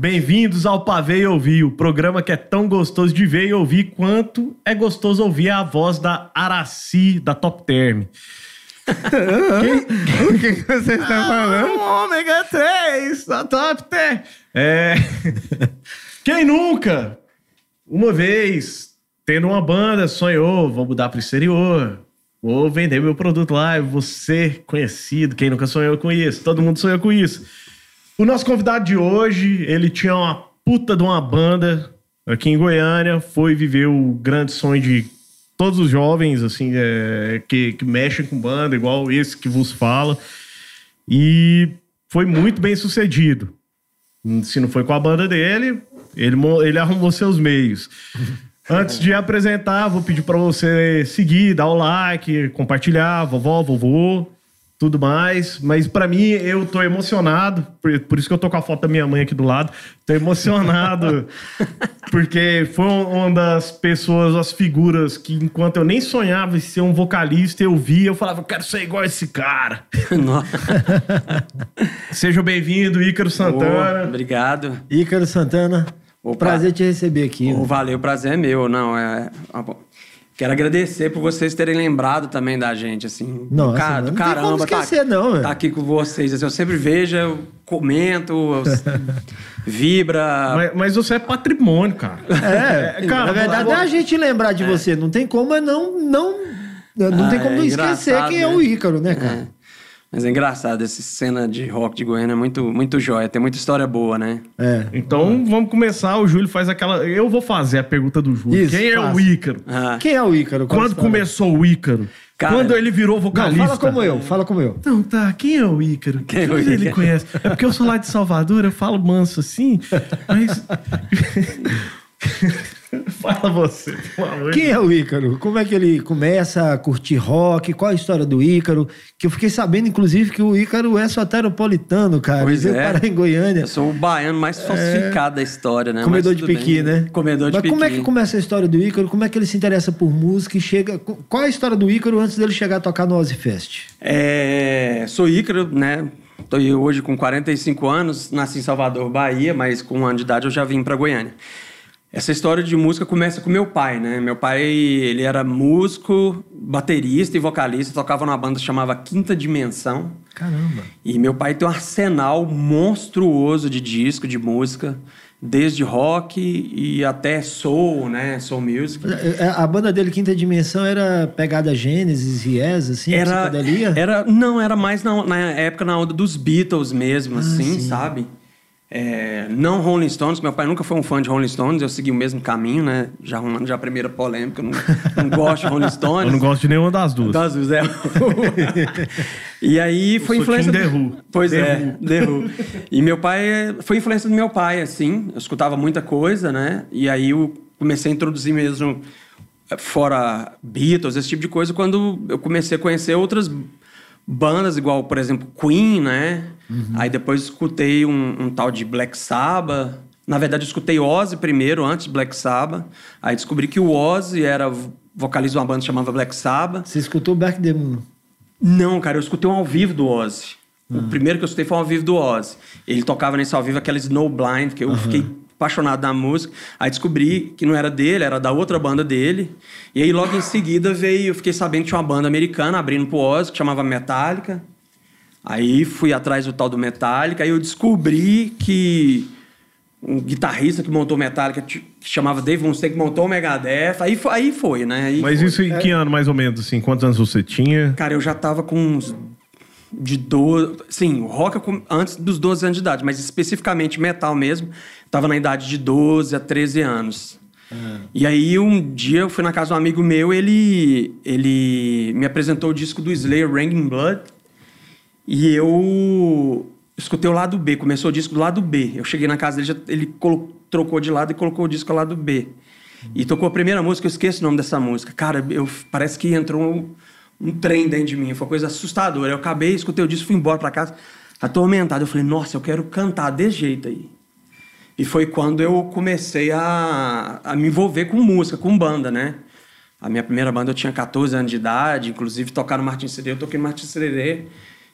Bem-vindos ao Pavê e Ouvir, o programa que é tão gostoso de ver e ouvir quanto é gostoso ouvir a voz da Araci, da Top Term. o que, que você está falando? Ah, ômega 3 da Top Term. É... Quem nunca, uma vez, tendo uma banda, sonhou, vou mudar para o exterior, vou vender meu produto lá, vou ser conhecido. Quem nunca sonhou com isso? Todo mundo sonhou com isso. O nosso convidado de hoje, ele tinha uma puta de uma banda aqui em Goiânia, foi viver o grande sonho de todos os jovens, assim, é, que, que mexem com banda, igual esse que vos fala. E foi muito bem sucedido. Se não foi com a banda dele, ele, ele arrumou seus meios. Antes de apresentar, vou pedir para você seguir, dar o like, compartilhar, vovó, vovô tudo mais. Mas para mim, eu tô emocionado, por, por, isso que eu tô com a foto da minha mãe aqui do lado. Tô emocionado, porque foi uma das pessoas, as figuras que, enquanto eu nem sonhava em ser um vocalista, eu via, eu falava, eu quero ser igual esse cara. Seja bem-vindo, Ícaro Santana. Oh, obrigado. Ícaro Santana. Opa. Prazer te receber aqui. Oh, valeu, o prazer é meu. Não, é. Quero agradecer por vocês terem lembrado também da gente, assim. Nossa, cara, não caramba, tem como tá esquecer, tá, não, tá aqui com vocês. Assim, eu sempre vejo, eu comento, eu vibra. Mas, mas, você é patrimônio, cara. É, é cara, na verdade agora... é a gente lembrar de é. você. Não tem como, é não, não, não ah, tem como é esquecer quem né? é o Ícaro, né, cara? Mas é engraçado, essa cena de rock de Goiânia é muito, muito jóia, tem muita história boa, né? É. Então vamos começar, o Júlio faz aquela. Eu vou fazer a pergunta do Júlio. Isso, Quem é o Ícaro? Ah. Quem é o Ícaro? Qual Quando começou o Ícaro? Cara, Quando ele virou vocalista. Não, fala como eu, fala como eu. Não, tá. Quem é o Ícaro? Quem é o Ícaro? ele conhece? É porque eu sou lá de Salvador, eu falo manso assim, mas. Fala você, Quem é o Ícaro? Como é que ele começa a curtir rock? Qual a história do Ícaro? Que eu fiquei sabendo, inclusive, que o Ícaro é soteropolitano, cara. Pois ele é. parar em Goiânia. Eu sou o baiano mais falsificado é... da história, né? Comedor de piqui, né? Comedor de Mas piqui. como é que começa a história do Ícaro? Como é que ele se interessa por música e chega... Qual é a história do Ícaro antes dele chegar a tocar no Ozzy Fest? É... Sou Ícaro, né? Estou hoje com 45 anos, nasci em Salvador, Bahia, mas com um ano de idade eu já vim para Goiânia. Essa história de música começa com meu pai, né? Meu pai, ele era músico, baterista e vocalista, tocava numa banda que chamava Quinta Dimensão. Caramba! E meu pai tem um arsenal monstruoso de disco, de música, desde rock e até soul, né? Soul music. É, é, a banda dele, Quinta Dimensão, era pegada Gênesis, Yes, assim, era, era Não, era mais na, na época, na onda dos Beatles mesmo, ah, assim, sim. sabe? É, não Rolling Stones, meu pai nunca foi um fã de Rolling Stones, eu segui o mesmo caminho, né? Já arrumando já a primeira polêmica, eu não, não gosto de Rolling Stones. Eu não gosto de nenhuma das duas. Das duas, é. e aí foi eu influência. The Who. Pois The é, Who. E meu pai, foi influência do meu pai, assim, eu escutava muita coisa, né? E aí eu comecei a introduzir mesmo, fora Beatles, esse tipo de coisa, quando eu comecei a conhecer outras bandas, igual, por exemplo, Queen, né? Uhum. Aí depois escutei um, um, tal de Black Sabbath. Na verdade, eu escutei Ozzy primeiro, antes de Black Sabbath. Aí descobri que o Ozzy era vocalista de uma banda que chamava Black Sabbath. Você escutou Back the Moon? Não, cara, eu escutei um ao vivo do Ozzy. Uhum. O ah. primeiro que eu escutei foi um ao vivo do Ozzy. Ele tocava nesse ao vivo aquela Snowblind, que eu uhum. fiquei apaixonado da música. Aí descobri que não era dele, era da outra banda dele. E aí logo em seguida veio, eu fiquei sabendo que tinha uma banda americana abrindo pro Ozzy, que chamava Metallica. Aí fui atrás do tal do Metallica, aí eu descobri que um guitarrista que montou Metallica, que chamava Dave Mustaine, que montou o Megadeth, aí, aí foi, né? Aí Mas foi. isso em que ano, mais ou menos, assim? Quantos anos você tinha? Cara, eu já tava com uns de 12... Sim, rock antes dos 12 anos de idade, mas especificamente metal mesmo, tava na idade de 12 a 13 anos. Uhum. E aí um dia eu fui na casa de um amigo meu, ele, ele me apresentou o disco do Slayer, Raining Blood, e eu escutei o lado B, começou o disco do lado B. Eu cheguei na casa dele, já, ele trocou de lado e colocou o disco ao lado B. E tocou a primeira música, eu esqueço o nome dessa música. Cara, eu, parece que entrou um, um trem dentro de mim, foi uma coisa assustadora. Eu acabei, escutei o disco, fui embora para casa, atormentado. Eu falei, nossa, eu quero cantar desse jeito aí. E foi quando eu comecei a, a me envolver com música, com banda, né? A minha primeira banda eu tinha 14 anos de idade, inclusive tocar no Martin Serê, eu toquei no Martin Serê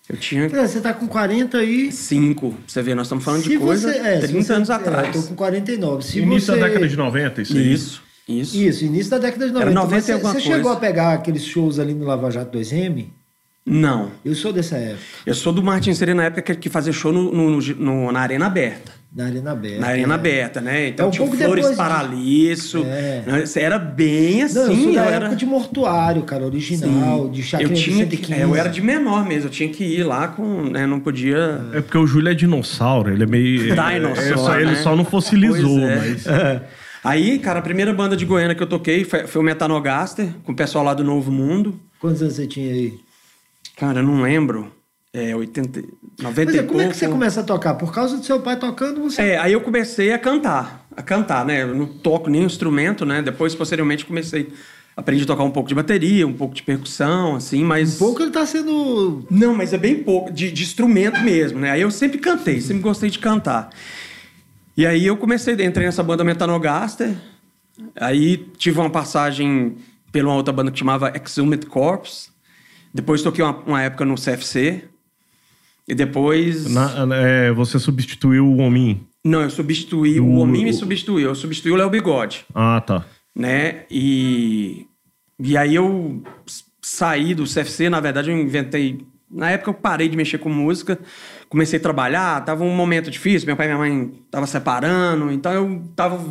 Eu tinha É, Você tá com 40 e... cinco. Você vê, nós estamos falando de Se coisa você- é, se 30 você- anos é, atrás. eu tô com 49. Se Início você... da década de 90, isso aí. Isso, isso. Isso, início da década de 90. Era 90 Mas e você, alguma você chegou coisa. a pegar aqueles shows ali no Lava Jato 2M? Não. Eu sou dessa época, Eu sou do Martin Serena na época que, que fazia show no, no- no- na Arena Aberta. Na Arena Aberta. Na Arena é. Aberta, né? Então É um tinha pouco Flores depois de-. É. né? Era bem assim. Não, eu sou da eu época era... de mortuário, cara, original, de eu chacrinha de tinha que, 115. é, eu era de menor mesmo, eu tinha que ir lá com, né, não podia. É porque o Júlio é dinossauro, ele é meio. Dinossauro, é, só- Ele né? só não fossilizou, é. mas. Aí, cara, a primeira banda de Goiânia que eu toquei foi, foi o Metanogaster, com o pessoal lá do Novo Mundo. Quantos anos você tinha aí? Cara, eu não lembro. É, 80, 90 Mas e é, como é que você começa a tocar? Por causa do seu pai tocando, você... É, aí eu comecei a cantar, a cantar, né? Eu não toco nenhum instrumento, né? Depois, posteriormente, comecei, aprendi a tocar um pouco de bateria, um pouco de percussão, assim, mas... Um pouco ele tá sendo... Não, mas é bem pouco, de, de instrumento mesmo, né? Aí eu sempre cantei, sempre gostei de cantar. E aí eu comecei, entrei nessa banda Metanogaster, aí tive uma passagem pela uma outra banda que chamava Exhumed Corpse, depois toquei uma, uma época no CFC, e depois... Na- é, você substituiu o Homem. Não, eu substituí, o, O- Homem me substituiu, eu substituí o Léo Bigode, Ah, tá. né? E, e aí eu saí do CFC, na verdade eu inventei... Na época eu parei de mexer com música, comecei a trabalhar, tava um momento difícil, meu pai e minha mãe estavam separando, então eu tava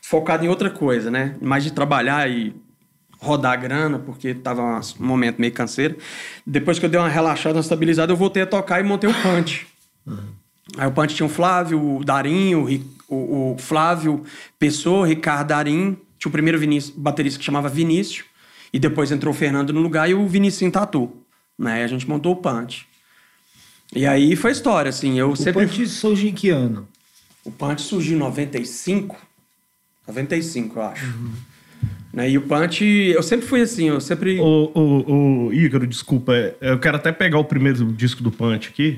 focado em outra coisa, né? Mais de trabalhar e rodar grana, porque tava um momento meio canseiro. Depois que eu dei uma relaxada, uma estabilizada, eu voltei a tocar e montei o Punch. Aí o Punch tinha o Flávio, o Darim, o, o- o Flávio Pessoa, o Ricardo Darim, tinha o primeiro Vinícius- baterista que chamava Vinícius, e depois entrou o Fernando no lugar e o Vinicius Tatu. Né? E a gente montou o Punch. E aí foi história, assim, eu O sempre... Punch surge em que ano? O Punch surgiu em 95. 95, eu acho. Né? E o Punch, eu sempre fui assim, eu sempre. Ô, ô, ô, Ícaro, desculpa. Eu quero até pegar o primeiro disco do Punch aqui.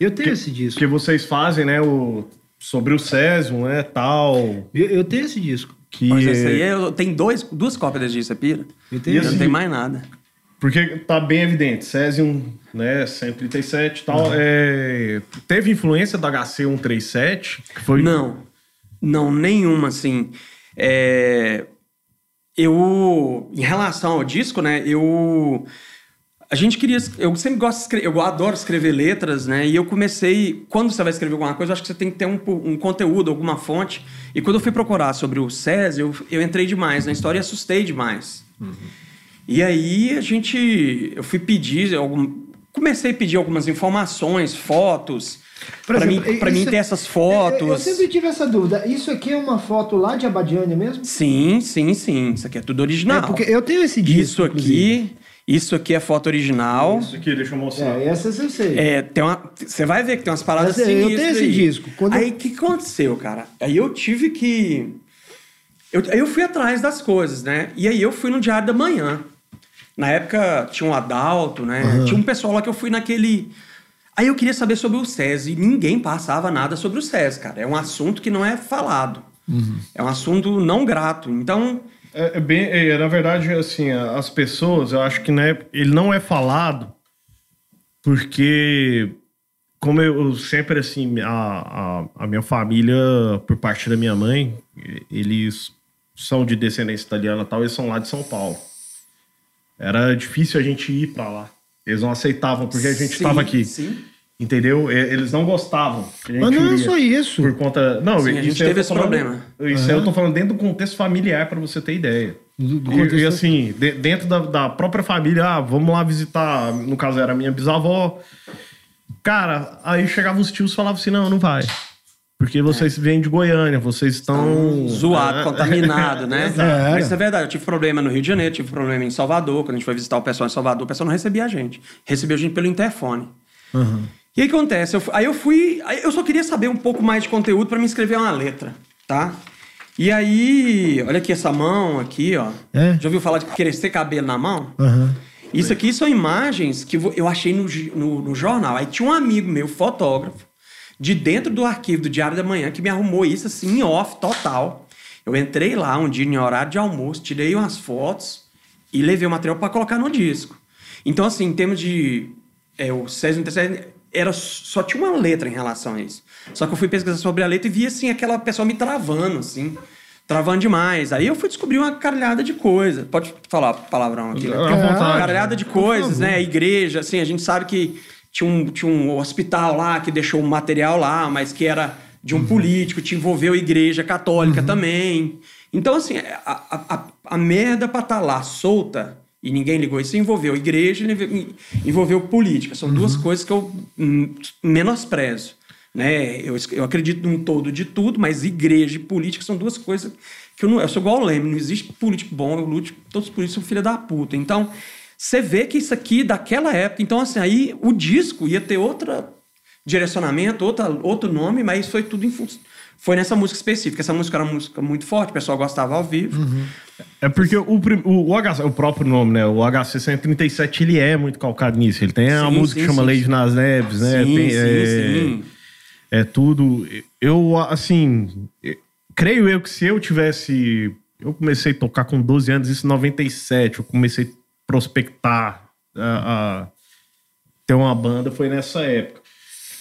Eu tenho esse disco. Que vocês fazem, né? O, sobre o Césio, né? Tal. Eu, eu tenho esse disco. Que, Mas esse aí eu tenho dois, duas cópias disso, você pira? Eu tenho Eu não tenho mais nada. Porque tá bem evidente, Cesium, né, 137 e tal, é, teve influência do HC137, que foi... Não, não, nenhuma, assim. É, Eu, em relação ao disco, né, eu... A gente queria... Eu sempre gosto de escrever, eu adoro escrever letras, né, e eu comecei... Quando você vai escrever alguma coisa, eu acho que você tem que ter um, um conteúdo, alguma fonte. E quando eu fui procurar sobre o César, eu, eu entrei demais na história e assustei demais. E aí a gente... Eu fui pedir algum... Comecei a pedir algumas informações, fotos, para mim, pra mim ter essas fotos. Eu, eu sempre tive essa dúvida. Isso aqui é uma foto lá de Abadiânia mesmo? Sim, sim, sim. Isso aqui é tudo original. É, porque eu tenho esse disco. Isso aqui, isso aqui é foto original. Isso aqui, deixa eu mostrar. É, essas eu sei. É, tem uma, você vai ver que tem umas paradas Mas, é, eu tenho esse aí. disco. Quando- Aí o que aconteceu, cara? Aí eu tive que eu, aí eu fui atrás das coisas, né? E aí eu fui no Diário da Manhã. Na época tinha um Adalto, né? Tinha um pessoal lá que eu fui naquele Aí eu queria saber sobre o SES e ninguém passava nada sobre o SES, cara. É um assunto que não é falado. Uhum. É um assunto não grato. Então, É, é bem, é, na verdade, assim, as pessoas, eu acho que né, ele não é falado porque, como eu sempre, assim, a, a, a minha família, por parte da minha mãe, eles são de descendência italiana e tal, eles são lá de São Paulo. Era difícil a gente ir pra lá. Eles não aceitavam porque a gente Sim, estava aqui. sim. Entendeu? Eles não gostavam. que a gente Mas não é só isso. Por conta. Não, Sim, a gente teve esse falando- problema. Isso aí eu tô falando dentro do contexto familiar, pra você ter ideia. Do- do E- E, assim, de- dentro da, da própria família, ah, vamos lá visitar. No caso, era a minha bisavó. Cara, aí chegavam os tios e falavam assim: não, não vai. Porque vocês vêm de Goiânia, vocês estão. zoado, Ah, contaminado, né? Mas isso é verdade. Eu tive problema no Rio de Janeiro, tive problema em Salvador. Quando a gente foi visitar o pessoal em Salvador, o pessoal não recebia a gente. Recebeu a gente pelo interfone. Aham. E aí o que acontece? Eu aí eu fui. aí eu só queria saber um pouco mais de conteúdo para me escrever uma letra, tá? E aí, olha aqui essa mão aqui, ó. É? Já ouviu falar de crescer cabelo na mão? Aham. Isso aqui são imagens que eu achei no, no- no jornal. Aí tinha um amigo meu, fotógrafo, de dentro do arquivo do Diário da Manhã, que me arrumou isso assim, em off, total. Eu entrei lá um dia em horário de almoço, tirei umas fotos e levei o material para colocar no disco. Então, assim, em termos de é, o César 37 era, só tinha uma letra em relação a isso. Só que eu fui pesquisar sobre a letra e vi, assim, aquela pessoa me travando, assim. Travando demais. Aí eu fui descobrir uma caralhada de coisa. Pode falar palavrão aqui, né? Vontade. Caralhada de coisas, né? Igreja, assim, a gente sabe que tinha um, tinha um hospital lá que deixou um material lá, mas que era de um político, te envolveu a igreja católica também. Então, assim, a, a, a, a merda pra estar lá solta e ninguém ligou isso envolveu igreja e envolveu política. São duas coisas que eu menosprezo. Né? Eu, eu acredito num todo de tudo, mas igreja e política são duas coisas que eu não. Eu sou igual o Leme, não existe político bom, eu luto, todos os políticos são filha da puta. Então, você vê que isso aqui daquela época. Então, assim, aí o disco ia ter outro direcionamento, outra, outro nome, mas foi tudo em função. Foi nessa música específica. Essa música era uma música muito forte, o pessoal gostava ao vivo. É porque o, o, o, HC, o próprio nome, né? O HC 137, ele é muito calcado nisso. Ele tem uma Sim, música sim, que chama sim, Lady nas Neves, né? Sim, Tem, é. É tudo. Eu, assim, creio eu que se eu tivesse. Eu comecei a tocar com 12 anos, isso em 97. Eu comecei prospectar, a, a ter uma banda, foi nessa época.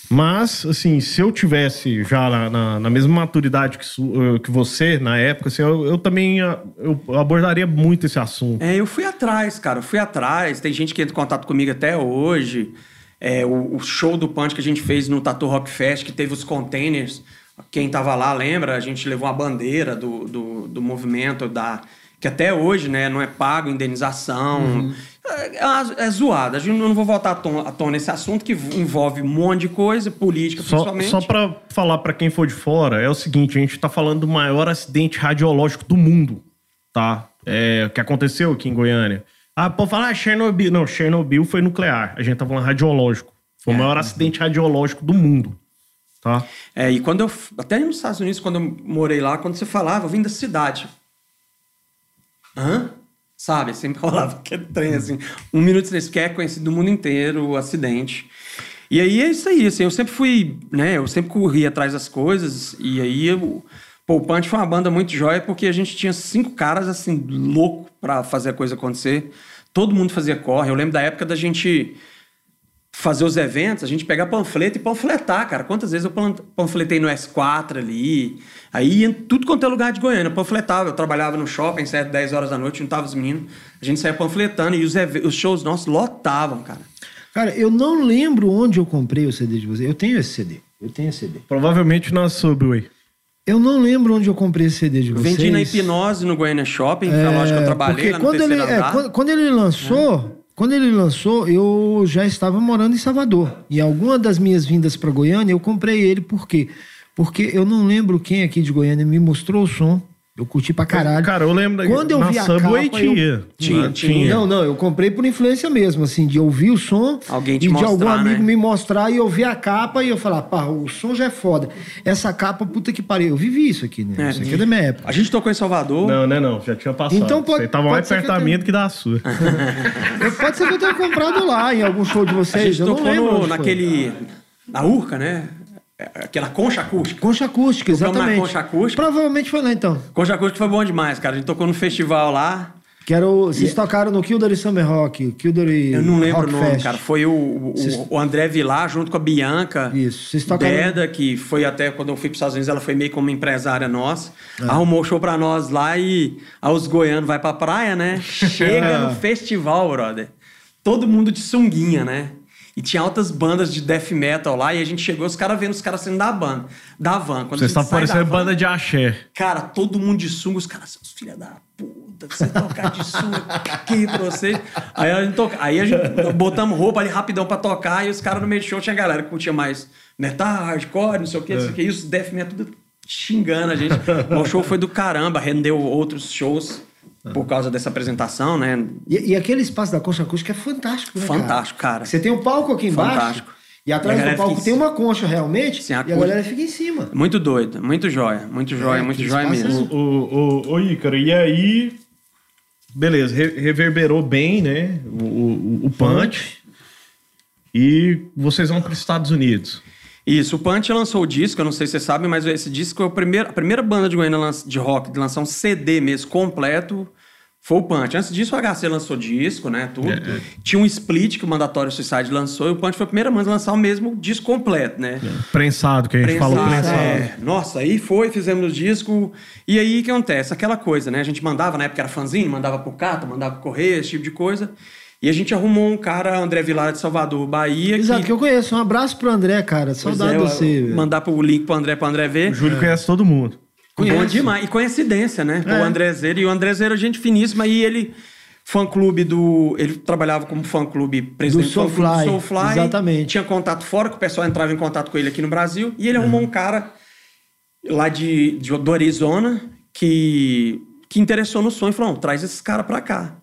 Mas, assim, se eu tivesse já na, na- na mesma maturidade que, su- eh, que você, na época, assim, eu, eu também eu abordaria muito esse assunto. É, eu fui atrás, cara. Eu fui atrás. Tem gente que entra em contato comigo até hoje. É, o, o show do Punch que a gente fez no Tatu Rock Fest, que teve os containers. Quem tava lá lembra? A gente levou a bandeira do, do, do movimento da. Que até hoje, né, não é pago indenização. É, é, é zoado. A gente não vou voltar à tona, à tona esse assunto que envolve um monte de coisa, política Só, principalmente. só para falar para quem for de fora, é o seguinte: a gente tá falando do maior acidente radiológico do mundo, tá? É, o que aconteceu aqui em Goiânia. Ah, pô, falar Chernobyl. Não, Chernobyl foi nuclear. A gente tá falando radiológico. Foi o É. maior acidente radiológico do mundo, tá? É, e quando eu. Até nos Estados Unidos, quando eu morei lá, quando você falava, eu vim da cidade. Hã? Sabe? Sempre rolava aquele trem assim. Um minuto de silêncio, que é conhecido no mundo inteiro, o acidente. E aí é isso aí, assim, eu sempre fui, né? Eu sempre corri atrás das coisas. E aí o Punch foi uma banda muito jóia porque a gente tinha cinco caras, assim, louco pra fazer a coisa acontecer. Todo mundo fazia corre. Eu lembro da época da gente fazer os eventos, a gente pegar panfleto e panfletar, cara. Quantas vezes eu pan- panfletei no S4 ali? Aí ia em tudo quanto é lugar de Goiânia, eu panfletava. Eu trabalhava no shopping, 7, 10 horas da noite, juntava os meninos. A gente saía panfletando e os, os shows nossos lotavam, cara. Cara, eu não lembro onde eu comprei o CD de você. Eu tenho esse CD. Eu tenho esse CD. Provavelmente na Subway. Eu não lembro onde eu comprei esse CD de vocês. Vendi na Hipnose no Goiânia Shopping, que foi a loja que eu trabalhei porque lá no quando ele, é, quando, quando ele lançou, quando ele lançou, eu já estava morando em Salvador. E alguma das minhas vindas para Goiânia, eu comprei ele por quê? Porque eu não lembro quem aqui de Goiânia me mostrou o som. Eu curti pra caralho. Cara, eu lembro Quando eu na vi a Subway capa, eu- tinha. Tinha, tinha. Não, não, eu comprei por influência mesmo, assim, de ouvir o som Alguém te e de mostrar, algum amigo né? me mostrar e eu ver a capa e eu falar, pá, o som já é foda. Essa capa, puta que pariu. Eu vivi isso aqui, né? É. isso aqui é da minha época. A gente tocou em Salvador. Não, né? Não, já tinha passado. Então pode- Você tava pode mais ser que perto da eu minha tenha- do que da sua. Eu- Pode ser que eu tenha comprado lá em algum show de a vocês. gente eu não tocou lembro no- naquele. Na Urca, né? Aquela concha acústica. Concha acústica, Tocamos na exatamente. concha acústica. Provavelmente foi lá então. Concha acústica foi bom demais, cara. A gente tocou no festival lá. Que era o, vocês tocaram no Kildare Summer Rock, Kildare Eu não lembro Rock o nome, Fest. cara. Foi o, o, Vocês- o André Vilar junto com a Bianca. Isso, vocês tocaram- Deda, que foi até quando eu fui para os Estados Unidos, ela foi meio como empresária nossa. Ah. Arrumou show pra nós lá e aí os goianos vai pra praia, né? Chega no festival, brother. Todo mundo de sunguinha, né? E tinha altas bandas de death metal lá e a gente chegou, os caras vendo os caras saindo da banda, da van. Quando Vocês da parecendo van, banda de axé. Cara, todo mundo de sunga, os caras, seus filha da puta, você tocar de sunga aqui pra você. Aí a gente, toca, aí a gente botamos roupa ali rapidão pra tocar e os caras no meio do show tinha galera que curtia mais metal, hardcore, não sei o que, não sei o que, e os death metal tudo xingando a gente. o show foi do caramba, rendeu outros shows por causa dessa apresentação, né? E, e aquele espaço da concha acústica é fantástico, né, Fantástico, cara. Você tem um palco aqui embaixo. Fantástico. E atrás E do palco tem uma concha realmente. Sim, a e a galera fica em cima. Muito doido, muito jóia, muito jóia, É, muito aquele jóia espaço mesmo. O, o Ícaro, e aí. Beleza, re- reverberou bem, né? O, o, o punch. E vocês vão para os Estados Unidos. Isso, o Punch lançou o disco, eu não sei se você sabe, mas esse disco é o primeiro, a primeira banda de Goiânia de rock de lançar um CD mesmo completo foi o Punch. Antes disso, o HC lançou disco, né? Tudo. É. Tinha um split que o Mandatório Suicide lançou e o Punch foi a primeira banda a lançar o mesmo disco completo, né? Prensado, que a gente falou prensado. é. Nossa, aí foi, fizemos o disco. E aí o que acontece? Aquela coisa, né? A gente mandava, na época era fanzine, mandava por carta, mandava por correio, esse tipo de coisa. E a gente arrumou um cara, André Vilar de Salvador, Bahia. Exato, que eu conheço. Um abraço pro André, cara. Saudade é, de você. velho. Mandar pro link pro André, pro André ver. O Júlio conhece todo mundo. Bom Conheço. demais. E coincidência, né? É. O André Zero. E o André Zero é gente finíssima. E ele, fã-clube do... Ele trabalhava como fã-clube, presidente Do Soulfly, do Soulfly. exatamente. Tinha contato fora, que o pessoal entrava em contato com ele aqui no Brasil. E ele arrumou um cara lá de, de, do Arizona que, que interessou no sonho e falou, "Não, traz esses caras pra cá.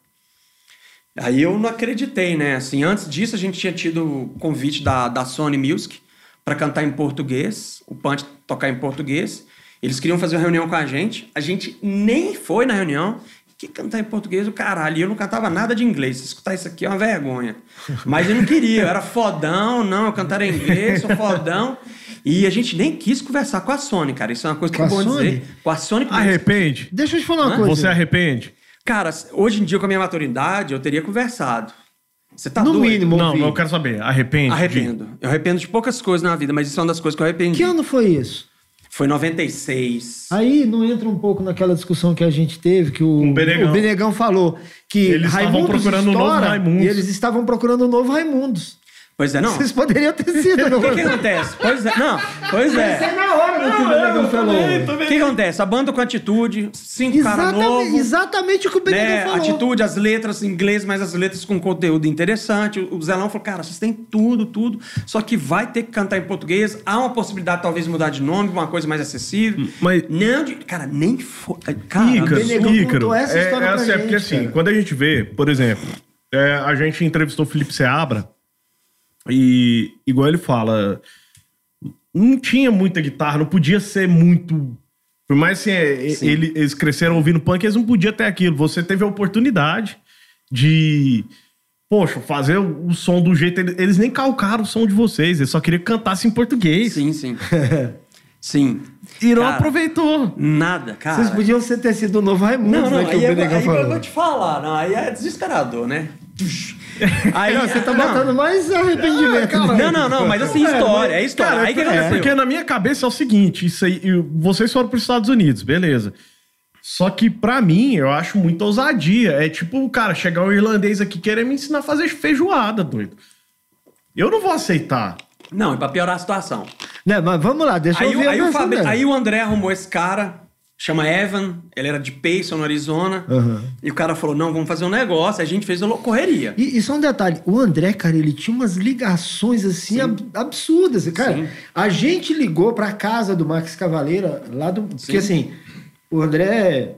Aí eu não acreditei, né? Assim, antes disso a gente tinha tido o convite da, da Sony Music para cantar em português, o Punch tocar em português. Eles queriam fazer uma reunião com a gente, a gente nem foi na reunião. Que cantar em português, o caralho. E eu não cantava nada de inglês. Se escutar isso aqui é uma vergonha. Mas eu não queria, eu era fodão, não, eu cantaria em inglês, sou fodão. E a gente nem quis conversar com a Sony, cara. Isso é uma coisa que Com é a bom Sony? dizer. Com a Sony. Arrepende? Deixa eu te falar uma Hã? coisa. Você arrepende? Cara, hoje em dia, com a minha maturidade, eu teria conversado. Você tá No doido? mínimo. Não, eu quero saber. Arrepende? Arrependo. Eu arrependo de poucas coisas na vida, mas isso é uma das coisas que eu arrependi. Que ano foi isso? Foi 96. Aí não entra um pouco naquela discussão que a gente teve, que o, o Benegão. o Benegão falou que Eles estavam Raimundos procurando o novo estoura, Raimundos. E eles estavam procurando o novo Raimundos. Pois é, não. Vocês poderiam ter sido, não O que, que acontece? Pois é, não. Pois é. na hora do que o Benegão falou. O que, acontece? A banda com atitude, cinco caras Exatamente, novos. exatamente o que o Benegão Né, falou. atitude, as letras em inglês, mas as letras com conteúdo interessante. O Zelão falou, cara, vocês têm tudo, tudo, só que vai ter que cantar em português. Há uma possibilidade, talvez, de mudar de nome, uma coisa mais acessível. Mas- Não, de... cara, nem foi. Cara, Ícaro, Benegão Ícaro. contou essa É, história é pra assim, é gente, porque assim, cara. quando a gente vê, por exemplo, é, a gente entrevistou o Felipe Seabra e, igual ele fala, não tinha muita guitarra, não podia ser muito. Por mais que é, Sim. ele- eles cresceram ouvindo punk, eles não podiam ter aquilo. Você teve a oportunidade de. Poxa, fazer o, som do jeito. Eles, nem calcaram o som de vocês, eles só queriam que cantasse em português. Sim, sim. sim. E não Cara, aproveitou. Nada, cara. Vocês podiam ser- ter sido o novo Raimundos, Não, não, né, que aí, o é- aí eu falou. vou te falar, não, aí é desesperador, né? Aí, Não, você tá não. botando mais arrependimento. né? Não, não, não, mas assim, história, é história. Cara, aí que é, aconteceu? porque na minha cabeça é o seguinte, isso aí, vocês foram para os Estados Unidos, beleza. Só que pra mim, eu acho muita ousadia. É tipo o cara chegar um irlandês aqui querer me ensinar a fazer feijoada, doido. Eu não vou aceitar. Não, é pra piorar a situação. Né, mas vamos lá, deixa Aí, eu ver aí, o Fabi- aí o André arrumou esse cara, chama Evan, ele era de Payson, no Arizona. Aham. E o cara falou: não, vamos fazer um negócio. A gente fez uma correria. E, e só um detalhe, o André, cara, ele tinha umas ligações assim ab- absurdas. Cara, Sim. a gente ligou pra casa do Max Cavaleira, lá do. Porque assim, o André,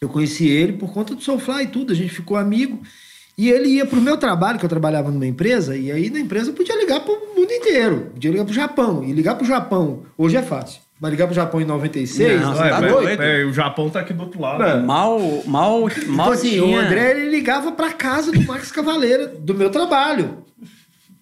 eu conheci ele por conta do Soulfly e tudo, a gente ficou amigo. E ele ia pro meu trabalho, que eu trabalhava numa empresa, e aí na empresa eu podia ligar pro mundo inteiro. Podia ligar pro Japão. E ligar pro Japão, hoje é fácil. Mas ligar pro Japão em 96, Não, você tá tá doido? É, o Japão tá aqui do outro lado. É. Mal, mal, mal Então, assim, tinha... o André ele ligava pra casa do Max Cavaleira, do meu trabalho.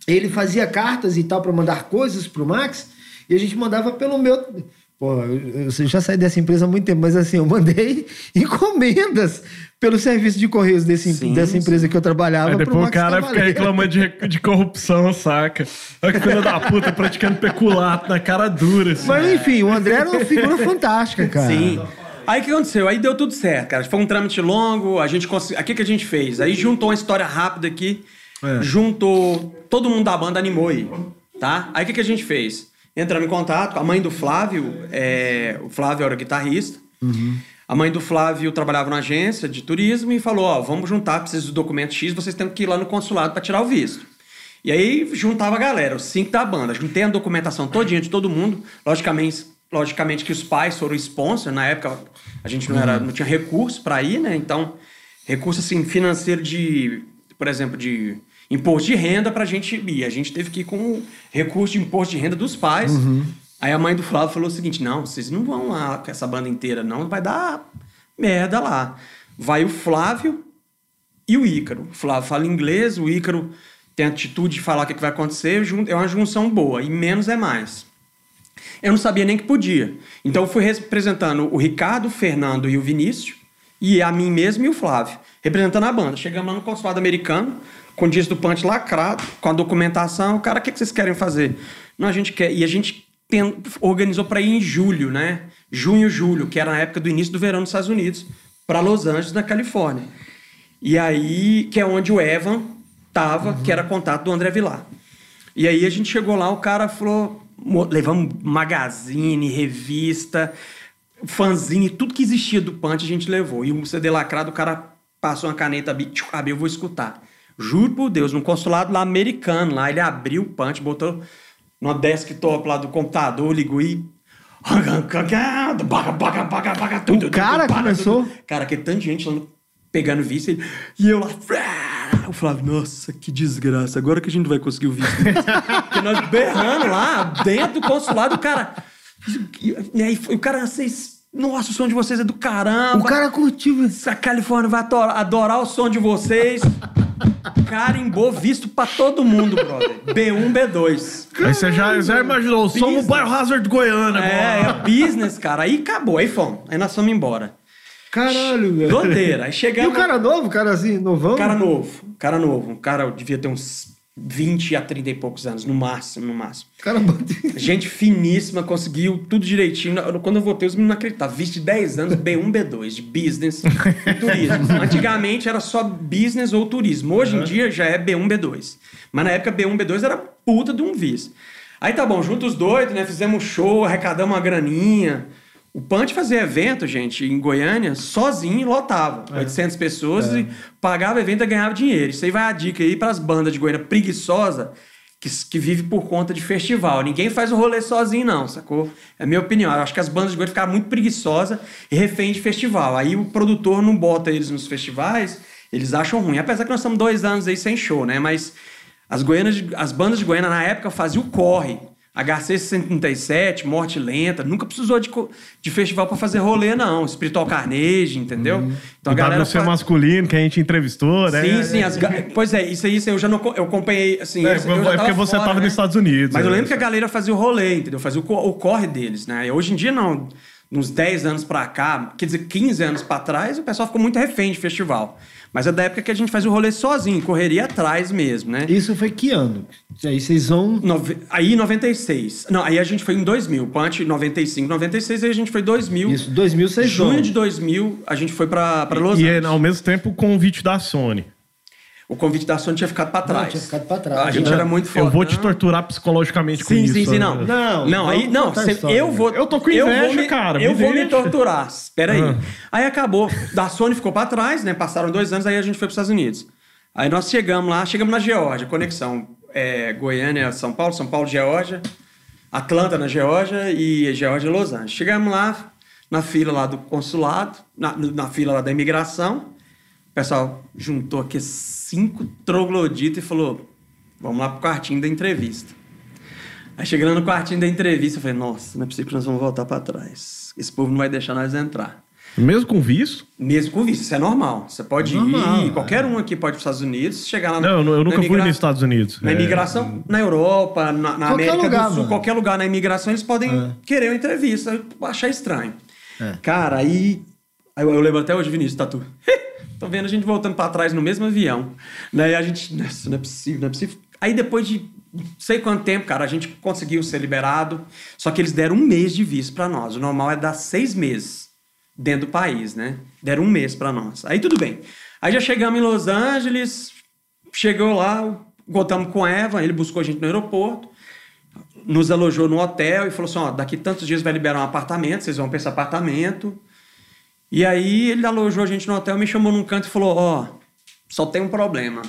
Ele fazia cartas e tal pra mandar coisas pro Max, e a gente mandava pelo meu. Pô, eu, eu já saí dessa empresa há muito tempo, mas assim, eu mandei encomendas pelo serviço de correios desse, Sim, dessa empresa que eu trabalhava. Aí pro depois o cara fica reclamando de, de corrupção, saca? Olha que filho da puta praticando peculato na cara dura. Assim. Mas enfim, o André era uma figura fantástica, cara. Sim. Aí o que aconteceu? Aí deu tudo certo, cara. Foi um trâmite longo, a gente conseguiu. O que, que a gente fez? Aí juntou uma história rápida aqui, É. juntou. Todo mundo da banda animou aí, tá? Aí o que, que a gente fez? Entramos em contato a mãe do Flávio, é, o Flávio era guitarrista. A mãe do Flávio trabalhava na agência de turismo e falou: Ó, vamos juntar, preciso do documento X, vocês têm que ir lá no consulado para tirar o visto. E aí juntava a galera, os cinco da banda. Juntei a documentação todinha de todo mundo. Logicamente, logicamente que os pais foram sponsor. Na época a gente não, era, não tinha recurso para ir, né? Então, recurso assim, financeiro de, por exemplo, de imposto de renda pra gente ir. A gente teve que ir com recurso de imposto de renda dos pais. Aí a mãe do Flávio falou o seguinte: não, vocês não vão lá com essa banda inteira, não, vai dar merda lá. Vai o Flávio e o Ícaro. O Flávio fala inglês, o Ícaro tem a atitude de falar o que vai acontecer, é uma junção boa, e menos é mais. Eu não sabia nem que podia. Então eu fui representando o Ricardo, o Fernando e o Vinícius, e a mim mesmo e o Flávio, representando a banda. Chegamos lá no consulado americano, com o disco do punch lacrado, com a documentação. O cara, o que, que vocês querem fazer? Não, a gente quer. E a gente tem, organizou para ir em julho, né? Junho, julho, que era na época do início do verão nos Estados Unidos, para Los Angeles, na Califórnia. E aí, que é onde o Evan tava, uhum. que era contato do André Vilar. E aí a gente chegou lá, o cara falou: levamos magazine, revista, fanzine, tudo que existia do Punch a gente levou. E um CD lacrado, o cara passou uma caneta, abriu, eu vou escutar. Juro por Deus, no consulado lá americano, lá ele abriu o Punch, botou numa desktop lá do computador, ligou e o cara começou? Cara, que tanta gente lá pegando visto e eu lá. Eu falava, nossa, que desgraça, agora que a gente vai conseguir o visto. Porque nós berrando lá, dentro do consulado, o cara. E aí o cara, vocês. Nossa, o som de vocês é do caramba. O cara curtiu. A Califórnia vai adorar o som de vocês. Carimbou visto pra todo mundo, brother. B1, B2. Aí você já, já imaginou, somos o Biohazard Goiânia É, é business, cara. Aí acabou, aí fomos. Aí nós fomos embora. Caralho, velho. Doideira. Aí chegamos... E o cara novo, cara assim, novão? Cara novo, cara novo. Um cara devia ter uns 20 a 30 e poucos anos, no máximo, no máximo. Caramba. Gente finíssima, conseguiu tudo direitinho. Quando eu voltei, os meninos não acreditavam. Visto de 10 anos, B1, B2, de business e turismo. Antigamente era só business ou turismo. Hoje uhum. em dia já é B1, B2. Mas na época B1, B2 era puta de um vice. Aí tá bom, juntos os doidos, né? Fizemos um show, arrecadamos uma graninha. O Punch fazia evento, gente, em Goiânia, sozinho e lotava. É. 800 pessoas é. e pagava evento e ganhava dinheiro. Isso aí vai a dica aí para as bandas de Goiânia preguiçosa que, que vive por conta de festival. Ninguém faz o rolê sozinho, não, sacou? É a minha opinião. Eu acho que as bandas de Goiânia ficaram muito preguiçosas e refém de festival. Aí o produtor não bota eles nos festivais, eles acham ruim. Apesar que nós estamos dois anos aí sem show, né? Mas as, Goianas, as bandas de Goiânia, na época, faziam o corre HC 137, Morte Lenta, nunca precisou de, de festival para fazer rolê, não. Espiritual Carnage, entendeu? Uhum. Então a galera. WC faz... masculino que a gente entrevistou, né? Sim, sim. As... Pois é, isso aí eu já não eu acompanhei. Assim, é, eu é porque você estava né? nos Estados Unidos. Mas eu lembro que a galera fazia o rolê, entendeu? Fazia o, o corre deles, né? E hoje em dia não. Uns 10 anos para cá, quer dizer, 15 anos para trás, o pessoal ficou muito refém de festival. Mas é da época que a gente faz o rolê sozinho, correria atrás mesmo, né? Isso foi que ano? Aí vocês vão. Nove... Aí 96. Não, aí a gente foi em 2000. Punch 95, 96, aí a gente foi 2000. Isso, 2000 vocês Junho vão. de 2000, a gente foi pra, pra Los e, Angeles. E ao mesmo tempo o convite da Sony o convite da Sony tinha ficado para trás. Não, tinha ficado para trás. A gente era muito forte. Eu vou te torturar psicologicamente sim, com isso. Sim, sim, sim, não. Não, não, aí não, você, eu vou Eu tô com inveja, eu me, cara. Eu vou me torturar. Espera aí. Ah. Aí acabou. Da Sony ficou para trás, né? Passaram dois anos, aí a gente foi para os Estados Unidos. Aí nós chegamos lá, chegamos na Geórgia, conexão é, Goiânia, São Paulo, São Paulo, Geórgia, Atlanta na Geórgia e Geórgia, Los Angeles. Chegamos lá na fila lá do consulado, na, na fila lá da imigração. O pessoal juntou aqui cinco trogloditas e falou: vamos lá pro quartinho da entrevista. Aí chegando no quartinho da entrevista, eu falei: nossa, não é possível que nós vamos voltar para trás. Esse povo não vai deixar nós entrar. Mesmo com visto? Mesmo com visto, isso é normal. Você pode normal, ir, qualquer um aqui pode ir para os Estados Unidos, chegar lá Não, eu nunca fui nos Estados Unidos. Na é. imigração, na Europa, na, na América lugar, do Sul, mano. qualquer lugar na imigração, eles podem é. querer uma entrevista, achar estranho. É. Cara, aí. aí eu lembro até hoje, Vinícius, tatu. Tô vendo a gente voltando para trás no mesmo avião. Né? a gente. Nossa, não é possível, não é possível. Aí depois de não sei quanto tempo, cara, a gente conseguiu ser liberado. Só que eles deram um mês de visto para nós. O normal é dar seis meses dentro do país, né? Deram um mês para nós. Aí tudo bem. Aí já chegamos em Los Angeles, chegou lá, voltamos com Eva, ele buscou a gente no aeroporto, nos alojou no hotel e falou assim: ó, daqui tantos dias vai liberar um apartamento, vocês vão para esse apartamento. E aí ele alojou a gente no hotel, me chamou num canto e falou: Ó, oh, só tem um problema.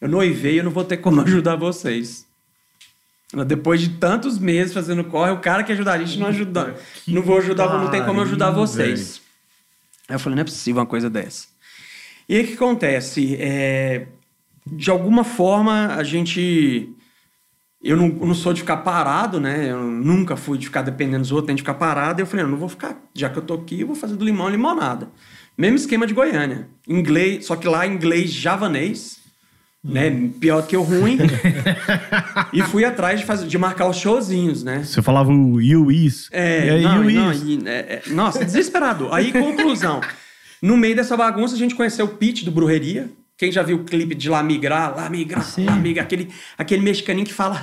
Eu noivei, eu não vou ter como ajudar vocês. Depois de tantos meses fazendo corre, o cara que ajudar a gente não ajuda. Não vou ajudar, não tem como ajudar vocês. Aí eu falei, não é possível uma coisa dessa. E aí o que acontece? É, de alguma forma, a gente eu não, não, sou de ficar parado, né? Eu nunca fui de ficar dependendo dos outros, nem de ficar parado. Eu falei, eu não vou ficar, já que eu tô aqui, eu vou fazer do limão limonada. Mesmo esquema de Goiânia. Inglês, só que lá inglês javanês, né? Pior do que o ruim. e fui atrás de, fazer, de marcar os showzinhos, né? Você falava o you is. É, aí, não, you não, is. E, é, é, nossa, desesperado. Aí, conclusão. No meio dessa bagunça, a gente conheceu o Pete do Brujeria. Quem já viu o clipe de La Migra, La Migra, Sim. La Migra, aquele, aquele mexicaninho que fala...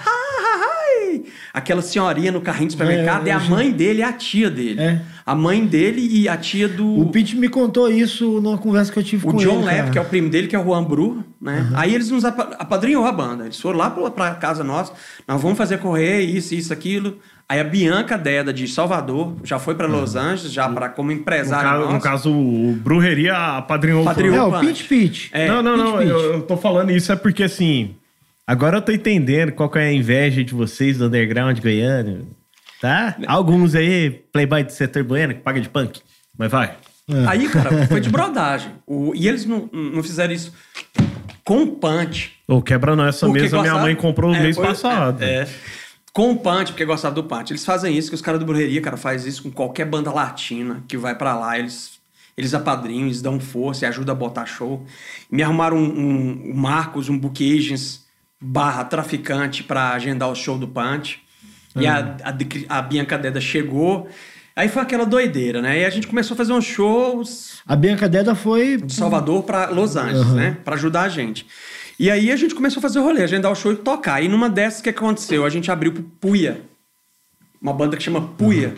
Aquela senhorinha no carrinho de supermercado é, É, a já- mãe dele e a tia dele. É. A mãe dele e a tia do... O Pete me contou isso numa conversa que eu tive O com John ele. Lepp, cara. que é o primo dele, que é o Juan Bru, né? Aí eles nos apa- apadrinhou a banda. Eles foram lá pra casa nossa, nós vamos fazer correr, isso, isso, aquilo. Aí a Bianca Deda, de Salvador, já foi pra Los Angeles, já pra, como No empresária caso, no caso, o Brujeria apadrinhou o Apadrinhou. É, o. Pete Pete. É, não, não, não. Pitch, Eu, pitch. eu tô falando isso é porque assim. Agora eu tô entendendo qual que é a inveja de vocês do underground goiano. Tá? Alguns aí, playboy do setor goiano, que paga de punk. Mas vai. É. Aí, cara, foi de brodagem. O- e eles não, não fizeram isso com punch. Ô, quebra não essa Porque mesa, minha mãe comprou no É, mês foi- passado. É, é. Com o punch, porque gostava do punch. Eles fazem isso, que os caras do Brujeria, cara, faz isso com qualquer banda latina que vai pra lá. Eles, eles apadrinham, eles dão força e ajudam a botar show. Me arrumaram um, um, um Marcos, um book agents barra traficante pra agendar o show do punch. E a, a, a Bianca Deda chegou. Aí foi aquela doideira, né? E a gente começou a fazer uns shows A Bianca Deda foi. de Salvador para Los Angeles, Uhum. né? Para ajudar a gente. E aí a gente começou a fazer o rolê, agendar o show e tocar. E numa dessas, que aconteceu? A gente abriu pro Puia. Uma banda que chama Puia.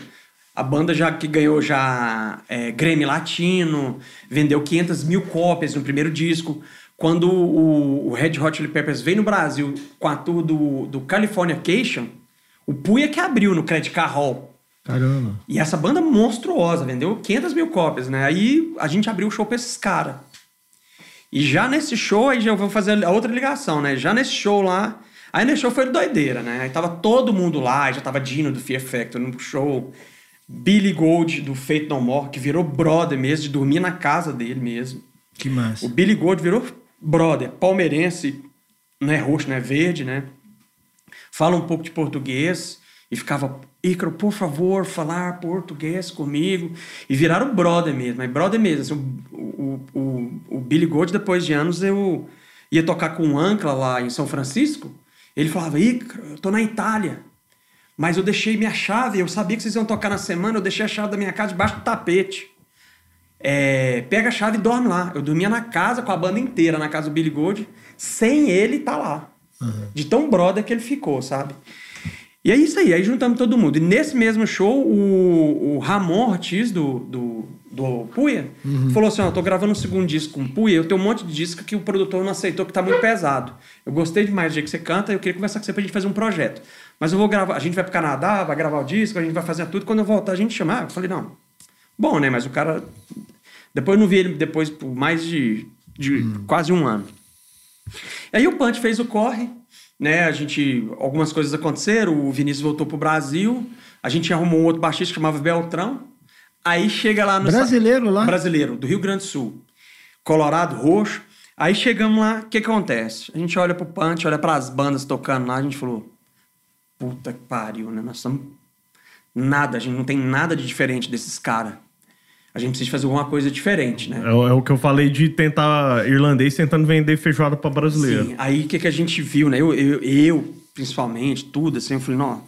A banda já que ganhou já é, Grammy Latino, vendeu 500 mil cópias no primeiro disco. Quando o, o Red Hot Chili Peppers veio no Brasil com a tour do, do Californication, o Puia que abriu no Credit Card Hall. Caramba. E essa banda monstruosa, vendeu 500 mil cópias, né? Aí a gente abriu o show pra esses caras. E já nesse show, aí já eu vou fazer a outra ligação, né? Já nesse show lá. Aí nesse show foi doideira, né? Aí tava todo mundo lá, já tava Dino do Fear Factor no show. Billy Gold do Fate No More, que virou brother mesmo, de dormir na casa dele mesmo. Que massa. O Billy Gold virou brother, palmeirense, não é roxo, não é verde, né? Fala um pouco de português e ficava, Ícaro, por favor, falar português comigo. E viraram brother mesmo, é brother mesmo. Assim, o, o, o, o Billy Gold, depois de anos, eu ia tocar com um Ancla lá em São Francisco. Ele falava, Ícaro, eu tô na Itália. Mas eu deixei minha chave, eu sabia que vocês iam tocar na semana, eu deixei a chave da minha casa debaixo do tapete. É, pega a chave e dorme lá. Eu dormia na casa com a banda inteira, na casa do Billy Gold, sem ele tá lá. De tão brother que ele ficou, sabe? E é isso aí, aí juntamos todo mundo. E nesse mesmo show, o, o Ramon Ortiz, do, do, do Puia, falou assim: Ó, eu tô gravando um segundo disco com o Puia, eu tenho um monte de disco que o produtor não aceitou, que tá muito pesado. Eu gostei demais do jeito que você canta, eu queria conversar com você pra gente fazer um projeto. Mas eu vou gravar, a gente vai pro Canadá, vai gravar o disco, a gente vai fazer tudo. Quando eu voltar, a gente chamar. Eu falei, não. Bom, né? Mas o cara. Depois eu não vi ele depois por mais de, de quase um ano. Aí o Punch fez o corre, né? A gente. Algumas coisas aconteceram, o Vinícius voltou pro Brasil, a gente arrumou um outro baixista que chamava Beltrão. Aí chega lá no. Brasileiro lá? Brasileiro, do Rio Grande do Sul. Colorado, roxo. Aí chegamos lá, o que que acontece? A gente olha pro Punch, olha pras bandas tocando lá, a gente falou. Puta que pariu, né? Nós somos. Nada, a gente não tem nada de diferente desses caras. A gente precisa fazer alguma coisa diferente, né? É, o- é o que eu falei de tentar irlandês tentando vender feijoada pra brasileiro. Sim, aí o que, que a gente viu, né? Eu, eu, eu, principalmente, tudo assim, eu falei, não.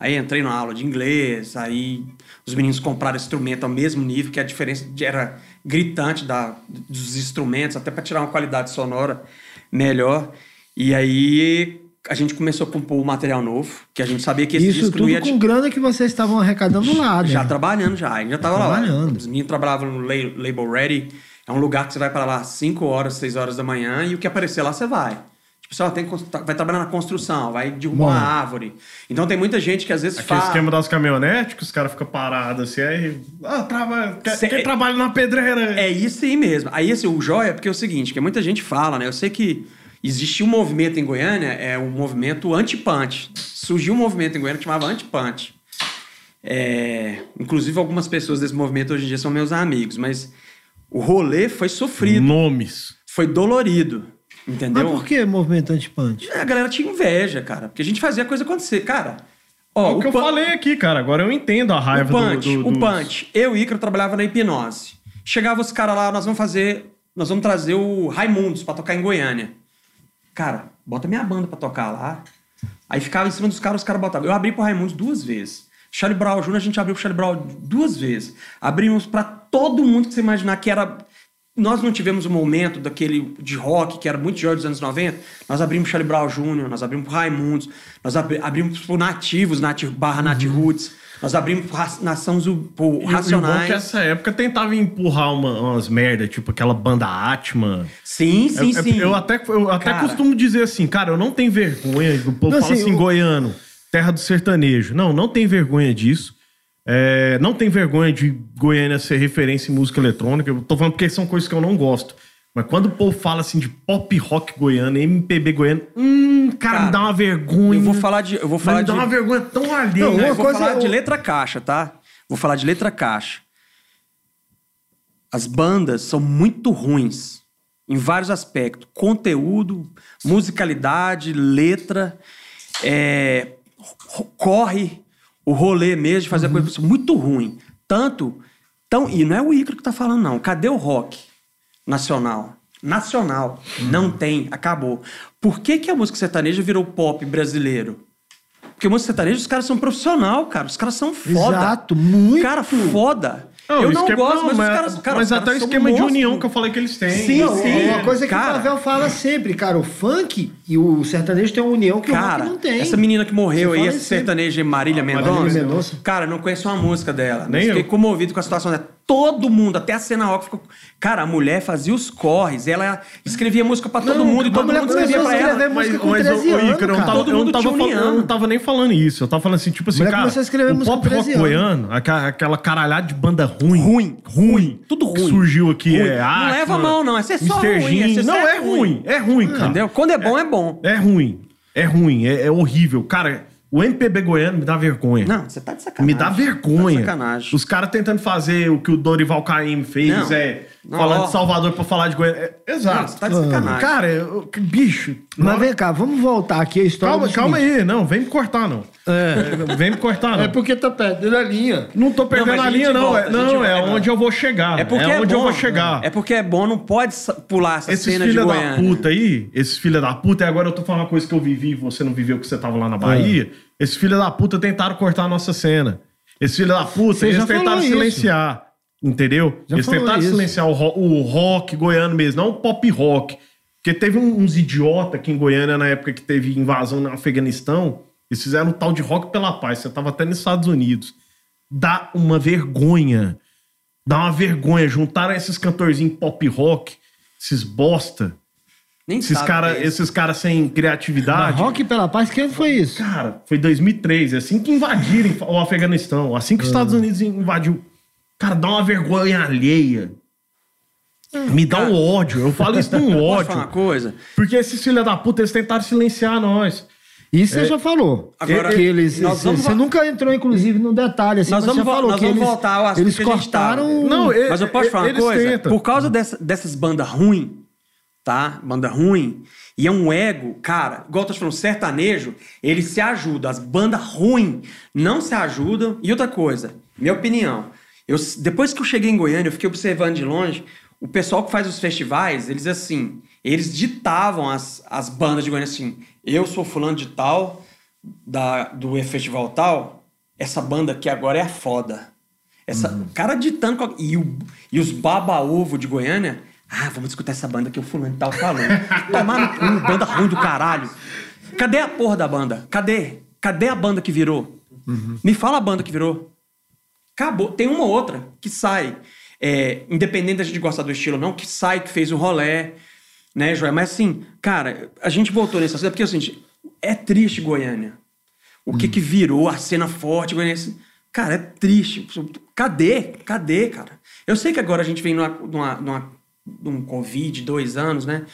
Aí entrei na aula de inglês, aí os meninos compraram instrumento ao mesmo nível, que a diferença era gritante da, dos instrumentos, até para tirar uma qualidade sonora melhor. E aí a gente começou a compor o material novo, que a gente sabia que esse Isso disco não tudo ia... com grana que vocês estavam arrecadando lá, né? Já trabalhando já, a gente já tava lá. Trabalhando. Os meninos trabalhavam no La- Label Ready. É um lugar que você vai para lá às 5 horas, 6 horas da manhã e o que aparecer lá você vai. Tipo, você tem, vai trabalhar na construção, vai derrubar uma árvore. Então tem muita gente que às vezes Aquele fala. esquema das caminhonetes, que os caras ficam parados assim, aí. Ah, trava, quer, Cê- quem trabalha na pedreira? É isso aí mesmo. Aí assim, o joia é porque é o seguinte, que muita gente fala, né? Eu sei que existia um movimento em Goiânia, é um movimento anti-punch. Surgiu um movimento em Goiânia que chamava anti-punch. É, inclusive algumas pessoas desse movimento hoje em dia são meus amigos, mas o rolê foi sofrido, Nomes. foi dolorido, Mas entendeu? por que movimento anti-punch? A galera tinha inveja, cara, porque a gente fazia a coisa acontecer, cara. Ó, É o que eu falei aqui, cara. Agora eu entendo a o raiva do- Punch, do, o Punch. Eu e o Icaro trabalhava na hipnose. Chegava os caras lá, nós vamos fazer. Nós vamos trazer o Raimundos pra tocar em Goiânia. Cara, bota minha banda pra tocar lá. Aí ficava em cima dos caras, os caras botavam. Eu abri pro Raimundos duas vezes. Charlie Brown Jr., a gente abriu pro Charlie Brown duas vezes. Abrimos pra todo mundo que você imaginar que era. nós não tivemos um momento daquele de rock que era muito de dos anos 90. Nós abrimos Charlie Brown Jr., nós abrimos pro Raimundos, nós abri, abrimos pro Nativos, Nat, barra Nat Uhum. Roots, nós abrimos pro Ra- Nação Zu, pro E, o- e o bom é Racionais. que essa época tentava empurrar uma- umas merda, tipo aquela banda Atman. Sim, sim, É- é- sim. Eu até, eu até Cara. costumo dizer assim, cara, eu não tenho vergonha. O povo Não, fala assim, assim, o- goiano, terra do sertanejo. Não, não tem vergonha disso. É, não tem vergonha de Goiânia ser referência em música eletrônica. Eu tô falando porque são coisas que eu não gosto. Mas quando o povo fala assim de pop rock goiano, MPB goiano, hum, cara, Cara, me dá uma vergonha. Eu vou falar de. Eu vou falar me de. dá uma vergonha tão alheia. Não, uma eu vou coisa falar é de letra caixa, tá? Vou falar de letra caixa. As bandas são muito ruins em vários aspectos: conteúdo, musicalidade, letra, é, corre o rolê mesmo de fazer Uhum. a coisa muito ruim. Tanto, tão, e não é o Icaro que tá falando não. Cadê o rock nacional? Nacional. Uhum. Não tem, acabou. Por que, que a música sertaneja virou pop brasileiro? Porque música sertaneja, os caras são profissional, cara. Os caras são foda. Exato, muito. Cara, foda. Não, eu não esquema- gosto, não, mas, mas, os caras... Cara, mas os até o caras esquema de união que eu falei que eles têm. Sim, Não, sim. Uma coisa que Cara. o Pavel fala sempre, cara, o funk e o sertanejo tem uma união que o Cara, rock não tem. essa menina que morreu aí, essa isso sertaneja Marília Marília Mendonça. Mendonça. Cara, não conheço uma música dela. Nem Fiquei eu. comovido com a situação dela. Todo mundo, até a cena rock ficou. Cara, a mulher fazia os corres, ela escrevia música pra todo Não, mundo e todo mulher mundo escrevia pra ela. escrever música com 13 ô, ô, anos, Ícaro, eu não tava, eu não falando, eu não tava nem falando isso. Eu tava falando assim, tipo assim, cara, começou a escrever o pop rock 13 anos. goiano, aquela, aquela caralhada de banda ruim. Ruim, Ruim. tudo ruim. Que surgiu aqui, Ruim. é Não leva a mão, não. Essa é só ruim, essa Não, é é ruim. É ruim, cara. Entendeu? Quando é bom, é bom. É ruim. É ruim. É, é horrível. Cara, o MPB goiano me dá vergonha. Não, você tá de sacanagem. Me dá vergonha. Tá de sacanagem. Os caras tentando fazer o que o Dorival Caymmi fez, Não. é Não, falando ó. de Salvador pra falar de Goiânia. É, exato. Não, tá de sacanagem. Cara, eu- que bicho. Mas hora- vem cá, vamos voltar aqui a história. Calma, calma aí. Não, vem me cortar, não. É. Vem me cortar, não. É porque tá perdendo a linha. Não tô perdendo Não, a a linha, não. volta, é, não, é vai, onde eu vou chegar. É porque é, onde bom. eu vou chegar. É porque é bom, não pode pular essa Esses cena de filha da Goiânia. puta aí, esses filha da puta, e agora eu tô falando uma coisa que eu vivi e você não viveu que você tava lá na Bahia. Esses filha da puta tentaram cortar a nossa cena. Esses filha da puta, Você eles já tentaram silenciar. Entendeu? Já eles tentaram isso. silenciar o, ro- o rock goiano mesmo, não o pop rock. Porque teve um- uns idiota aqui em Goiânia na época que teve invasão no Afeganistão. Eles fizeram um tal de rock pela paz. Você tava até nos Estados Unidos. Dá uma vergonha. Dá uma vergonha. Juntaram esses cantorzinhos pop rock, esses bosta. Nem Esses caras que é esses cara sem Mas criatividade. Rock pela Paz, que ano foi isso? Cara, foi 2003. é Assim que invadiram o Afeganistão. Assim que os Estados Unidos invadiu. Cara, dá uma vergonha alheia. Me dá um ódio. Eu falo isso num Posso falar uma ódio. coisa? Porque esses filha da puta, eles tentaram silenciar nós. Isso você já falou. Agora, que eles, nós vamos você vo- nunca entrou, inclusive, no detalhe. Assim, Nós vamos falou nós que vamos eles, voltar ao assunto eles que cortaram... Não, e- Mas eu posso falar uma coisa? tentam. Por causa dessa- dessas bandas ruins, tá? Banda ruim. E é um ego, cara, igual eu tô falando, sertanejo, eles se ajudam. As bandas ruins não se ajudam. E outra coisa, minha opinião. Eu, depois que eu cheguei em Goiânia, eu fiquei observando de longe. O pessoal que faz os festivais, eles assim, eles ditavam as, as bandas de Goiânia assim. Eu sou fulano de tal, da, do festival tal, essa banda aqui agora é a foda. Essa, Uhum. o cara ditando. E, o- e os baba-ovo de Goiânia. Ah, vamos escutar essa banda que o fulano tal falando. Tomar no cu, banda ruim do caralho. Cadê a porra da banda? Cadê? Cadê a banda que virou? Uhum. Me fala a banda que virou. Acabou. Tem uma outra que sai. É, independente da gente gostar do estilo ou não, que sai, que fez o rolé, né, Joia? Mas assim, cara, a gente voltou nessa cena, porque é o seguinte, é triste Goiânia. O que que virou a cena forte goianiense? Cara, é triste. Cadê? Cadê, cara? Eu sei que agora a gente vem numa, numa, numa, num Covid, dois anos, né?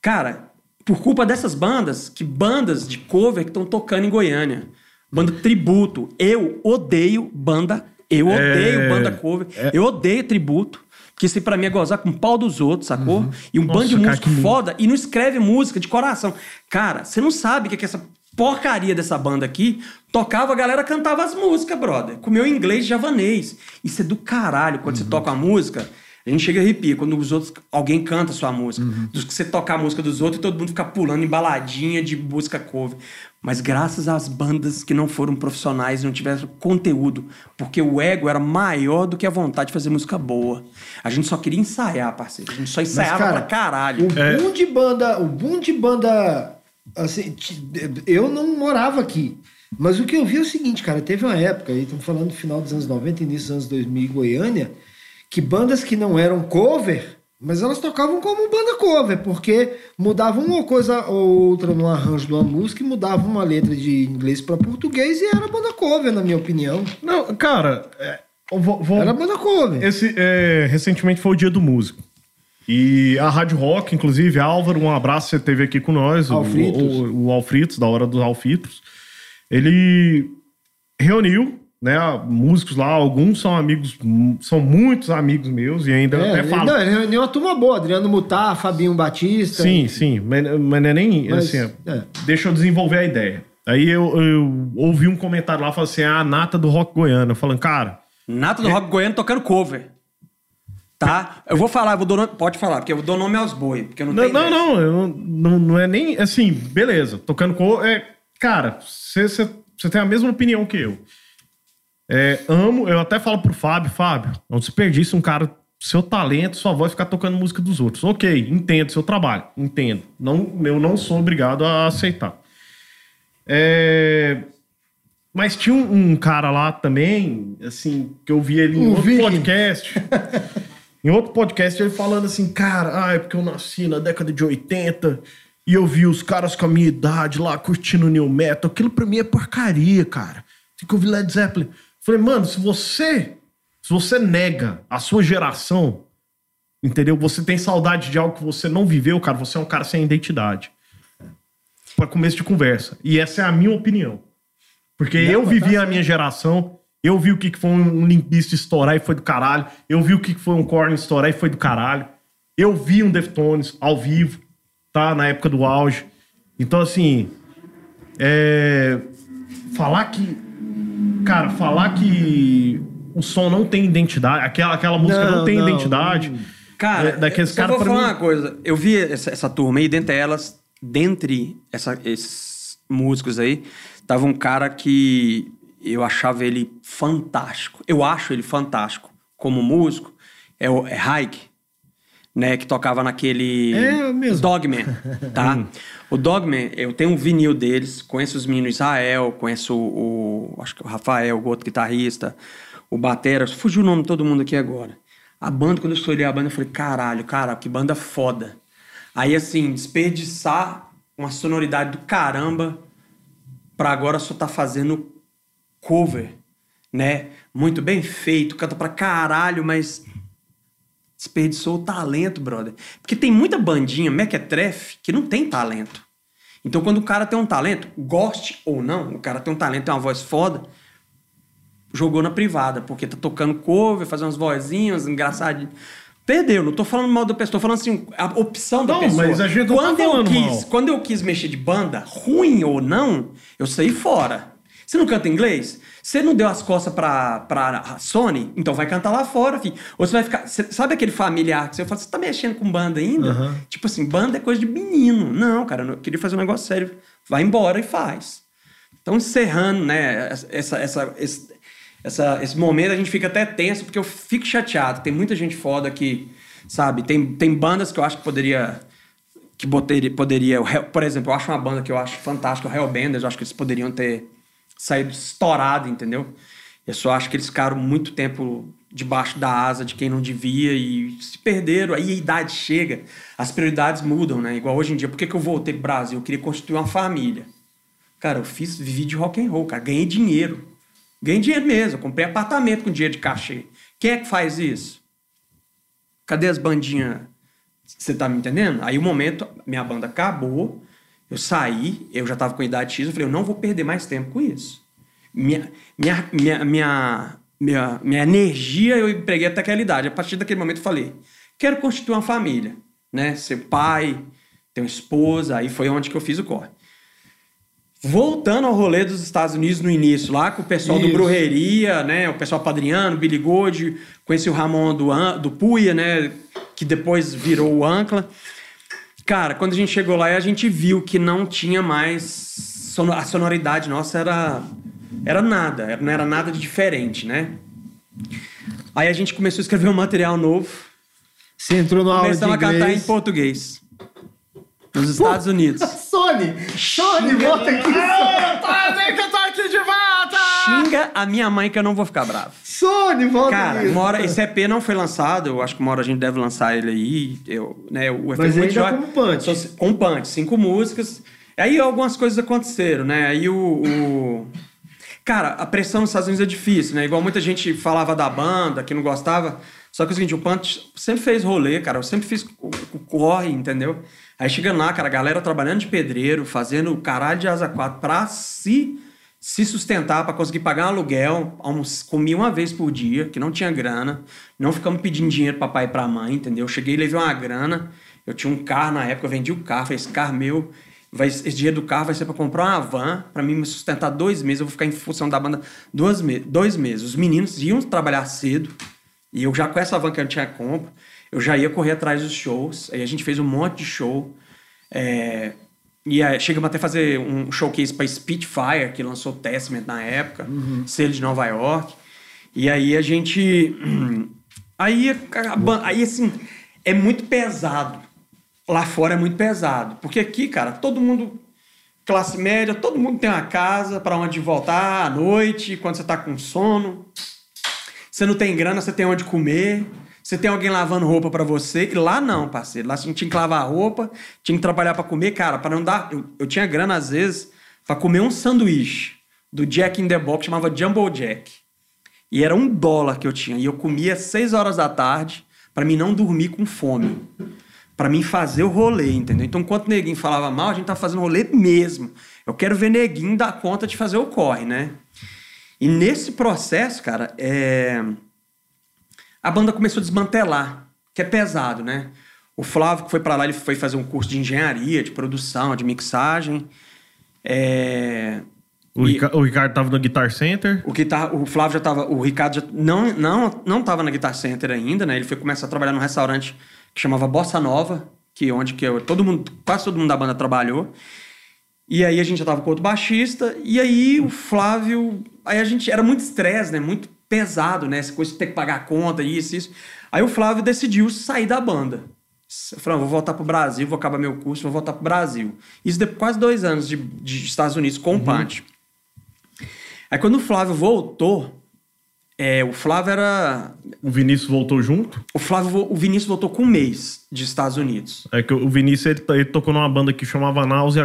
Cara, por culpa dessas bandas, que bandas de cover que estão tocando em Goiânia. Banda tributo. Eu odeio banda. Eu odeio É, banda cover. Eu odeio tributo. Porque isso pra mim é gozar com o pau dos outros, sacou? E um Uhum. Nossa, bando de músico que foda e não escreve música de coração. Cara, você não sabe o que é que essa porcaria dessa banda aqui tocava, a galera cantava as músicas, brother. Com meu inglês javanês. Isso é do caralho quando Uhum. você toca a música. A gente chega e arrepia quando os outros, alguém canta a sua música. Dos que você tocar a música dos outros e todo mundo fica pulando em baladinha de música cover. Mas graças às bandas que não foram profissionais, não tiveram conteúdo, porque o ego era maior do que a vontade de fazer música boa. A gente só queria ensaiar, parceiro. A gente só ensaiava cara, pra caralho. O boom de banda, o boom de banda, assim, eu não morava aqui. Mas o que eu vi é o seguinte, cara, teve uma época, aí estamos falando do final dos anos 90, início dos anos 2000 em Goiânia, que bandas que não eram cover, mas elas tocavam como banda cover, porque mudavam uma coisa ou outra no arranjo de uma música mudavam uma letra de inglês para português e era banda cover, na minha opinião. Não, cara, é, vou- vou- Era banda cover. esse, é, recentemente foi o dia do músico. E a Rádio Rock, inclusive, Álvaro, um abraço, você esteve aqui com nós, o, Alfritos. o, o Alfritos, da Hora dos Alfitos. Ele reuniu, né, músicos lá, alguns são amigos, são muitos amigos meus, e ainda É, até falo. não, ele reuniu uma turma boa, Adriano Mutar, Fabinho Batista. Sim, sim, mas, mas não é nem Mas, assim. é. Deixa eu desenvolver a ideia. Aí eu, eu ouvi um comentário lá, falando assim: "Ah, a nata do rock goiano. Eu Falando, cara, Nata do Rock Goiano tocando cover. Tá? Eu vou falar, eu vou nome- pode falar, porque eu dou nome aos boi, porque eu não, não, tenho não, não, eu não, não, é nem assim, beleza, tocando com. É, cara, você tem a mesma opinião que eu. É, amo, eu até falo pro Fábio, Fábio, um desperdício um cara, seu talento, sua voz ficar tocando música dos outros. Ok, entendo seu trabalho, entendo. Não, eu não sou obrigado a aceitar. É, mas tinha um, um cara lá também, assim, que eu vi ele em O outro Viking. podcast. em outro podcast, ele falando assim, cara, ah, é porque eu nasci na década de 80 e eu vi os caras com a minha idade lá curtindo new metal. Aquilo pra mim é porcaria, cara. Tem que ouvir Led Zeppelin. Falei, mano, se você, se você nega a sua geração, entendeu? Você tem saudade de algo que você não viveu, cara, você é um cara sem identidade. Para começo de conversa. E essa é a minha opinião. Porque Não, eu vivi tá a minha geração, eu vi o que que foi um Limpista estourar e foi do caralho. Eu vi o que que foi um Korn estourar e foi do caralho. Eu vi um Deftones ao vivo, tá? Na época do auge. Então, assim, é... falar que... Cara, falar que o som não tem identidade, aquela, aquela música não, Não, tem não, identidade... Cara, é, daqueles eu caras vou pra falar mim- uma coisa. Eu vi essa, essa turma aí, dentre elas, dentre essa- esses músicos aí, tava um cara que eu achava ele fantástico. Eu acho ele fantástico como músico. É o é Haig, né? Que tocava naquele... É, mesmo. Dogman, tá? o Dogman, eu tenho um vinil deles, conheço os meninos Israel, conheço o, o- acho que o Rafael, o outro guitarrista, o Batera, fugiu o nome de todo mundo aqui agora. A banda, quando eu escolhi a banda, eu falei, caralho, cara, que banda foda. Aí, assim, desperdiçar uma sonoridade do caramba pra agora só tá fazendo cover, né? Muito bem feito, canta pra caralho, mas desperdiçou o talento, brother. Porque tem muita bandinha, mequetrefe, que não tem talento. Então, quando o cara tem um talento, goste ou não, o cara tem um talento, tem uma voz foda, jogou na privada, porque tá tocando cover, fazendo umas vozinhas engraçadinhas. Perdeu, não tô falando mal da pessoa, tô falando assim, a opção da Não, pessoa. mas a gente não tá quando eu falando quis, mal. quando eu quis mexer de banda, ruim ou não, eu saí fora. Você não canta inglês? Você não deu as costas pra, pra Sony? Então vai cantar lá fora, filho. Ou você vai ficar. sabe aquele familiar que você fala, você tá mexendo com banda ainda? Tipo assim, banda é coisa de menino. Não, cara, eu queria fazer um negócio sério. Vai embora e faz. Então, encerrando, né, essa, essa, esse, essa, esse momento, a gente fica até tenso, porque eu fico chateado. Tem muita gente foda que, sabe, tem, tem bandas que eu acho que poderia. Que poderia. Hell- Por exemplo, eu acho uma banda que eu acho fantástica, o Hellbenders, eu acho que eles poderiam ter saído estourado, entendeu? Eu só acho que eles ficaram muito tempo debaixo da asa de quem não devia e se perderam. Aí a idade chega, as prioridades mudam, né? Igual hoje em dia. Por que, que eu voltei pro Brasil? Eu queria constituir uma família. Cara, eu fiz, vivi de rock and roll, cara. Ganhei dinheiro. Ganhei dinheiro mesmo. Eu comprei apartamento com dinheiro de cachê. Quem é que faz isso? Cadê as bandinhas? Você tá me entendendo? Aí o momento, minha banda acabou, eu saí, eu já tava com idade X, eu falei, eu não vou perder mais tempo com isso. Minha, minha, minha, minha, minha, minha energia eu empreguei até aquela idade. A partir daquele momento eu falei, quero constituir uma família, né? Ser pai, ter uma esposa, aí foi onde que eu fiz o corre. Voltando ao rolê dos Estados Unidos no início, lá com o pessoal do Isso. Brujeria, né? O pessoal Padriano, Billy Gold, conheci o Ramon do, An- do Puia, né? Que depois virou o Ancla. Cara, quando a gente chegou lá, a gente viu que não tinha mais. A sonoridade nossa era. Era nada, não era nada de diferente, né? Aí a gente começou a escrever um material novo. Você entrou no aula de Começamos a cantar em português. Nos Estados Unidos. Sony! Sony, volta aqui! Que eu tô aqui de volta! Xinga a minha mãe que eu não vou ficar bravo. Sony, volta Cara, aqui! uma hora, esse EP não foi lançado, eu acho que uma hora a gente deve lançar ele aí. Eu, né, o EP Mas ainda jóia. como punch. Só se- Com punch, cinco músicas. Aí algumas coisas aconteceram, né? Aí o, o- Cara, a pressão nos Estados Unidos é difícil, né? Igual muita gente falava da banda, que não gostava. Só que é o seguinte, o Punch sempre fez rolê, cara. Eu sempre fiz o, o corre, entendeu? Aí chegando lá, cara, a galera trabalhando de pedreiro, fazendo o caralho de asa 4 pra se, se sustentar, pra conseguir pagar um aluguel. Comia uma vez por dia, que não tinha grana. Não ficamos pedindo dinheiro pra pai e pra mãe, entendeu? Eu cheguei e levei uma grana. Eu tinha um carro na época, eu vendi o carro. Falei, esse carro meu vai, esse dinheiro do carro vai ser para comprar uma van, para mim me sustentar dois meses. Eu vou ficar em função da banda dois, me dois meses. Os meninos iam trabalhar cedo, e eu já com essa van que eu tinha compra, eu já ia correr atrás dos shows. Aí a gente fez um monte de show. É, e aí, chegamos até a fazer um showcase para Spitfire, que lançou Testament na época, selo de Nova York. E aí a gente. Aí, a aí assim, é muito pesado. Lá fora é muito pesado. Porque aqui, cara, todo mundo, classe média, todo mundo tem uma casa para onde voltar à noite, quando você tá com sono. Você não tem grana, você tem onde comer. Você tem alguém lavando roupa pra você. E lá não, parceiro. Lá gente tinha que lavar roupa, tinha que trabalhar pra comer. Cara, para não dar. Eu, eu tinha grana, às vezes, pra comer um sanduíche do Jack in the Box, chamava Jumbo Jack. E era um dólar que eu tinha. E eu comia às seis horas da tarde pra mim não dormir com fome. Pra mim fazer o rolê, entendeu? Então, enquanto neguinho falava mal, a gente tá fazendo rolê mesmo. Eu quero ver neguinho dar conta de fazer o corre, né? E nesse processo, cara, é... a banda começou a desmantelar, que é pesado, né? O Flávio, que foi pra lá, ele foi fazer um curso de engenharia, de produção, de mixagem. É... O, E- Rica- o Ricardo tava no Guitar Center. O, guitar, o Flávio já tava. O Ricardo já não, não, não tava na Guitar Center ainda, né? Ele foi começar a trabalhar num restaurante que chamava Bossa Nova, que onde que eu, todo mundo, quase todo mundo da banda trabalhou. E aí a gente já tava com outro baixista, e aí o Flávio. Aí a gente. Era muito estresse, né? Muito pesado, né? Essa coisa de ter que pagar a conta, isso, isso. Aí o Flávio decidiu sair da banda. "Ah, vou voltar pro Brasil, vou acabar meu curso, vou voltar pro Brasil. Isso depois de quase dois anos de, de Estados Unidos com o Punch. Aí quando o Flávio voltou, é, o Flávio era. O Vinícius voltou junto. O Flávio, o Vinícius voltou com um mês de Estados Unidos. É que o Vinícius ele, ele tocou numa banda que chamava Naus e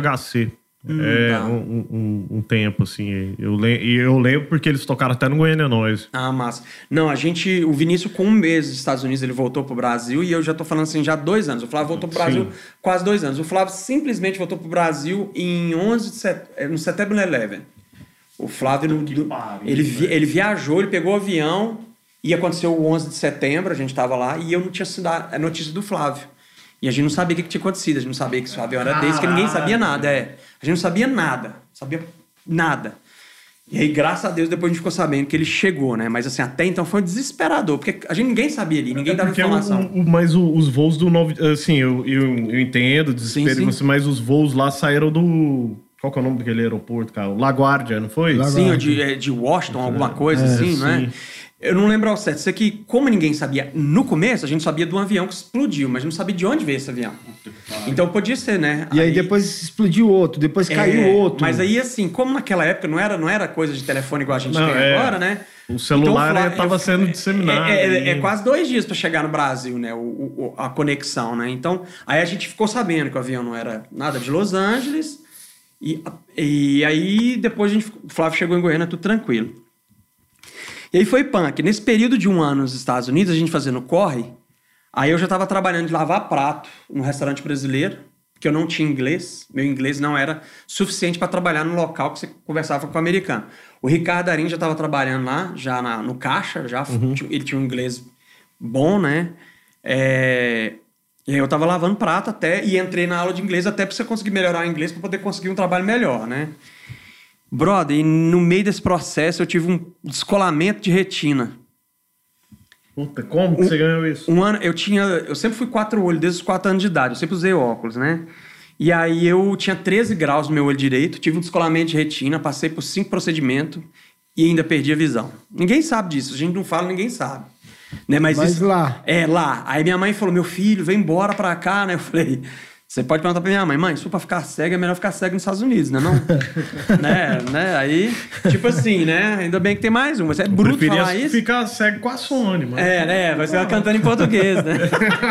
HC. é, tá. um, um- um tempo, assim. Eu, le- e eu lembro porque eles tocaram até no Goiânia Nós. Ah, massa. Não, a gente. O Vinícius, com um mês dos Estados Unidos, ele voltou pro Brasil e eu já tô falando assim, já há dois anos. O Flávio voltou pro Brasil Sim. quase dois anos. O Flávio simplesmente voltou pro Brasil em 11 de set... eh, no Setembro 11. O Flávio, no- do- ele, vi- ele viajou, ele pegou o avião e aconteceu o 11 de setembro, a gente tava lá e eu não tinha sido a a notícia do Flávio. E a gente não sabia o que que tinha acontecido, a gente não sabia que esse avião era desse, que ninguém sabia nada, é. A gente não sabia nada, sabia nada. E aí, graças a Deus, depois a gente ficou sabendo que ele chegou, né? Mas assim, até então foi desesperador, porque a gente ninguém sabia ali, ninguém dava Porque informação. o- o- mas o- os voos do novo. Assim, eu, eu, eu entendo o desespero, Sim, sim. mas os voos lá saíram do. Qual que é o nome daquele aeroporto, cara? O Laguardia, não foi? Laguardia. Sim, de, é, de Washington, alguma coisa assim, não é? Eu não lembro ao certo. Isso aqui, como ninguém sabia no começo, a gente sabia de um avião que explodiu, mas não sabia de onde veio esse avião. Então podia ser, né? E aí depois explodiu outro, depois caiu É, outro. Mas aí, assim, como naquela época não era, não era coisa de telefone igual a gente Não, tem é. agora, né? O celular, Flá- né, tava eu- sendo disseminado, É, é- é quase dois dias para chegar no Brasil, né? O, o- a conexão, né? Então, aí a gente ficou sabendo que o avião não era nada de Los Angeles. E, e aí, depois a gente, o Flávio chegou em Goiânia, tudo tranquilo. E aí foi punk. Nesse período de um ano nos Estados Unidos, a gente fazendo corre, aí eu já estava trabalhando de lavar prato no restaurante brasileiro, porque eu não tinha inglês, meu inglês não era suficiente para trabalhar no local que você conversava com o americano. O Ricardo Arim já estava trabalhando lá, já na- no caixa, já Uhum. ele tinha um inglês bom, né? É, E aí eu tava lavando prato até e entrei na aula de inglês até pra você conseguir melhorar o inglês pra poder conseguir um trabalho melhor, né? Brother, e no meio desse processo eu tive um descolamento de retina. Puta, como que você ganhou isso? Um ano, eu tinha. Eu sempre fui quatro olhos desde os quatro anos de idade. Eu sempre usei óculos, né? E aí eu tinha 13 graus no meu olho direito, tive um descolamento de retina, passei por cinco procedimentos e ainda perdi a visão. Ninguém sabe disso, a gente não fala, ninguém sabe. Né? Mas, Mas isso- lá. É, lá. Aí minha mãe falou: meu filho, vem embora pra cá, né? Eu falei. Você pode perguntar pra minha mãe, mãe, se for pra ficar cego, é melhor ficar cego nos Estados Unidos, né? Não? né? né? Aí, tipo assim, né? Ainda bem que tem mais um. Mas é bruto Preferia falar isso. ficar cego com a Sony, mano. É, né? Vai ser ela cantando em português, né?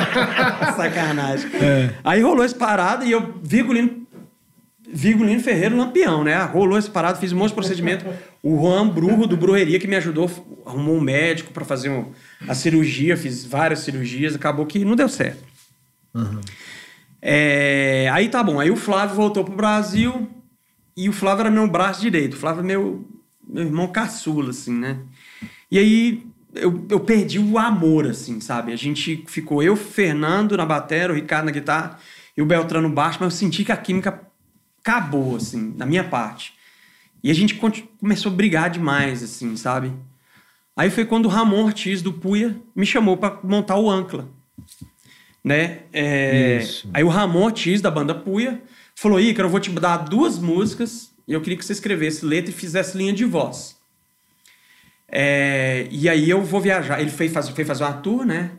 Sacanagem. Aí rolou esse parada e eu, Vigolino, Vigolino Ferreira Lampião, né? Rolou esse parada, fiz um monte de procedimento. O Juan Brujo, do Brujeria, que me ajudou, arrumou um médico pra fazer um- a cirurgia, fiz várias cirurgias, acabou que não deu certo. É, aí tá bom, aí o Flávio voltou pro Brasil e o Flávio era meu braço direito. O Flávio é meu, meu irmão caçula, assim, né? E aí eu, eu perdi o amor, assim, sabe? A gente ficou, eu, Fernando na bateria, o Ricardo na guitarra e o Beltrano no baixo, mas eu senti que a química acabou, assim, da minha parte. E a gente começou a brigar demais, assim, sabe? Aí foi quando o Ramon Ortiz do Puia me chamou pra montar o Ancla. Né? É. Aí o Ramon Ortiz da banda Puia falou: Ícaro, eu vou te dar duas músicas e eu queria que você escrevesse letra e fizesse linha de voz. É, e aí eu vou viajar. Ele foi fazer, uma tour, né?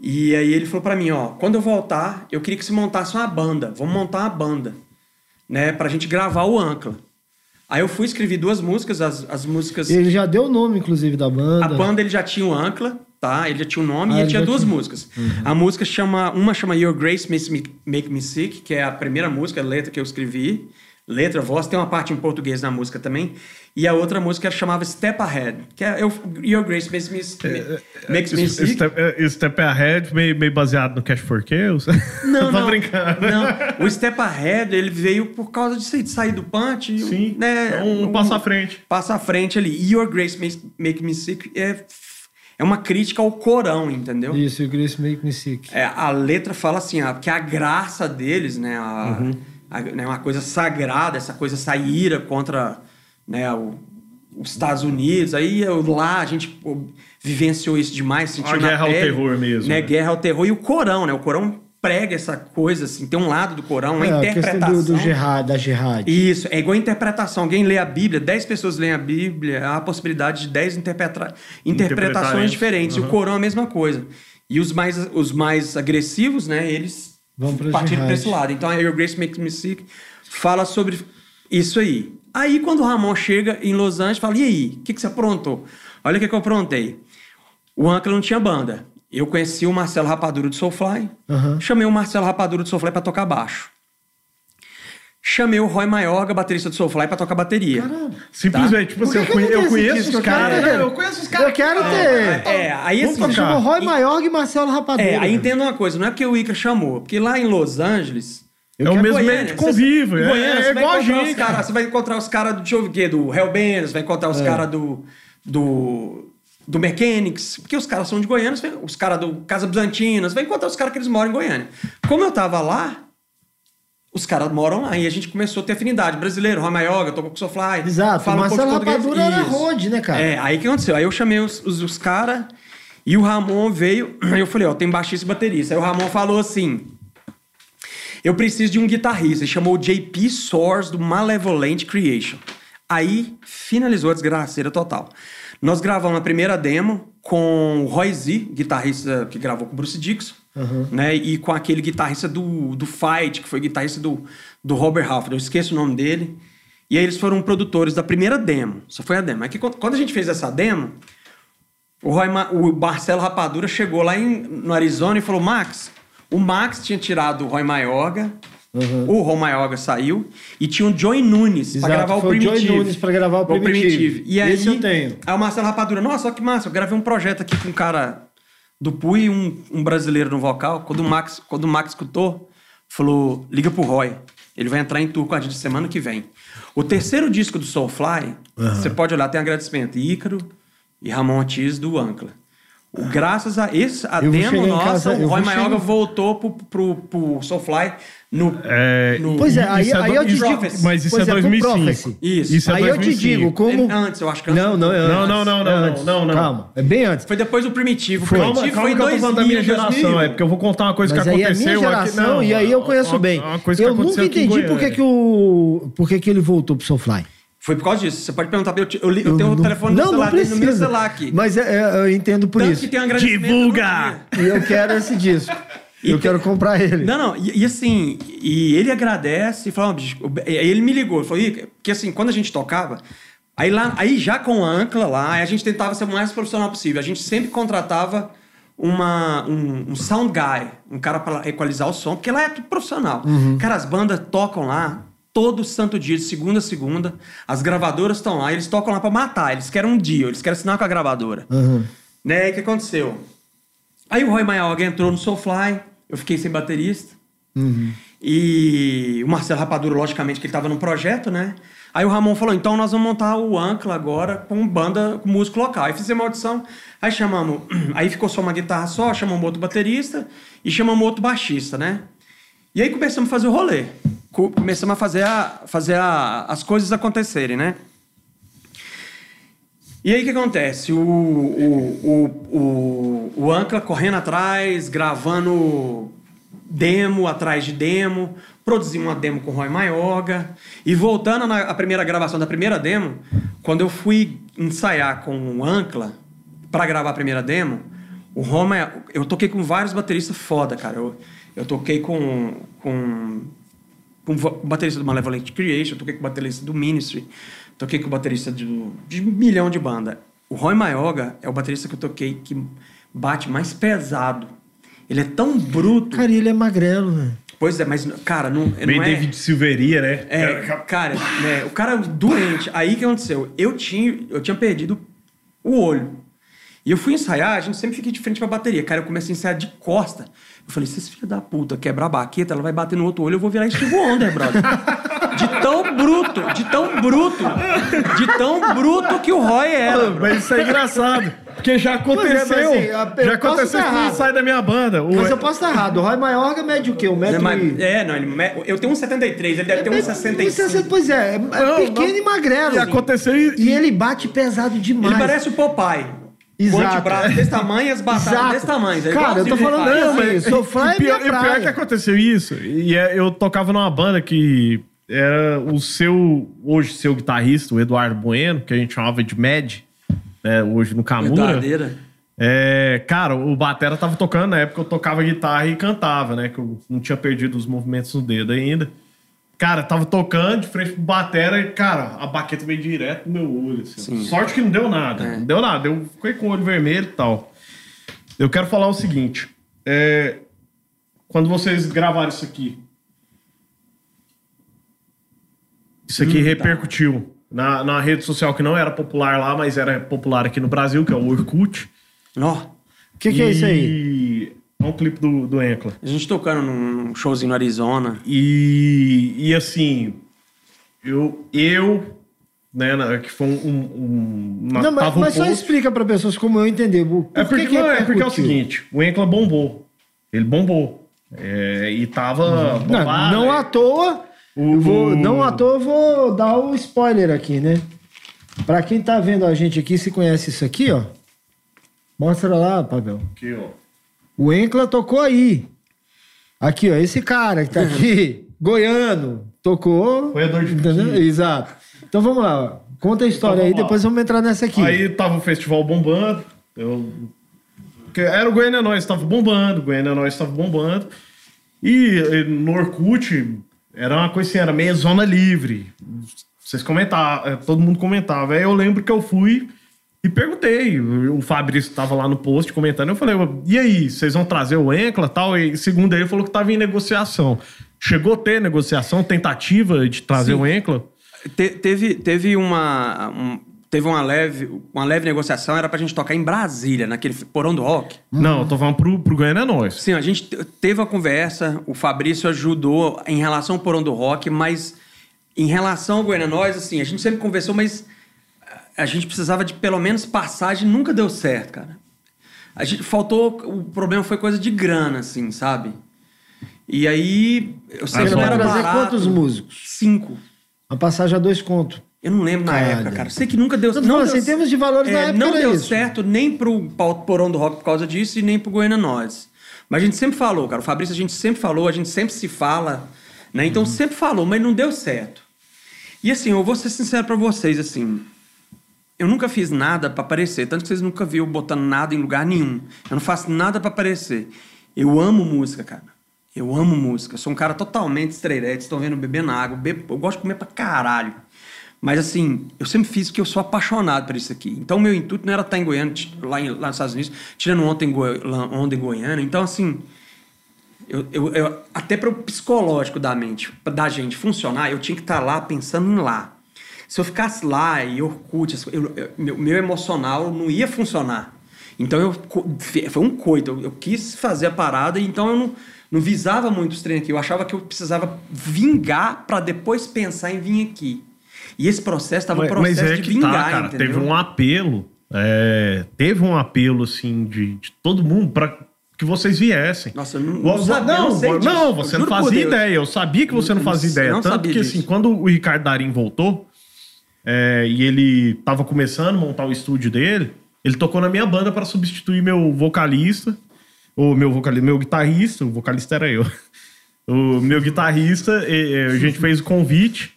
E aí ele falou pra mim, ó, quando eu voltar, eu queria que você montasse uma banda. Vamos montar uma banda, né? Pra gente gravar o Ancla. Aí eu fui escrevi duas músicas, as, as músicas... Ele já deu o nome, inclusive, da banda. A banda ele já tinha o Ancla, tá? Ele já tinha o nome Ah, e ele ele tinha duas tinha. músicas. A música chama. Uma chama Your Grace Makes Me, Make Me Sick, que é a primeira música, a letra que eu escrevi. Letra, voz, tem uma parte em português na música também. E a outra música chamava Step Ahead, que é eu, Your Grace Makes Me, makes me Sick. Step, é, Step Ahead, meio, meio baseado no Cash for Kills. Não, não. brincando. Não. O Step Ahead, ele veio por causa de sair, de sair do punch. Sim. Né, Um, passo à frente. Passa à frente ali. Your Grace Makes Make Me Sick é, é uma crítica ao Corão, entendeu? Isso, o Grace Make Me Sick. É, a letra fala assim, ó, que a graça deles, né, a, Uhum. a- né, uma coisa sagrada, essa coisa, essa ira contra né, o- os Estados Unidos. Aí eu, lá a gente pô, vivenciou isso demais, sentiu A guerra ao pele, terror mesmo, Né, né? Guerra ao terror. E o Corão, né? O Corão prega essa coisa, assim, tem um lado do Corão, uma É, a questão interpretação. do, do Gerard, da Gerard. Isso, é igual interpretação. Alguém lê a Bíblia, 10 pessoas leem a Bíblia, há a possibilidade de 10 interpreta- interpretações diferentes. E o Uhum. Corão é a mesma coisa. E os mais, os mais agressivos, né, eles Vão pra partiram jihad. para esse lado. Então, a Your Grace Makes Me Sick fala sobre isso aí. Aí, quando o Ramon chega em Los Angeles, fala, e aí, o que, que você aprontou? Olha o que, que eu aprontei. O Ancla não tinha banda. Eu conheci o Marcelo Rapadura do Soulfly. Aham. Chamei o Marcelo Rapadura do Soulfly para tocar baixo. Chamei o Roy Maiorga, baterista do Soulfly, para tocar bateria. Simplesmente, tipo assim, eu, conhe- eu conheço os Eu quero caras. ter. Eu conheço os caras. Eu quero ter. É, aí Vamos assim, chamou Roy E- Maiorga e Marcelo Rapadura. É, aí entenda uma coisa, não é porque o Ica chamou, porque lá em Los Angeles. É o mesmo meio de você- convívio, em é- Goiânia, é você vai igual a encontrar gente, os cara- cara. Você vai encontrar os caras do, deixa eu ver do Hellbenders, vai encontrar os É. caras do, do. Do Mechanics, porque os caras são de Goiânia, os caras do Casa Bizantina, você vai encontrar os caras que eles moram em Goiânia. Como eu tava lá, os caras moram lá e a gente começou a ter afinidade. Brasileiro, com o Sofly. Exato, fala o um pouco. Rapadura era road, né, cara? É, aí que aconteceu? Aí eu chamei os, os, os caras e o Ramon veio. Aí eu falei, ó, tem baixista e baterista. Aí o Ramon falou assim: eu preciso de um guitarrista. Ele chamou o JP Source do Malevolent Creation. Aí finalizou a desgraceira total. Nós gravamos a primeira demo com o Roy Z, guitarrista que gravou com o Bruce Dixon, né? E com aquele guitarrista do, do Fight, que foi guitarrista do, do Robert Halford. Eu esqueço o nome dele. E aí eles foram produtores da primeira demo. Só foi a demo. Aí que quando a gente fez essa demo, o, Roy o Marcelo Rapadura chegou lá em- no Arizona e falou: Max, o Max tinha tirado o Roy Maioga, o Roy Maioga saiu, e tinha o Joey Nunes Exato, pra gravar o foi o Joey Primitive. Nunes pra gravar o Primitive. E aí, Esse eu tenho. aí o Marcelo Rapadura, nossa, olha que massa, eu gravei um projeto aqui com um cara do Pui e um, um brasileiro no vocal. Quando o, Max, quando o Max escutou, falou: liga pro Roy. Ele vai entrar em tour com a gente semana que vem. O terceiro disco do Soulfly, você pode olhar, tem agradecimento. Ícaro e Ramon Ortiz do Ancla. Graças a esse a demo nossa, casa- o Roy vou chegar- Maioga voltou pro, pro, pro Soulfly no, É, no- Pois é, aí, Isso é aí eu te isso- digo. mas isso é pro 2005. Prophecy. Isso. Isso é aí eu te 2005. digo, como. É antes, eu acho que Não, não, é antes. Não, não, não, não, É antes. não, não. Calma, é bem antes. Foi depois do Primitivo. O Calma, Primitivo calma foi que eu tô falando da 2000, minha geração, 2000. é porque eu vou contar uma coisa Mas que aí é aconteceu minha geração, aqui. Não, e aí eu conheço uma- bem. Uma eu nunca entendi por que, o, por que, que ele voltou pro Soulfly. Foi por causa disso. Você pode perguntar. Eu, eu, eu tenho o não, telefone do não, celular não no meu celular aqui. Mas é, é, eu entendo por Tanto isso. que tem um Divulga! E eu quero esse disco. eu quero comprar ele. Não, não, e, e assim, e ele agradece e fala, "Ó, bicho, o- aí ele me ligou, falou, "Ih, porque assim, quando a gente tocava, aí lá, aí já com a Ancla lá, aí a gente tentava ser o mais profissional possível. A gente sempre contratava uma, um, um sound guy, um cara para equalizar o som, porque lá é tudo profissional. Cara, as bandas tocam lá todo santo dia, de segunda a segunda. As gravadoras estão lá, eles tocam lá para matar, eles querem um dia, eles querem assinar com a gravadora. Uhum. Né? E o que aconteceu? Aí o Roy Maioga entrou no Soulfly, eu fiquei sem baterista. E o Marcelo Rapadura, logicamente, que ele estava num projeto, né? Aí o Ramon falou: então nós vamos montar o Ancla agora com banda, com músico local. Aí fizemos uma audição, aí chamamos. Aí ficou só uma guitarra só, chamamos outro baterista e chamamos outro baixista, né? E aí começamos a fazer o rolê. Co- Começamos a fazer, a, fazer a- as coisas acontecerem, né? E aí o que acontece? O, o, o, o, o Ancla correndo atrás, gravando demo atrás de demo, produzimos uma demo com o Roy Maioga. E voltando na primeira gravação da primeira demo, quando eu fui ensaiar com o Ancla para gravar a primeira demo, o Roma, eu toquei com vários bateristas foda, cara. Eu, eu toquei com, com com o baterista do Malevolent Creation, toquei com o baterista do Ministry, toquei com o baterista de, de um milhão de banda. O Roy Maioga é o baterista que eu toquei que bate mais pesado. Ele é tão bruto. Cara, ele é magrelo, velho. Pois é, mas, cara, não, Bem não é... David Silveria, né? É, cara, né, o cara doente. Aí o que aconteceu? Eu tinha, eu tinha perdido o olho. E eu fui ensaiar, a gente sempre fica de frente pra bateria. Cara, eu comecei a ensaiar de costa. Eu falei, se esse filho da puta quebrar a baqueta, ela vai bater no outro olho, eu vou virar Steve Wonder, brother. De tão bruto, de tão bruto, de tão bruto que o Roy era. Mano, Mas isso é engraçado. Porque já aconteceu. Pois é, mas assim, já aconteceu que errado. sai da minha banda. O- Mas eu posso estar errado. O Roy Mayorga mede o quê? Um É, metro mas- e... é, não, ele, me- eu tenho um 73, ele deve ter um 65. Pois é, é, é Não, pequeno não. e magrelo. E aconteceu e- E ele bate pesado demais. Ele parece o Popeye. Exato. Com o antebraço desse tamanho e as batatas Exato. desse tamanho. É Cara, eu tô falando Popeye. Não, mas- assim, Soulfly é e pior, minha e pior praia. que aconteceu isso. E é- eu tocava numa banda que era o seu, hoje seu guitarrista, o Eduardo Bueno, que a gente chamava de Mad, né, hoje no Camura. Verdadeira. É, cara, o Batera tava tocando, na época eu tocava guitarra e cantava, né? Que eu não tinha perdido os movimentos no dedo ainda. Cara, tava tocando de frente pro Batera e, cara, a baqueta veio direto no meu olho. assim. Sim. Sorte que não deu nada. É. Não deu nada. Eu fiquei com o olho vermelho e tal. Eu quero falar o seguinte. é, quando vocês gravaram isso aqui, isso aqui Hum, tá. repercutiu na, na rede social que não era popular lá, mas era popular aqui no Brasil, que é o Orkut. Ó, O que, que é isso aí? É um clipe do, do Encla. a gente tocando num showzinho no Arizona. E, e assim, eu, eu né, na- que foi um. um, um na- Não, mas, tava um mas só post- explica pra pessoas como eu entender. Por É porque, que não, é porque é o seguinte: o Encla bombou. Ele bombou. É, e tava. Não, bombado, não né? à toa. O- eu vou, o- não à toa eu vou dar o spoiler aqui, né? Pra quem tá vendo a gente aqui, se conhece isso aqui, ó. Mostra lá, Pavel. Aqui, ó. O Encla tocou aí. Aqui, ó. Esse cara que tá aqui, goiano, tocou. Roedor de entendeu? Exato. Então vamos lá. Conta a história Então, aí, lá. depois vamos entrar nessa aqui. Aí tava o festival bombando. Eu... Era o Goiânia Nós, tava bombando. O Goiânia Nós tava bombando. E, no Orkut era uma coisa assim, era meio zona livre. Vocês comentavam, eh, todo mundo comentava. Aí eu lembro que eu fui e perguntei. O Fabrício tava lá no post comentando. Eu falei, e aí, vocês vão trazer o Encla e tal? E segundo ele, falou que tava em negociação. Chegou a ter negociação, tentativa de trazer Sim. o Encla? Te- teve, teve uma. um- teve uma leve, uma leve negociação, era pra gente tocar em Brasília, naquele porão do rock. Não, eu tô falando pro, pro Goiânia Nós. Sim, a gente te- teve a conversa, o Fabrício ajudou em relação ao porão do rock, mas em relação ao Goiânia Nós, assim, a gente sempre conversou, mas a gente precisava de pelo menos passagem, nunca deu certo, cara. A gente faltou. O problema foi coisa de grana, assim, sabe? E aí. Eu sei que não era trazer barato. quantos músicos? Cinco. A passagem a dois contos. Eu não lembro na Cara. época, cara. Sei que nunca deu Não, não assim, deu em termos de valores, na é, época Não deu isso. certo nem pro Porão do Rock por causa disso e nem pro Goiânia Nós. Mas a gente sempre falou, cara. O Fabrício a gente sempre falou, a gente sempre se fala, né? Uhum. Então sempre falou, mas não deu certo. E assim, eu vou ser sincero pra vocês, assim. Eu nunca fiz nada pra aparecer, tanto que vocês nunca viram eu botando nada em lugar nenhum. Eu não faço nada pra aparecer. Eu amo música, cara. Eu amo música. Sou um cara totalmente estreirete, estão vendo bebendo água. bebo- eu gosto de comer pra caralho. Mas assim, eu sempre fiz porque eu sou apaixonado por isso aqui. Então, meu intuito não era estar em Goiânia, lá, em- lá nos Estados Unidos, tirando ontem em onda em Goiânia. Então, assim, eu, eu- eu- até para o psicológico da mente, da gente funcionar, eu tinha que estar lá pensando em lá. Se eu ficasse lá e Orkut, eu- eu- meu, meu emocional não ia funcionar. Então eu foi um coito. Eu, eu quis fazer a parada, então eu não, não visava muito os treinos aqui. Eu achava que eu precisava vingar para depois pensar em vir aqui. E esse processo estava um Mas, processo mas é de que vingar, tá, cara. entendeu? Teve um apelo. é, teve um apelo, assim, de, de todo mundo pra que vocês viessem. Nossa, eu não, não sabia, não, não não, você não fazia ideia. Eu sabia que você não fazia ideia. Tanto que, disso. assim, quando o Ricardo Darim voltou é, e ele tava começando a montar o estúdio dele, ele tocou na minha banda para substituir meu vocalista, o meu vocalista, meu guitarrista, o vocalista era eu. O meu guitarrista, a gente fez o convite.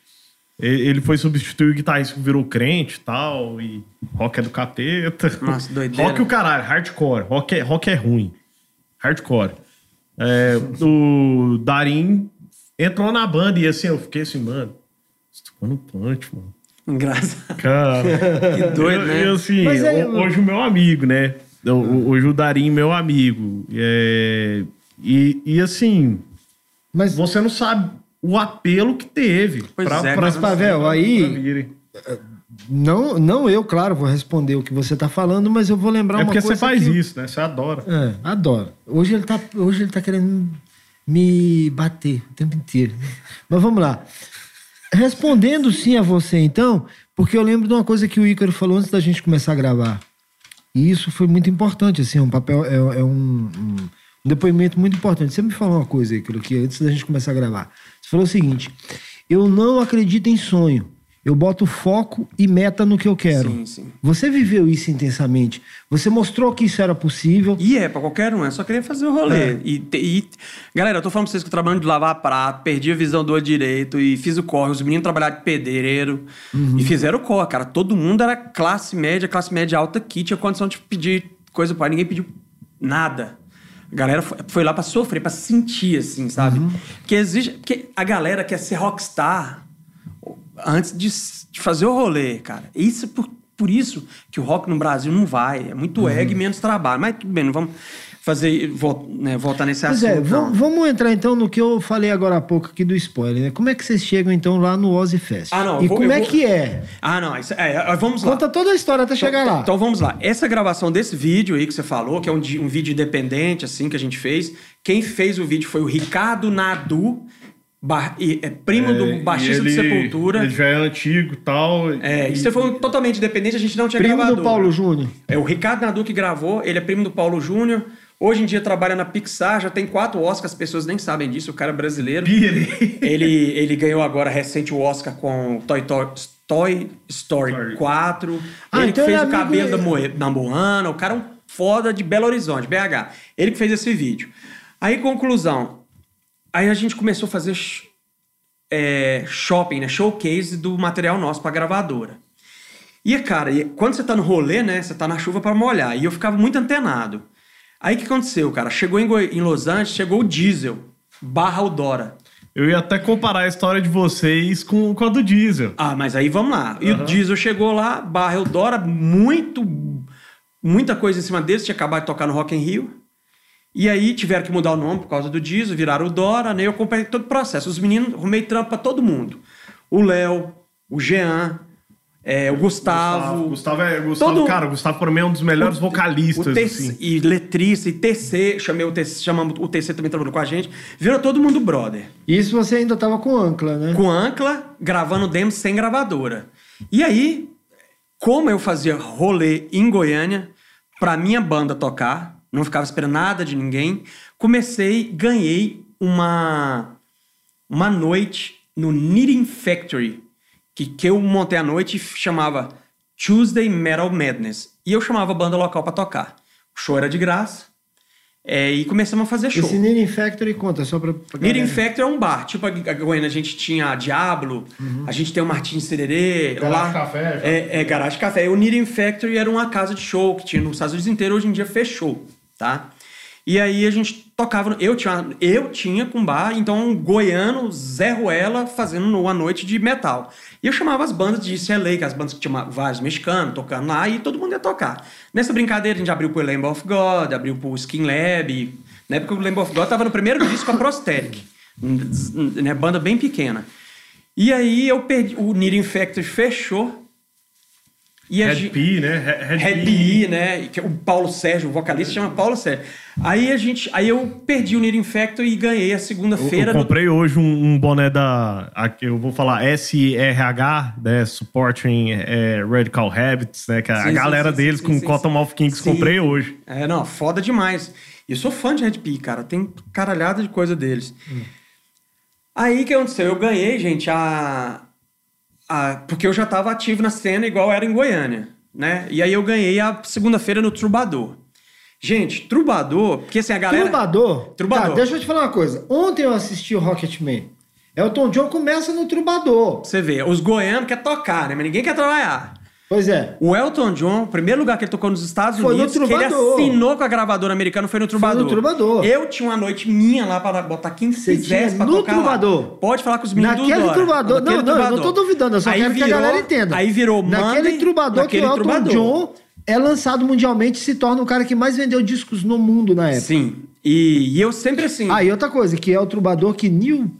Ele foi substituir o guitarrista que virou crente e tal. E rock é do capeta. Nossa, doideira. Rock o caralho, hardcore. Rock é, rock é ruim. Hardcore. É, o Darim entrou na banda e assim, eu fiquei assim, mano, tocou no punch, mano. Engraçado. Cara, Que doido, eu- né? eu, assim, Mas é- ho- hoje o meu amigo, né? Hoje o Darim, meu amigo. É, e, e assim, Mas, você não sabe o apelo que teve. Pois é, pra, mas, Pavel, aí- pra não, não eu, claro, vou responder o que você tá falando, mas eu vou lembrar É uma porque coisa você faz que... isso, né? Você adora. É, adoro. Hoje ele, tá, hoje ele tá querendo me bater o tempo inteiro. Mas vamos lá. Respondendo sim a você, então, porque eu lembro de uma coisa que o Ícaro falou antes da gente começar a gravar. E isso foi muito importante, assim, é um papel, é, é um, um- depoimento muito importante. Você me falou uma coisa, Ícaro, que antes da gente começar a gravar. Você falou o seguinte: eu não acredito em sonho. Eu boto foco e meta no que eu quero. Sim, sim. Você viveu isso intensamente. Você mostrou que isso era possível. E é pra qualquer um, é só querer fazer o rolê. É. E, e- galera, eu tô falando pra vocês que eu trabalho de lavar prato, perdi a visão do olho direito e fiz o corre. Os meninos trabalharam de pedreiro Uhum. e fizeram o corre, cara. Todo mundo era classe média, classe média alta que tinha condição de pedir coisa para ninguém pediu nada. A galera foi, lá pra sofrer, pra sentir, assim, sabe? Uhum. Porque exige. Porque a galera quer ser rockstar antes de, de fazer o rolê, cara. Isso por, por isso que o rock no Brasil não vai. É muito Uhum. egg e menos trabalho. Mas tudo bem, não vamos fazer vol- né, voltar nesse Pois assunto. é, não. vam- vamos entrar então no que eu falei agora há pouco aqui do spoiler, né? Como é que vocês chegam então lá no Ozzy Fest? Ah, não, E vou- como é vou- que é? Ah, não. Isso, é, é, vamos lá. Conta toda a história até chegar então, lá. Então vamos lá. Essa gravação desse vídeo aí que você falou, que é um, um vídeo independente, assim, que a gente fez. Quem fez o vídeo foi o Ricardo Nadu, ba- e- é primo É, do baixista do ele- Sepultura. Ele já é antigo e tal. É, e- isso foi totalmente independente, a gente não tinha Primo gravador. do Paulo Júnior. É o Ricardo Nadu que gravou, ele é primo do Paulo Júnior. Hoje em dia trabalha na Pixar, já tem quatro Oscars, as pessoas nem sabem disso, o cara é brasileiro. Pirei. Ele, ele ganhou agora recente o Oscar com Toy, Toy, Toy Story Story. 4. Ah, ele então que fez ele é o cabelo da, Moe, da Moana, o cara é um foda de Belo Horizonte, BH. Ele que fez esse vídeo. Aí, conclusão. Aí a gente começou a fazer é, shopping, né? Showcase do material nosso pra gravadora. E, cara, e quando você tá no rolê, né? Você tá na chuva pra molhar. E eu ficava muito antenado. Aí o que aconteceu, cara? Chegou em, em Los Angeles, chegou o Diesel, barra Eudora. Eu ia até comparar a história de vocês com, com a do Diesel. Ah, mas aí vamos lá. E o Diesel chegou lá, barra Eudora, muito, muita coisa em cima deles, tinha acabado de tocar no Rock in Rio. E aí tiveram que mudar o nome por causa do Diesel, viraram o Dora, né? Eu acompanhei todo o processo. Os meninos, arrumei trampo pra todo mundo. O Léo, o Jean, é, o Gustavo. Gustavo, é, Gustavo Todo- cara, o Gustavo pra mim é um dos melhores vocalistas, o assim. E letrista, e TC, chamei o TC, chamamos o TC também trabalhando com a gente. Virou todo mundo brother. Isso você ainda tava com Ancla, né? Com Ancla, gravando demo sem gravadora. E aí, como eu fazia rolê em Goiânia, pra minha banda tocar, não ficava esperando nada de ninguém. Comecei, ganhei uma, uma noite no Knitting Factory, que, que eu montei à noite e chamava Tuesday Metal Madness. E eu chamava a banda local pra tocar. O show era de graça. É, e começamos a fazer show. Esse Knitting Factory conta, só pra... pra Knitting. Factory é um bar. Tipo a a Goiânia, a gente tinha a Diablo, a gente tem o Martins Sererê. Garagem lá, Café. É, é Garagem Café. O Knitting Factory era uma casa de show que tinha nos Estados Unidos inteiro, hoje em dia fechou, tá? E aí a gente tocava. Eu tinha, eu tinha com bar, então um goiano, Zé Ruela, fazendo uma noite de metal. E eu chamava as bandas de CLA, que as bandas que tinham vários mexicanos tocando lá, e todo mundo ia tocar. Nessa brincadeira, a gente abriu pro Lamb of God, abriu pro Skin Lab. Na época o Lamb of God tava no primeiro disco a Prosthetic, né? Banda bem pequena. E aí eu perdi. O Knitting Factory fechou. E Red gente- P, né? Red, Red PI, né? Que o Paulo Sérgio, o vocalista, chama Paulo Sérgio. Aí a gente, aí eu perdi o Knitting Factory e ganhei a Eu, segunda-feira. eu no- comprei hoje um, um boné da. aqui Eu vou falar SRH, né? Supporting eh, Radical Habits, né? Que a Sim, galera sim, deles sim, com sim. Cottonmouth Kings comprei hoje. É, não, foda demais. E eu sou fã de Red PI, cara. Tem caralhada de coisa deles. Aí o que aconteceu? Eu ganhei, gente, a, a. Porque eu já tava ativo na cena igual era em Goiânia, né? E aí eu ganhei a segunda-feira no Trubador. Gente, Trubador, porque assim, a galera. Trubador? Trubador. Tá, deixa eu te falar uma coisa. Ontem eu assisti o Rocketman. Elton John começa no Trubador. Você vê, os goianos querem tocar, né? Mas ninguém quer trabalhar. Pois é. O Elton John, o primeiro lugar que ele tocou nos Estados Foi no Unidos, que ele Trubador. assinou com a gravadora americana, foi no Trubador. Trubador. Eu tinha uma noite minha lá para botar quem Você quisesse pra no tocar lá. Trubador. Pode falar com os meninos Naquele do. Trubador. Não, não, eu não tô duvidando. Eu só Aí quero que a virou- galera entenda. Aí virou Naquele Monday, Trubador naquele que o Elton Trubador. John é lançado mundialmente e se torna o cara que mais vendeu discos no mundo na época. Sim. E, e eu sempre assim... Ah, e outra coisa, que é o Trubador que Neil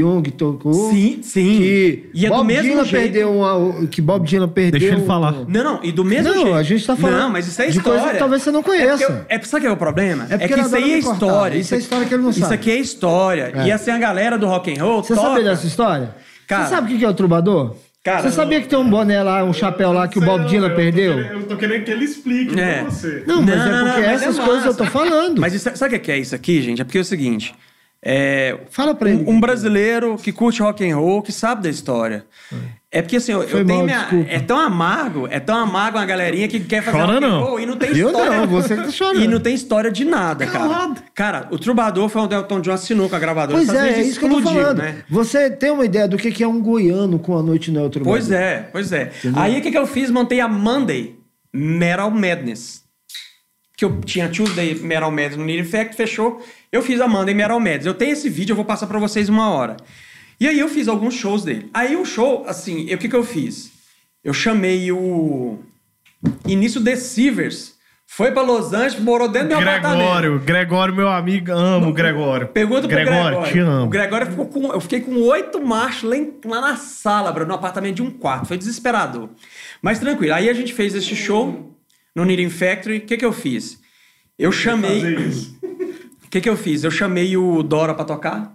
Young tocou. Sim, sim. Que E é do Bob mesmo Dylan jeito. perdeu uma, que Bob Dylan perdeu. Deixa ele falar. um- Não, não, e do mesmo Não, jeito. a gente tá falando Não, mas isso é de história. coisa que talvez você não É, porque conheça. é, sabe que é o problema? É porque que isso aí é cortar. história. Isso é história que ele não Isso sabe. aqui é história. É. E assim, a galera do rock and roll Você toca... sabe dessa história? Cara- você sabe o que que é o Trubador? Cara, você sabia que tem um boné lá, um chapéu lá que o Bob Dylan perdeu? Eu tô querendo que ele explique É. pra você. Não, mas Não, é não, porque não, essas é coisas eu tô falando. Mas isso- sabe o que é isso aqui, gente? É porque é o seguinte. É, Fala pra ele. um, um brasileiro que curte rock and roll, que sabe da história. É porque assim, eu, eu mal, minha. É tão amargo, é tão amargo uma galerinha que quer fazer Chora rock and não. roll e não tem Eu história. não, você que tá chorando. E não tem história de nada, cara. Calado. Cara, o Trubador foi onde o Elton John assinou com a gravadora. Pois é, é isso que eu tô falando. né? Você tem uma ideia do que que é um goiano com a noite no Trubador? Pois é, pois é. Aí o que, que eu fiz? Montei a Monday Metal Madness. Que eu tinha Tuesday Metal Madness no Need Effect, fechou. Eu fiz a Monday Metal Madness. Eu tenho esse vídeo, eu vou passar pra vocês uma hora. E aí eu fiz alguns shows dele. Aí o show, assim, eu- o que, que eu fiz? Eu chamei o Início Deceivers. Foi pra Los Angeles, morou dentro do meu apartamento. Gregório, Gregório, meu amigo, amo o Gregório. Pergunta pro Gregório. Gregório. te amo. O Gregório ficou com. Eu fiquei com oito machos lá, em- lá na sala, bro, no apartamento de um quarto. Foi desesperador. Mas tranquilo. Aí a gente fez esse show no Knitting Factory. O que, que eu fiz? Eu chamei. Fazer isso. O que, que eu fiz? Eu chamei o Dora pra tocar.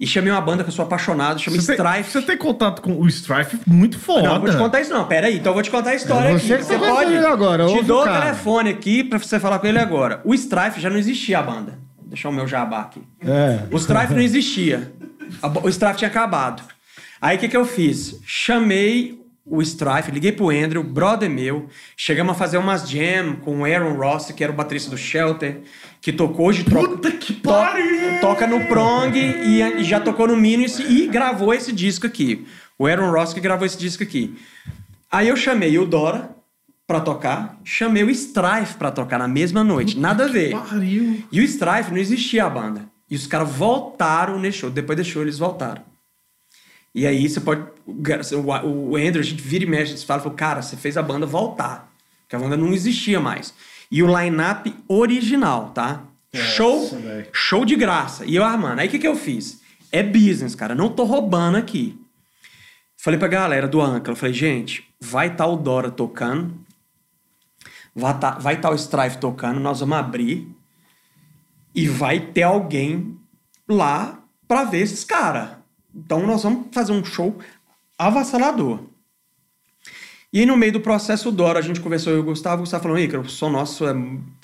E chamei uma banda que eu sou apaixonado, chama Você tem, Strife. você tem contato com o Strife muito foda. Não, vou te contar isso não. Pera aí, então eu vou te contar a história É você aqui. contando ele agora, Te dou o telefone aqui pra você falar com ele agora. O Strife já não existia a banda. Vou deixar o meu jabá aqui. É. O Strife não existia. O Strife tinha acabado. Aí o que, que eu fiz? Chamei o Strife, liguei pro Andrew, brother meu. Chegamos a fazer umas jam com o Aaron Ross, que era o baterista do Shelter, que tocou hoje. Puta que pariu! Toca no Prong e, e já tocou no Minus e gravou esse disco aqui. O Aaron Ross que gravou esse disco aqui. Aí eu chamei o Dora pra tocar, chamei o Strife pra tocar na mesma noite. Nada a ver. Pariu. E o Strife não existia a banda. E os caras voltaram nesse show. Depois show, eles voltaram. E aí você pode. O Andrew, a gente vira e mexe, gente fala, cara, você fez a banda voltar. Porque a banda não existia mais. E o line-up original, tá? show, velho. show de graça. E eu armando. Aí o que, que eu fiz? É business, cara. Não tô roubando aqui. Falei pra galera do eu falei, gente, vai estar o Dora tocando, vai estar vai tá o Strife tocando, nós vamos abrir e vai ter alguém lá pra ver esses caras. Então nós vamos fazer um show avassalador. E aí, no meio do processo, o Dora, a gente conversou eu e o Gustavo, o Gustavo falou, Ícaro, o som nosso é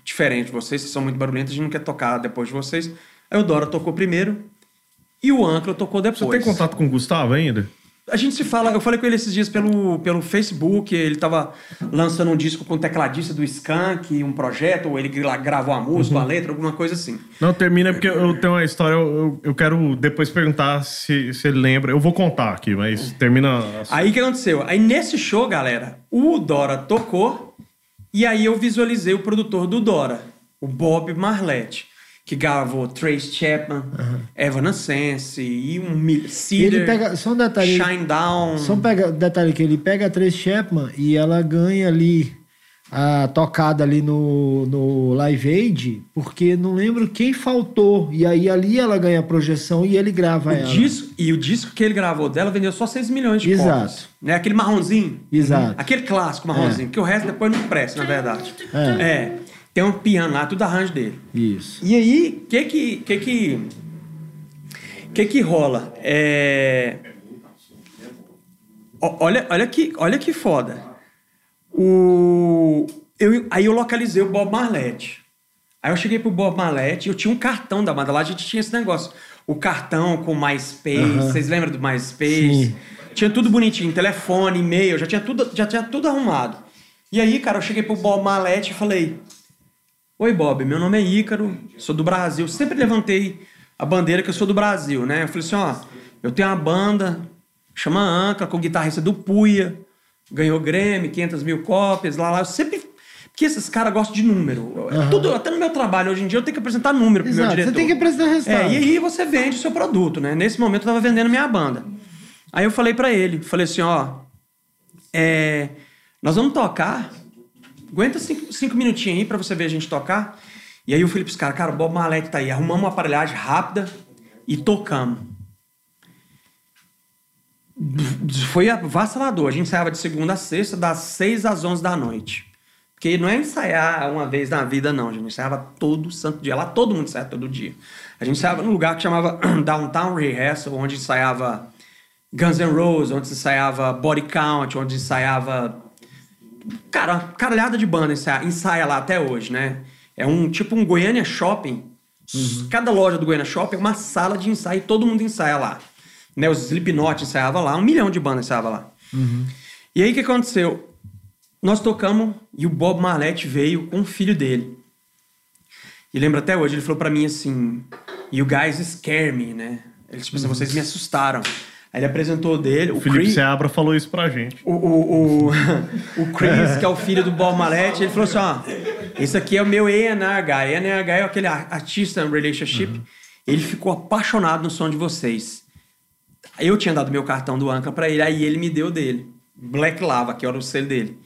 diferente de vocês, vocês são muito barulhentos, a gente não quer tocar depois de vocês. Aí o Dora tocou primeiro e o Ancla tocou depois. Você tem contato com o Gustavo ainda? A gente se fala, eu falei com ele esses dias pelo, pelo Facebook, ele tava lançando um disco com o tecladista do Skank, um projeto, ou ele lá gravou a música, Uhum. a letra, alguma coisa assim. Não, termina porque eu tenho uma história, eu, eu quero depois perguntar se, se ele lembra. Eu vou contar aqui, mas termina. a- Aí o que aconteceu? Aí nesse show, galera, o Dora tocou e aí eu visualizei o produtor do Dora, o Bob Marlette, que gravou Trace Chapman, Evanescence e um mil- Cedar, Ele pega- só um detalhe, Shine Down. Só um pega, detalhe que ele pega a Trace Chapman e ela ganha ali a tocada ali no, no Live Aid, porque não lembro quem faltou. E aí ali ela ganha a projeção e ele grava O ela. disco, e o disco que ele gravou dela vendeu só 6 milhões de Exato. cópias. Né? Aquele marronzinho. Exato. Aquele clássico marronzinho, que o resto depois não presta, na verdade. É. É. Tem um piano lá, tudo arranjo dele. Isso. E aí, o que que, que que que que rola? É... Olha, olha que, olha que foda. O eu, aí eu localizei o Bob Marlette. Aí eu cheguei pro Bob Marlette, eu tinha um cartão da banda lá, a gente tinha esse negócio. O cartão com MySpace, Aham. vocês lembram do MySpace? Sim. Tinha tudo bonitinho, telefone, e-mail, já tinha tudo, já tinha tudo arrumado. E aí, cara, eu cheguei pro Bob Marlette e falei: Oi, Bob, meu nome é Ícaro, sou do Brasil. Sempre levantei a bandeira que eu sou do Brasil, né? Eu falei assim: ó, eu tenho uma banda, chama Anca, com guitarrista do Puia, ganhou Grammy, 500 mil cópias, lá, lá. Eu sempre. Porque esses caras gostam de número. Tudo, até no meu trabalho hoje em dia eu tenho que apresentar número pro meu Exato. diretor. Você tem que apresentar resultado. É, e aí você vende o seu produto, né? Nesse momento eu tava vendendo minha banda. Aí eu falei pra ele, falei assim, ó, é, nós vamos tocar, aguenta cinco, cinco minutinhos aí pra você ver a gente tocar. E aí eu falei pros caras, cara, o Bob Marlette tá aí, arrumamos uma aparelhagem rápida e tocamos. Foi avassalador. A gente ensaiava de segunda a sexta, das 6 às 11 da noite. Porque não é ensaiar uma vez na vida, não. A gente ensaiava todo santo dia. Lá todo mundo ensaia todo dia. A gente ensaiava num lugar que chamava Downtown Rehearsal, onde ensaiava Guns N' Roses, onde ensaiava Body Count, onde ensaiava. Cara, caralhada de banda ensaia, ensaia lá até hoje, né? É um tipo um Goiânia Shopping. Cada loja do Goiânia Shopping é uma sala de ensaio e todo mundo ensaia lá. Né? Os Slipknot ensaiava lá, um milhão de bandas ensaiava lá. E aí o que aconteceu? Nós tocamos e o Bob Marlette veio com o filho dele. E lembro até hoje, ele falou pra mim assim: You guys scare me, né? Ele, tipo assim, vocês me assustaram. Aí ele apresentou o dele, o, O Felipe Chris, Seabra falou isso pra gente. o, o, o, o Chris, que é o filho do Bob Marlette, ele falou assim: ó, esse aqui é o meu. A&R guy é aquele ar- artista relationship. Ele ficou apaixonado no som de vocês. Eu tinha dado meu cartão do Anca pra ele, aí ele me deu dele. Black Lava, que era o selo dele.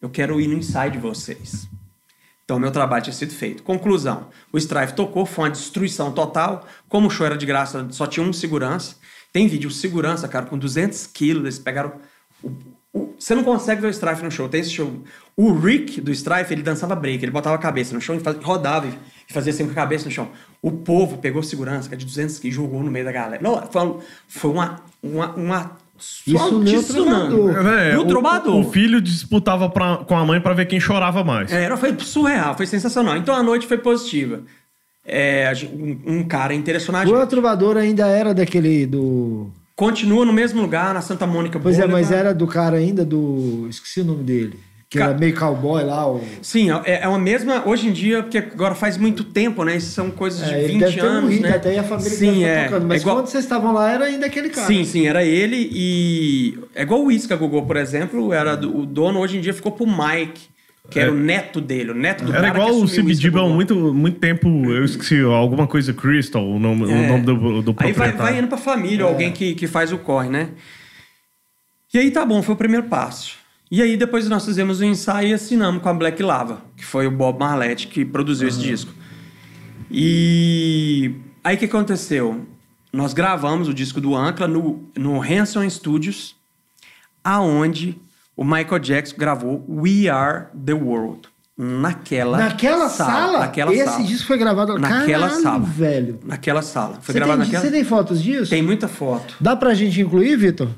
Eu quero ir no ensaio de vocês. Então, meu trabalho tinha sido feito. Conclusão: o Strife tocou, foi uma destruição total. Como o show era de graça, só tinha um segurança. Tem vídeo, o segurança, cara, com 200 quilos, eles pegaram. o- o- você não consegue ver o Strife no show, tem esse show. O Rick do Strife, ele dançava break, ele botava a cabeça no chão, e faz- rodava e fazia assim com a cabeça no chão. O povo pegou segurança, é de 200 quilos, jogou no meio da galera. Não, foi, foi uma. uma, uma Isso nem o trovador. É, E o trovador. O, filho disputava pra- com a mãe pra ver quem chorava mais. É, Era, foi surreal, foi sensacional. Então a noite foi positiva. É, um, um cara interessou na O trovador ainda era daquele do. Continua no mesmo lugar, na Santa Mônica Pois é, mas era do cara ainda do. Esqueci o nome dele. Que Ca- era meio cowboy lá. O... Sim, é, é uma mesma. Hoje em dia, porque agora faz muito tempo, né? Isso são coisas de É, ele 20 deve ter anos. morrido né? até a família sim, é. estar tocando. Mas é igual... quando vocês estavam lá, era ainda aquele cara. Sim, sim, era ele e. É igual o Isca Gogô, por exemplo, era do- o dono, hoje em dia ficou pro Mike, que era o neto dele, o neto do Era cara igual o Isca há muito, muito tempo. Eu esqueci alguma coisa Crystal, o nome, o É. nome do, do Aí vai, vai indo pra família, alguém que, que faz o corre, né? E aí tá bom, foi o primeiro passo. E aí depois nós fizemos o ensaio e assinamos com a Black Lava, que foi o Bob Marlette que produziu esse disco. E aí o que aconteceu? Nós gravamos o disco do Ancla no, no Hanson Studios, aonde o Michael Jackson gravou We Are The World. Naquela, Naquela sala? Naquela Esse sala. disco foi gravado Naquela Caralho, sala. velho. Naquela sala. Foi Você gravado tem, naquela você tem fotos disso? Tem muita foto. Dá pra gente incluir, Vitor?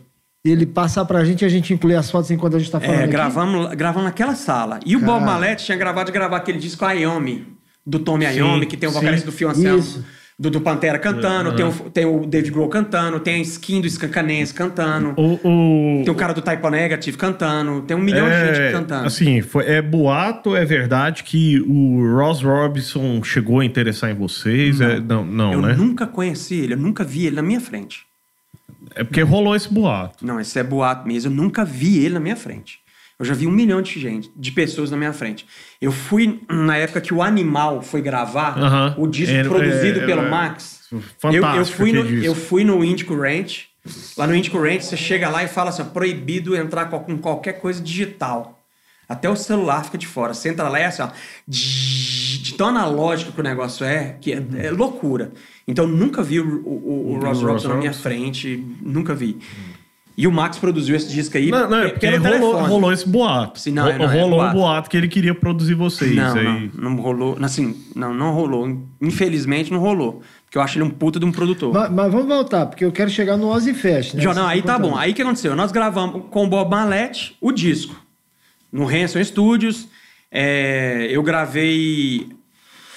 ele passar pra gente e a gente incluir as fotos enquanto a gente tá falando. É, aqui? gravamos, gravamos naquela sala. E o Bob Cara. Malete tinha gravado de gravar aquele disco Iommi, do Tommy Iommi, que tem o vocalista do Phil Anselmo, Isso. Do, do Pantera cantando, tem, o, tem o Dave Grohl cantando, tem a skin do Skankanense cantando, O, o- tem o cara do Typo Negative cantando, tem um milhão de gente cantando. Assim, foi, é boato, é verdade que o Ross Robinson chegou a interessar em vocês? Não, é, não, não eu né? nunca conheci ele, eu nunca vi ele na minha frente. É porque rolou esse boato. Não, esse é boato mesmo. Eu nunca vi ele na minha frente. Eu já vi um milhão de gente, de pessoas na minha frente. Eu fui na época que o Animal foi gravar Aham. o disco É, produzido é, pelo é, Max. fantástico Eu, eu, fui no, disco. eu fui no Ranch. Lá no Indico Ranch, você chega lá e fala assim: proibido entrar com qualquer coisa digital. Até o celular fica de fora. Você entra lá e é assim, ó, de tão analógico que o negócio é, que é, é loucura. Então, eu nunca vi o, o, o Ross Ross Robinson na minha frente, nunca vi. E o Max produziu esse disco aí Não, não, é porque rolou, rolou esse boato. Sim, não, é, Ro- não, é rolou boato. um boato que ele queria produzir vocês. Não, aí... não, não rolou. Assim, não, não rolou. Infelizmente, não rolou. Porque eu acho ele um puta de um produtor. Mas, mas vamos voltar, porque eu quero chegar no Ozzy Fest, né? Já, não, aí tá bom. Aí o que aconteceu? Nós gravamos com o Bob Malete o disco. No Hanson Studios. É, eu gravei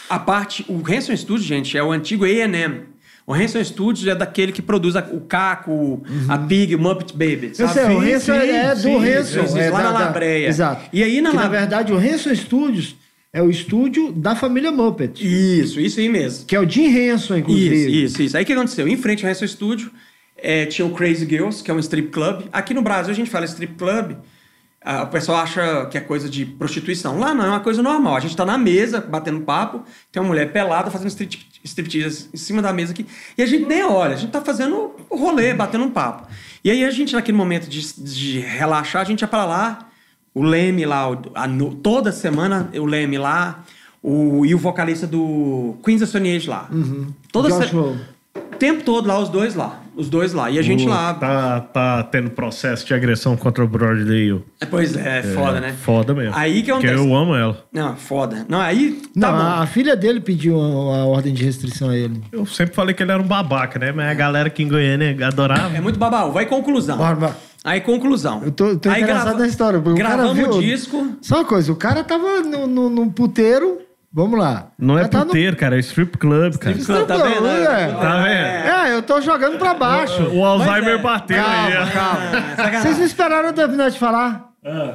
a parte... O Hanson Studios, gente, é o antigo A&M. O Hanson Studios é daquele que produz a- o Caco, a Pig, o Muppet Baby. Eu Sabe? sei, o Hanson é do Hanson. é lá da- na Labreia. Exato. E aí na que, na Lab- verdade, o Hanson Studios é o estúdio da família Muppet. Isso, isso aí mesmo. Que é o Jim Henson, inclusive. Isso, isso, isso. Aí o que aconteceu? Em frente ao Hanson Studio, é, tinha o Crazy Girls, que é um strip club. Aqui no Brasil a gente fala strip club, o pessoal acha que é coisa de prostituição. Lá não, é uma coisa normal. A gente tá na mesa, batendo papo, tem uma mulher pelada fazendo strip, striptease em cima da mesa aqui. E a gente nem olha, a gente tá fazendo o rolê, batendo um papo. E aí a gente, naquele momento de, de relaxar, a gente ia pra lá, o Leme lá, a toda semana o Leme lá, o, e o vocalista do Queens of Stone Age lá. Toda Josh se- Homme. o tempo todo lá, os dois lá. Os dois lá. E a gente O- lá. Tá, tá tendo processo de agressão contra o Broadway. É, Pois é, foda, né? Foda mesmo. Aí que Porque acontece. eu amo ela. Não, foda. Não, aí. Não, Tá bom. a, filha dele pediu a, a ordem de restrição a ele. Eu sempre falei que ele era um babaca, né? Mas a galera aqui em Goiânia adorava. É muito babaú. Vai conclusão. Bora. Aí, conclusão. Eu tô, tô aí interessado grava- na história. porque o cara Gravamos viu- o disco. Só uma coisa, o cara tava no, no, no puteiro. Vamos lá. Não é tá no- puteiro, cara. É strip club, cara. Club, tá vendo? é. Tá vendo? É, eu tô jogando pra baixo. O Alzheimer é. bateu aí. Calma, ó. calma. Vocês não esperaram eu terminar de falar?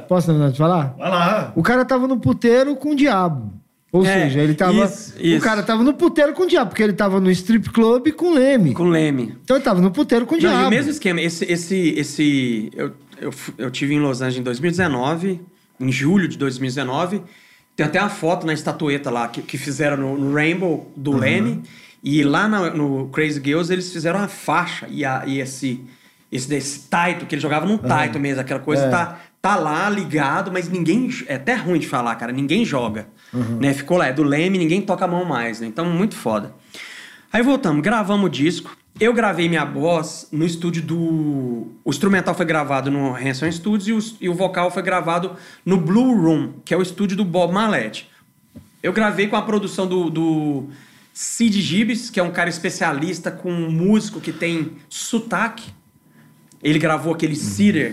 Posso terminar de falar? Vai lá. O cara tava no puteiro com o diabo. Ou É, seja, ele tava. isso, isso. O cara tava no puteiro com o diabo, porque ele tava no strip club com o Leme. Com o Leme. Então ele tava no puteiro com o Não, diabo. e o mesmo esquema. Esse. esse, esse eu, eu, eu tive em Los Angeles em 2019, em julho de 2019. Tem até uma foto na estatueta lá que, que fizeram no, no Rainbow do Leme. E lá na- no Crazy Girls eles fizeram uma faixa. E, a, e esse, esse desse taito, que ele jogava num taito mesmo, aquela coisa É. tá, tá lá ligado, mas ninguém. É até ruim de falar, cara. Ninguém joga. Né? Ficou lá, é do Leme, ninguém toca a mão mais, né? Então, muito foda. Aí voltamos, gravamos o disco. Eu gravei minha voz no estúdio do. O instrumental foi gravado no Hanson Studios e o, e o vocal foi gravado no Blue Room, que é o estúdio do Bob Malete. Eu gravei com a produção do, do Sid Gibbs, que é um cara especialista com um músico que tem sotaque. Ele gravou aquele Cedar,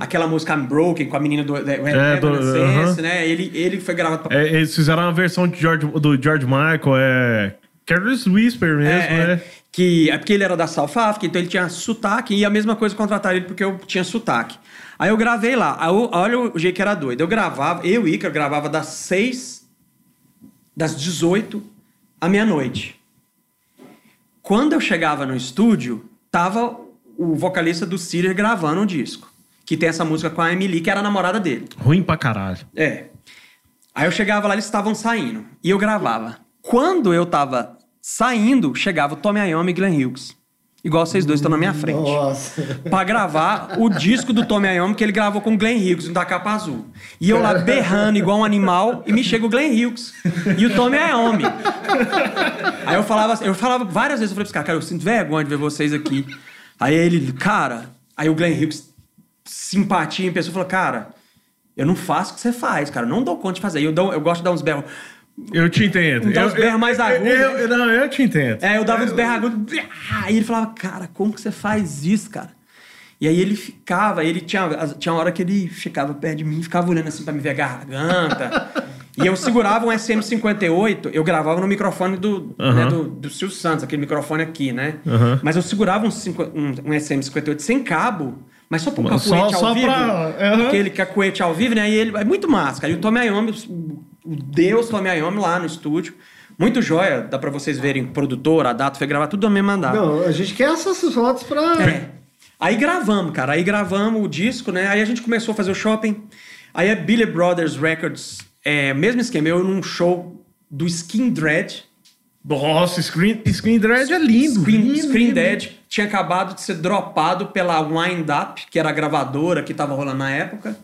aquela música I'm Broken com a menina do, É, do- Evanescence, aham. né? Ele, ele foi gravado pra É, eles fizeram uma versão de George, do George Michael, é. Careless Whisper mesmo, É, é, né? que é porque ele era da South Africa, então ele tinha sotaque, e a mesma coisa contrataram ele porque eu tinha sotaque. Aí eu gravei lá. Eu- olha o jeito que era doido. Eu gravava, eu e Ícaro gravava das 6, das 18 à meia-noite. Quando eu chegava no estúdio, tava o vocalista do Cedar gravando um disco. Que tem essa música com a Emily, que era a namorada dele. Ruim pra caralho. É. Aí eu chegava lá, eles estavam saindo. E eu gravava. Quando eu tava saindo, chegava o Tommy Iommi e Glenn Hughes. Igual vocês dois estão na minha frente. Nossa. Pra gravar o disco do Tommy Iommi que ele gravou com o Glenn Hughes, da capa azul. E eu lá berrando igual um animal e me chega o Glenn Hughes. E o Tommy Iommi. Aí eu falava, eu falava várias vezes, eu falei pros caras, cara, eu sinto vergonha de ver vocês aqui. Aí ele, cara, aí o Glenn Hughes, simpatia em pessoa, falou, cara, eu não faço o que você faz, cara, eu não dou conta de fazer. Eu, dou- eu gosto de dar uns berros. Eu te entendo. Eu, uns berros mais agudos, eu- eu- Não, eu te entendo. É, eu dava uns berros agudos. Aí ele falava, cara, como que você faz isso, cara? E aí ele ficava, ele tinha, tinha uma hora que ele ficava perto de mim, ficava olhando assim pra me ver a garganta. e eu segurava um SM58, eu gravava no microfone do, Aham. né, do, do Silvio Santos, aquele microfone aqui, né? Mas eu segurava um, um, um SM58 sem cabo, mas só pro Só- cacuete ao só vivo. pra- aham. Aquele cacuete ao vivo, né? E ele é muito massa, cara. E o Tommy Iommi, o Deus Tommy Iommi lá no estúdio. Muito joia, dá pra vocês verem, produtor, a data foi gravar tudo na mesma data. Não, a gente quer essas fotos pra. É. Aí gravamos, cara. Aí gravamos o disco, né? Aí a gente começou a fazer o shopping. Aí a Billy Brothers Records, é, mesmo esquema, eu num show do Skin Dread. Nossa, Screen, screen Dread é lindo. Screen, lindo, Screen lindo. Dead tinha acabado de ser dropado pela Wind Up, que era a gravadora que tava rolando na época.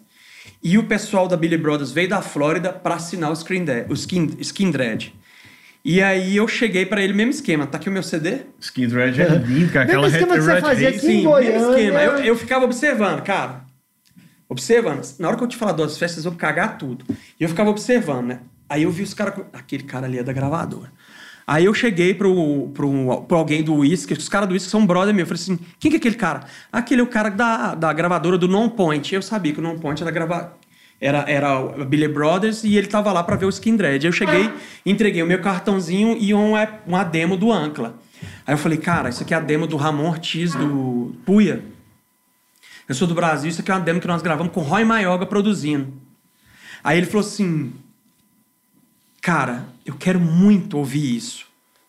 E o pessoal da Billy Brothers veio da Flórida pra assinar o Screen o Skin, Skin Dread. E aí eu cheguei pra ele, mesmo esquema, tá aqui o meu CD? Skin Dread é lindo, cara. Mesmo Aquela esquema que você Red fazia aqui em Sim, Goiânia. mesmo esquema. Eu, eu ficava observando, cara. Observando. Na hora que eu te falar das festas, eu vou cagar tudo. E eu ficava observando, né? Aí eu vi os caras. com- Aquele cara ali é da gravadora. Aí eu cheguei pro, pro, pro alguém do Whisky, os caras do Whisky são brother meu. Eu falei assim: quem que é aquele cara? Aquele é o cara da, da gravadora do Non Point. Eu sabia que o Non Point era grava... Era, era o Billy Brothers e ele tava lá pra ver o Skin Dread. Eu cheguei, entreguei o meu cartãozinho e uma, uma demo do Ancla. Aí eu falei, cara, isso aqui é a demo do Ramon Ortiz, do Puia. Eu sou do Brasil, isso aqui é uma demo que nós gravamos com Roy Maioga produzindo. Aí ele falou assim: Cara, eu quero muito ouvir isso.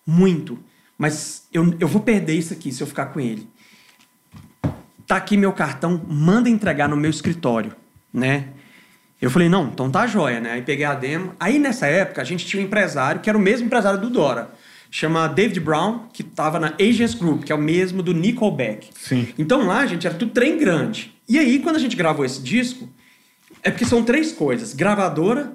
Muito. Mas eu, eu vou perder isso aqui se eu ficar com ele. Tá aqui meu cartão, manda entregar no meu escritório, né? Eu falei, não, então tá jóia, né? Aí peguei a demo. Aí nessa época a gente tinha um empresário que era o mesmo empresário do Dora. Chama David Brown, que tava na Agents Group, que é o mesmo do Nickelback. Sim. Então lá, gente, era tudo trem grande. E aí, quando a gente gravou esse disco, é porque são três coisas: gravadora,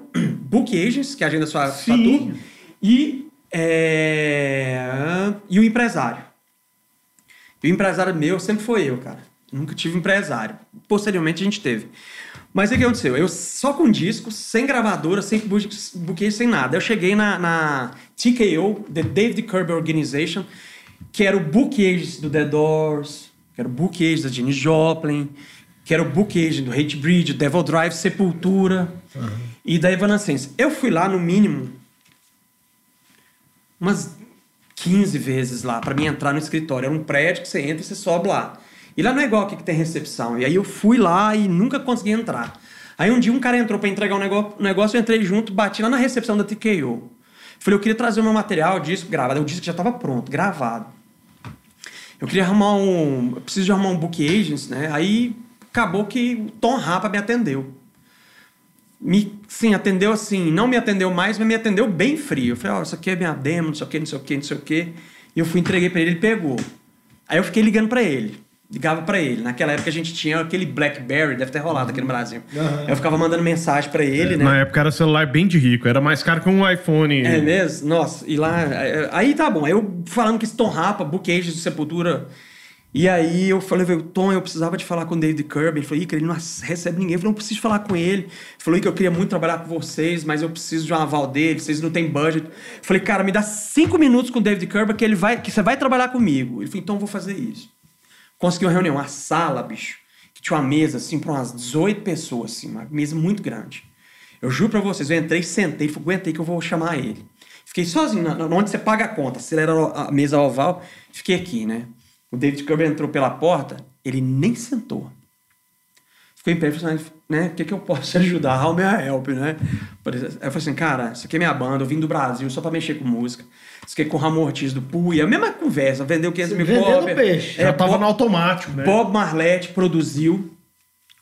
book agents, que agenda sua, sua tour, e, é, e o empresário. E o empresário meu sempre foi eu, cara. Nunca tive empresário. Posteriormente a gente teve. Mas o que aconteceu? Eu só com disco, sem gravadora, sem bu- buquê, sem nada. Eu cheguei na, na TKO, The David Kirby Organization, que era o book agent do The Doors, que era o book agent da Janis Joplin, que era o book agent do Hate Breed, Devil Drive, Sepultura e da Evanescence. Eu fui lá, no mínimo, umas 15 vezes lá para mim entrar no escritório. Era um prédio que você entra e você sobe lá. E lá não é igual aqui que tem recepção. E aí eu fui lá e nunca consegui entrar. Aí um dia um cara entrou para entregar um negócio, eu entrei junto, bati lá na recepção da TKO. Falei, eu queria trazer o meu material, disco gravado. O disco já estava pronto, gravado. Eu queria arrumar um. Eu preciso de arrumar um book agents, né? Aí acabou que o Tom Rapa me atendeu. Me, sim, atendeu assim, não me atendeu mais, mas me atendeu bem frio. Eu falei, ó, isso aqui é minha demo, não sei o que, não sei o que, não sei o que. E eu fui, entreguei pra ele, ele pegou. Aí eu fiquei ligando pra ele. Ligava pra ele. Naquela época a gente tinha aquele Blackberry, deve ter rolado aqui no Brasil. Eu ficava mandando mensagem pra ele, né? Na época era celular bem de rico, era mais caro que um iPhone. É mesmo? Nossa, e lá. é, Aí tá bom. Aí eu falando que esse Tom Rapa, Book do Sepultura. E aí eu falei, velho, Tom, eu precisava de falar com o David Kirby. Ele falou, Ih, cara, ele não recebe ninguém. Eu falei, não preciso falar com ele. Ele falou, que eu queria muito trabalhar com vocês, mas eu preciso de um aval dele, vocês não têm budget. Eu falei, cara, me dá cinco minutos com o David Kirby que ele vai, que você vai trabalhar comigo. Ele falou, então eu vou fazer isso. Consegui uma reunião, uma sala, bicho, que tinha uma mesa, assim, para umas 18 pessoas, assim, uma mesa muito grande. Eu juro pra vocês, eu entrei, sentei, falei, aguentei que eu vou chamar ele. Fiquei sozinho, onde você paga a conta, acelera a mesa oval, fiquei aqui, né? O David Kirby entrou pela porta, ele nem sentou. Ficou em pé e falou assim, né? O que, que eu posso ajudar? How may I help, né? Exemplo, Aí eu falei assim, cara, isso aqui é minha banda, eu vim do Brasil só pra mexer com música. Isso aqui é com o Ramon Ortiz do Puia, a mesma conversa, vendeu 500 mil Vendendo cópias. peixe. Já É, tava Bob- no automático, né? Bob Marlette produziu.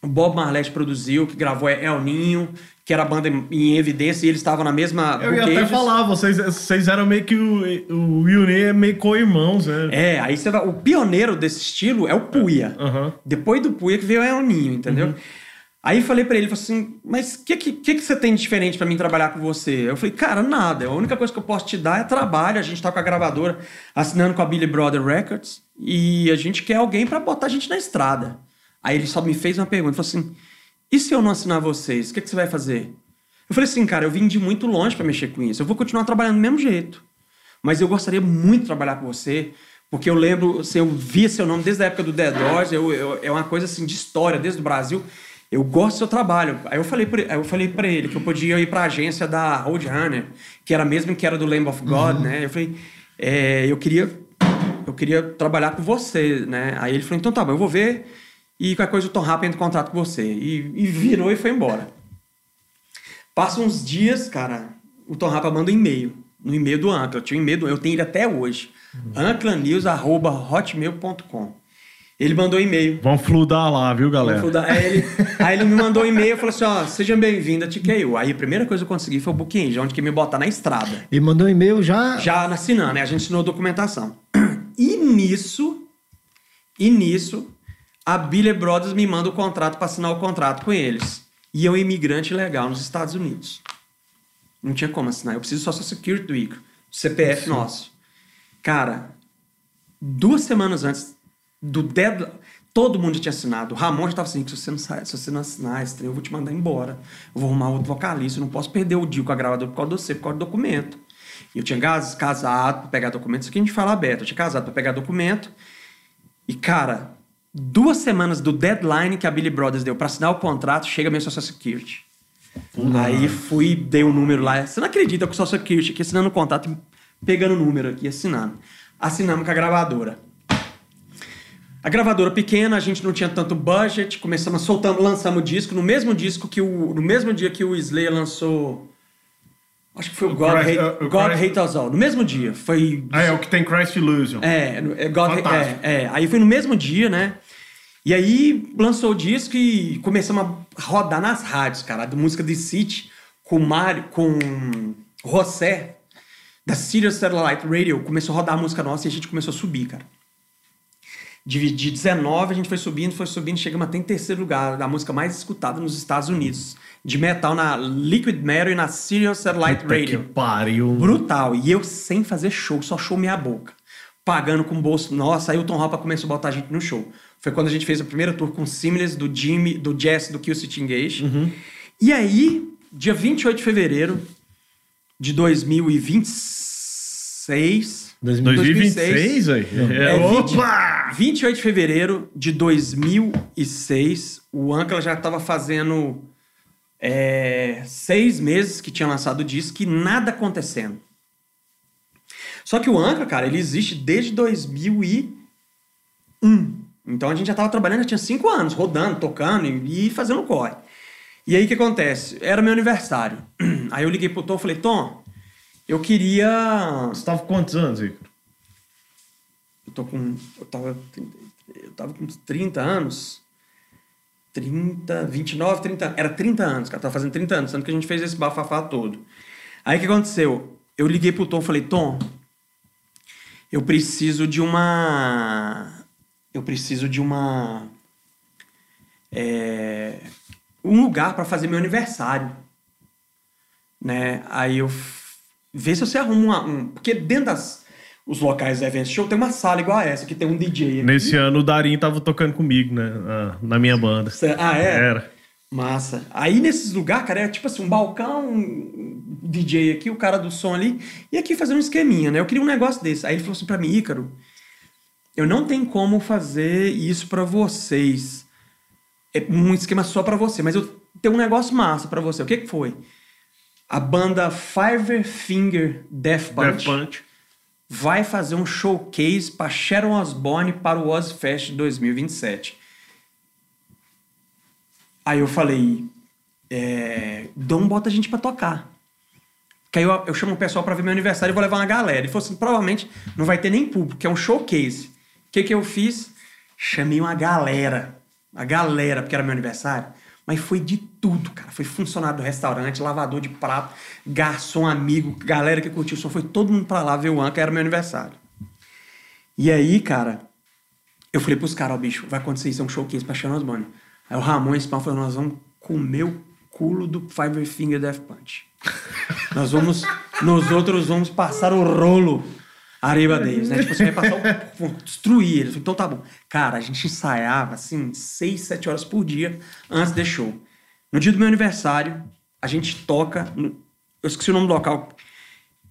Bob Marlette produziu, que gravou El Ninho, que era a banda em evidência, e eles estavam na mesma. Eu ia até falar, vocês, vocês eram meio que o, o Will é meio co-irmãos, né? É, aí você vai. O pioneiro desse estilo é o Puia. Aham. Depois do Puia que veio o El Ninho, entendeu? Aí falei pra ele, assim, mas o que, que, que que você tem de diferente pra mim trabalhar com você? Eu falei, cara, nada. A única coisa que eu posso te dar é trabalho. A gente tá com a gravadora assinando com a Billy Brother Records e a gente quer alguém pra botar a gente na estrada. Aí ele só me fez uma pergunta, falou assim, e se eu não assinar vocês, o que, que você vai fazer? Eu falei assim, cara, eu vim de muito longe pra mexer com isso. Eu vou continuar trabalhando do mesmo jeito. Mas eu gostaria muito de trabalhar com você, Porque eu lembro, assim, eu via seu nome desde a época do Dead Doors, eu, eu- é uma coisa assim de história desde o Brasil. Eu gosto do seu trabalho. Aí eu falei pra, aí eu falei pra ele que eu podia ir pra agência da Roadrunner, que era a mesma que era do Lamb of God, né? Eu falei, é, eu queria eu queria trabalhar com você, né? Aí ele falou, então tá bom, eu vou ver e qualquer coisa o Tom Rapa entra em contato com você. E, e virou e foi embora. Passa uns dias, cara, o Tom Rapa manda um e-mail. No e-mail do Ancla. Eu tinha um e-mail, do- eu tenho ele até hoje. anclanews.hotmail.com Ele mandou um e-mail. Vamos fludar lá, viu, galera? Vou dar- Aí ele, aí ele me mandou um e-mail e falou assim: ó, seja bem-vindo a TKU. Aí a primeira coisa que eu consegui foi o Booking Engine, onde que me botar na estrada. Ele mandou um e-mail já. Já assinando, né? A gente assinou a documentação. E nisso, e nisso, a Billy Brothers me manda o contrato para assinar o contrato com eles. E eu, imigrante legal nos Estados Unidos. Não tinha como assinar. Eu preciso do Social Security do ICO, CPF nosso. Cara, duas semanas antes do deadline, todo mundo já tinha assinado. O Ramon já estava assim, se você não sai, se você não assinar esse trem, eu vou te mandar embora. Eu vou arrumar outro vocalista, eu não posso perder o deal com a gravadora por causa de você, por causa do documento. E eu tinha casado para pegar documento, isso aqui a gente fala aberto. Eu tinha casado para pegar documento. E, cara, duas semanas do deadline que a Billy Brothers deu para assinar o contrato, chega meu Social Security. Aí fui, dei um número lá. Você não acredita com o Social Security aqui assinando o contrato, pegando o número aqui, assinando. Assinamos com a gravadora. A gravadora pequena, a gente não tinha tanto budget, começamos, soltamos, lançamos o disco. No mesmo disco que o. No mesmo dia que o Slayer lançou. Acho que foi o God, Christ- Hate, uh, o God Christ- Hate Us All. No mesmo dia. Foi. Ah, é o que tem Christ Illusion. É, é, God, Fantástico. é, é. Aí foi no mesmo dia, né? E aí lançou o disco e começamos a rodar nas rádios, cara. A música de City com Mário, com José, da Sirius Satellite Radio, começou a rodar a música nossa e a gente começou a subir, cara. De, de 19 a gente foi subindo, foi subindo, chegamos até em terceiro lugar, da música mais escutada nos Estados Unidos. De metal na Liquid Metal e na Sirius Satellite Puta Radio. que pariu. Brutal. E eu sem fazer show, só show meia boca. Pagando com o bolso. Nossa, aí o Tom Hopper começou a botar a gente no show. Foi quando a gente fez a primeira tour com o Simless, do Jimmy, do Jess, do Kill City Engage. E aí, dia 28 de fevereiro de 2026... 2026, velho? É, É, 20 opa! 28 de fevereiro de 2006, o Ankla já estava fazendo é, seis meses que tinha lançado o disco e nada acontecendo. Só que o Ankla, cara, ele existe desde 2001. Então a gente já estava trabalhando, já tinha cinco anos, rodando, tocando e, e fazendo corre. E aí o que acontece? Era meu aniversário. Aí eu liguei pro Tom e falei, Tom, eu queria Você tava com quantos anos, Ícaro? eu tô com. Eu tava, eu tava com uns 30 anos. 30, 29, 30. Era 30 anos, cara. Tava fazendo 30 anos, tanto que a gente fez esse bafafá todo. Aí o que aconteceu? Eu liguei pro Tom falei: Tom, eu preciso de uma. Eu preciso de uma. é, um lugar para fazer meu aniversário. Né? Aí eu. Vê se você arruma uma- um. Porque dentro das. Os locais do event show tem uma sala igual a essa, que tem um DJ. aqui. Nesse ano o Darim tava tocando comigo, né? na- Na minha banda. Ah, é? Era. Massa. Aí nesses lugares, cara, é tipo assim, um balcão, um DJ aqui, o cara do som ali, e aqui fazer um esqueminha, né? Eu queria um negócio desse. Aí ele falou assim pra mim, Ícaro, eu não tenho como fazer isso pra vocês. É um esquema só pra você, mas eu tenho um negócio massa pra você. O que que foi? A banda Five Finger Death Punch, Death Punch. Vai fazer um showcase pra Sharon Osbourne para o Ozfest 2027. Aí eu falei, é, Dom bota a gente pra tocar. Que aí eu, eu chamo o pessoal pra ver meu aniversário e vou levar uma galera. Ele falou assim, provavelmente não vai ter nem público, que é um showcase. O que que eu fiz? Chamei uma galera. A galera, porque era meu aniversário. Mas foi de tudo, cara. Foi funcionário do restaurante, lavador de prato, garçom, amigo, galera que curtiu o som. Foi todo mundo pra lá ver o Anca, era meu aniversário. E aí, cara, eu falei pros caras, ó, bicho, vai acontecer isso, é um showcase pra Sharon Osbourne. Aí o Ramon e falou, nós vamos comer o culo do Five Finger Death Punch. nós vamos, nós outros vamos passar o rolo arriba deles, né? Tipo, você vai passar o... destruir eles. Então tá bom. Cara, a gente ensaiava, assim, seis, sete horas por dia antes do show. No dia do meu aniversário, a gente toca... no- Eu esqueci o nome do local.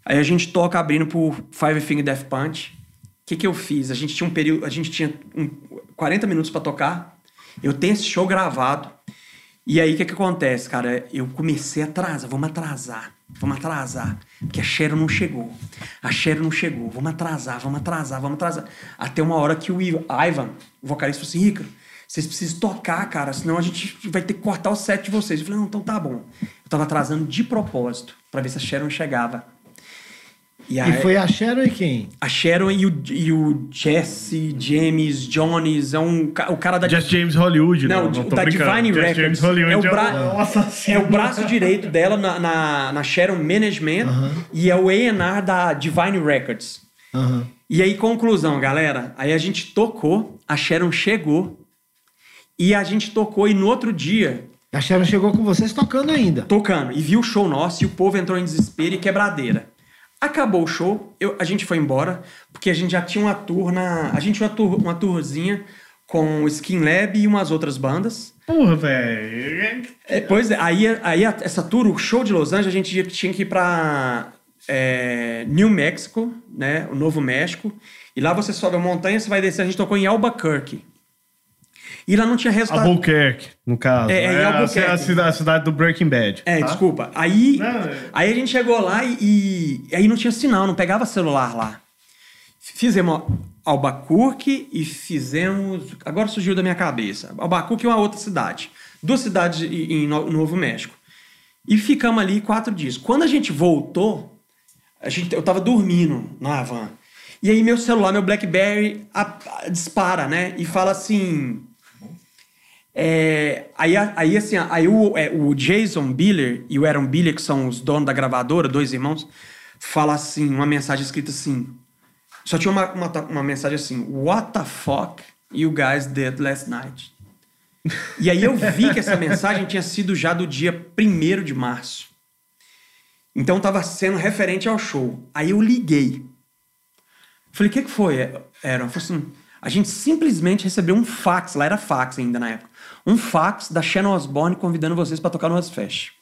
Aí a gente toca abrindo por Five Finger Death Punch. que, que eu fiz? A gente tinha um período, a gente tinha um, 40 minutos para tocar. Eu tenho esse show gravado. E aí, o que, que acontece, cara? Eu comecei a atrasar, vamos atrasar, vamos atrasar. Porque a Sharon não chegou. A Sharon não chegou, vamos atrasar, vamos atrasar, vamos atrasar. Até uma hora que o Ivan, o vocalista, falou assim: Rica, vocês precisam tocar, cara, senão a gente vai ter que cortar o set de vocês. Eu falei: não, então tá bom. Eu tava atrasando de propósito, para ver se a Sharon chegava. E, aí, e foi a Sharon e quem? A Sharon e o, e o Jesse, James, Jones, é um, o cara da... Jesse James Hollywood, não, não, não da Divine Records. James Hollywood é o, bra... é, é o braço direito dela na, na, na Sharon Management uh -huh. e é o A&R da Divine Records. Uh -huh. E aí, conclusão, galera, aí a gente tocou, a Sharon chegou e a gente tocou e no outro dia... A Sharon chegou com vocês tocando ainda. Tocando, e viu o show nosso e o povo entrou em desespero e quebradeira. Acabou o show, eu, a gente foi embora, porque a gente já tinha uma tour na. A gente tinha uma, tour, uma tourzinha com o Skin Lab e umas outras bandas. Porra, velho. É, pois é, aí, aí essa tour, o show de Los Angeles, a gente tinha que ir pra é, New Mexico, né? O Novo México. E lá você sobe a montanha, você vai descer. A gente tocou em Albuquerque. E lá não tinha resultado. Albuquerque, no caso. É, é, é Albuquerque. A, cidade, a, cidade, do Breaking Bad. É, tá? desculpa. Aí, não, é... aí a gente chegou lá e, e, aí não tinha sinal, não pegava celular lá. Fizemos Albuquerque e fizemos. Agora surgiu da minha cabeça. Albuquerque é uma outra cidade. Duas cidades em Novo México. E ficamos ali quatro dias. Quando a gente voltou, a gente, eu tava dormindo na van. E aí meu celular, meu BlackBerry, a, a, dispara, né? E fala assim: é, aí, aí, assim, aí o, é, o Jason Biller e o Aaron Biller, que são os donos da gravadora, dois irmãos, fala assim, uma mensagem escrita assim. Só tinha uma, uma, uma mensagem assim: What the fuck you guys did last night? e aí eu vi que essa mensagem tinha sido já do dia 1 de março. Então estava sendo referente ao show. Aí eu liguei. Falei, o que, que foi, Aaron? Falei assim, a gente simplesmente recebeu um fax, lá era fax ainda na época um fax da Shannon Osborne convidando vocês para tocar no Ozfest.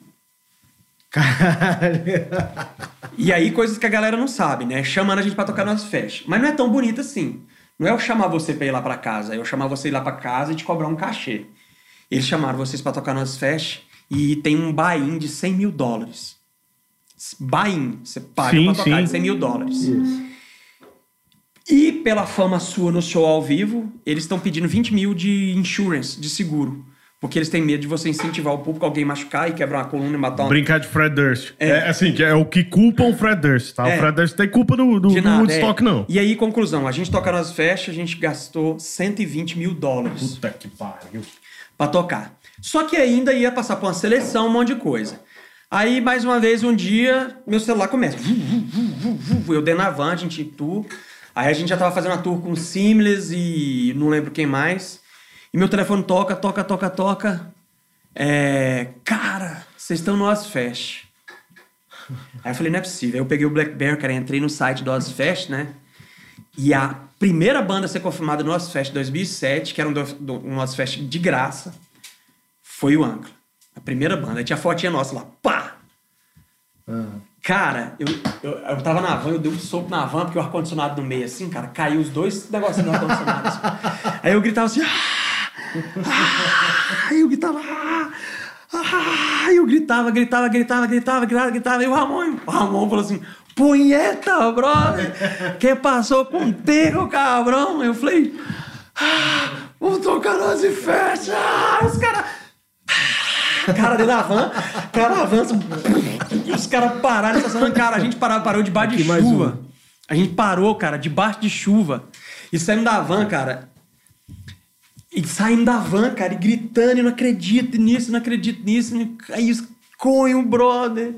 Caralho. E aí, coisas que a galera não sabe, né? Chamando a gente pra tocar no Ozfest. Mas não é tão bonito assim. Não é eu chamar você pra ir lá pra casa, é eu chamar você ir lá pra casa e te cobrar um cachê. Eles chamaram vocês para tocar no Ozfest e tem um buy-in de 100 mil dólares. Buy-in, você paga sim, pra tocar sim. de 100 mil dólares. Isso. E pela fama sua no show ao vivo, eles estão pedindo 20 mil de insurance, de seguro. Porque eles têm medo de você incentivar o público, alguém machucar e quebrar uma coluna e matar uma... Brincar de Fred Durst. É, é assim, que é o que culpam o Fred Durst, tá? É. O Fred Durst tem culpa do, do, do Woodstock, é. não. E aí, conclusão, a gente toca nas festas, a gente gastou 120 mil dólares. Puta que pariu. Pra tocar. Só que ainda ia passar por uma seleção, um monte de coisa. Aí, mais uma vez, um dia, meu celular começa. Eu dei na van, a gente tu Aí a gente já tava fazendo a tour com Seamless e não lembro quem mais. E meu telefone toca, toca, toca, toca. É, cara, vocês estão no Ozfest. Aí eu falei, não é possível. Aí eu peguei o Blackberry, cara, entrei no site do Ozfest, né? E a primeira banda a ser confirmada no Ozfest 2007, que era um, do, um Ozfest de graça, foi o Ancla. A primeira banda. Aí tinha a fotinha nossa lá. Pá! Ah. Cara, eu, eu, eu tava na van, eu dei um soco na van, porque o ar-condicionado no meio, assim, cara, caiu os dois negocinhos do ar-condicionado. Assim. Aí eu gritava assim, ah! ah! Aí eu gritava, ah! ah! Eu gritava, gritava, gritava, gritava, gritava, gritava. E o Ramon, o Ramon falou assim, punheta, brother! Que passou contigo, cabrão? Eu falei, ah, vamos tocar nós e fecha! Os caras cara dentro da van, cara avança, os caras pararam estacionando. Cara, a gente parou, parou debaixo Aqui de chuva. A gente parou, cara, debaixo de chuva. E saímos da van, cara. E saindo da van, cara, e gritando, e não acredito nisso, não acredito nisso. Aí os conho, brother.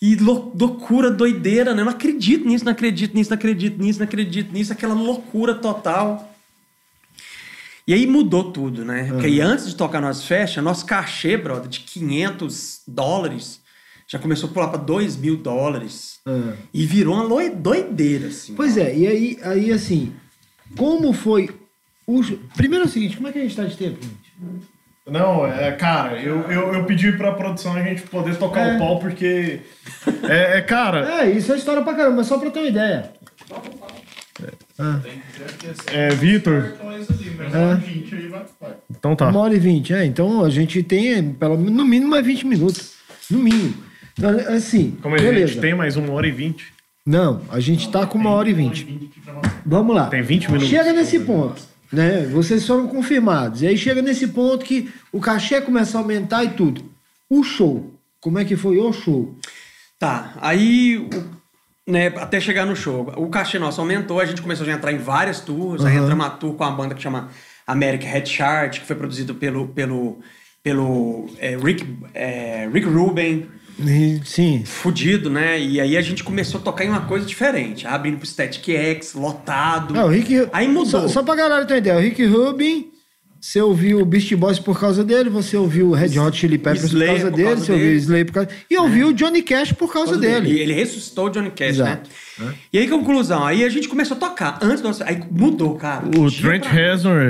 E loucura, doideira, né? Eu não acredito nisso, não acredito nisso, não acredito nisso, não acredito nisso. Aquela loucura total. E aí mudou tudo, né? Uhum. Porque aí antes de tocar nosso festa, nosso cachê, brother, de 500 dólares, já começou a pular para 2 mil dólares. Uhum. E virou uma doideira, assim. Pois é, e aí, aí assim, como foi o... Primeiro é o seguinte, como é que a gente tá de tempo, gente? Não, é, cara, eu, eu, eu pedi pra produção a gente poder tocar é. o pau, porque. É, é, cara. É, isso é história pra caramba, mas só pra ter uma ideia. É, Vitor. Então tá. Uma hora e vinte, é. Então a gente tem, pelo, no mínimo, mais 20 minutos. No mínimo. Então, assim, Como é que a beleza. gente tem mais uma hora e vinte? Não, a gente tá com uma hora e vinte. Vamos lá. Tem 20 minutos. Chega nesse ponto, né? Vocês foram confirmados. E aí chega nesse ponto que o cachê começa a aumentar e tudo. O show. Como é que foi o show? Tá, aí, o- né, até chegar no show, o cachê nosso aumentou, a gente começou a entrar em várias tours, aí Aham. entramos uma tour com uma banda que chama American Head Chart, que foi produzido pelo, pelo, pelo é, Rick, é, Rick Rubin, sim. fudido, né? E aí a gente começou a tocar em uma coisa diferente, abrindo pro Static X, lotado. Ah, o Rick. Aí mudou. Só, só pra galera ideia, o Rick Rubin, você ouviu o Beast Boys por causa dele, você ouviu o Red Hot Chili Peppers Slayer por causa por dele, causa você ouviu o dele. Slayer por causa. E ouviu o Johnny Cash por causa, Por causa dele. E ele ressuscitou o Johnny Cash, Exato. né? E aí, conclusão, aí a gente começou a tocar. Antes do nosso. Aí mudou, cara. O Dia Trent pra- Reznor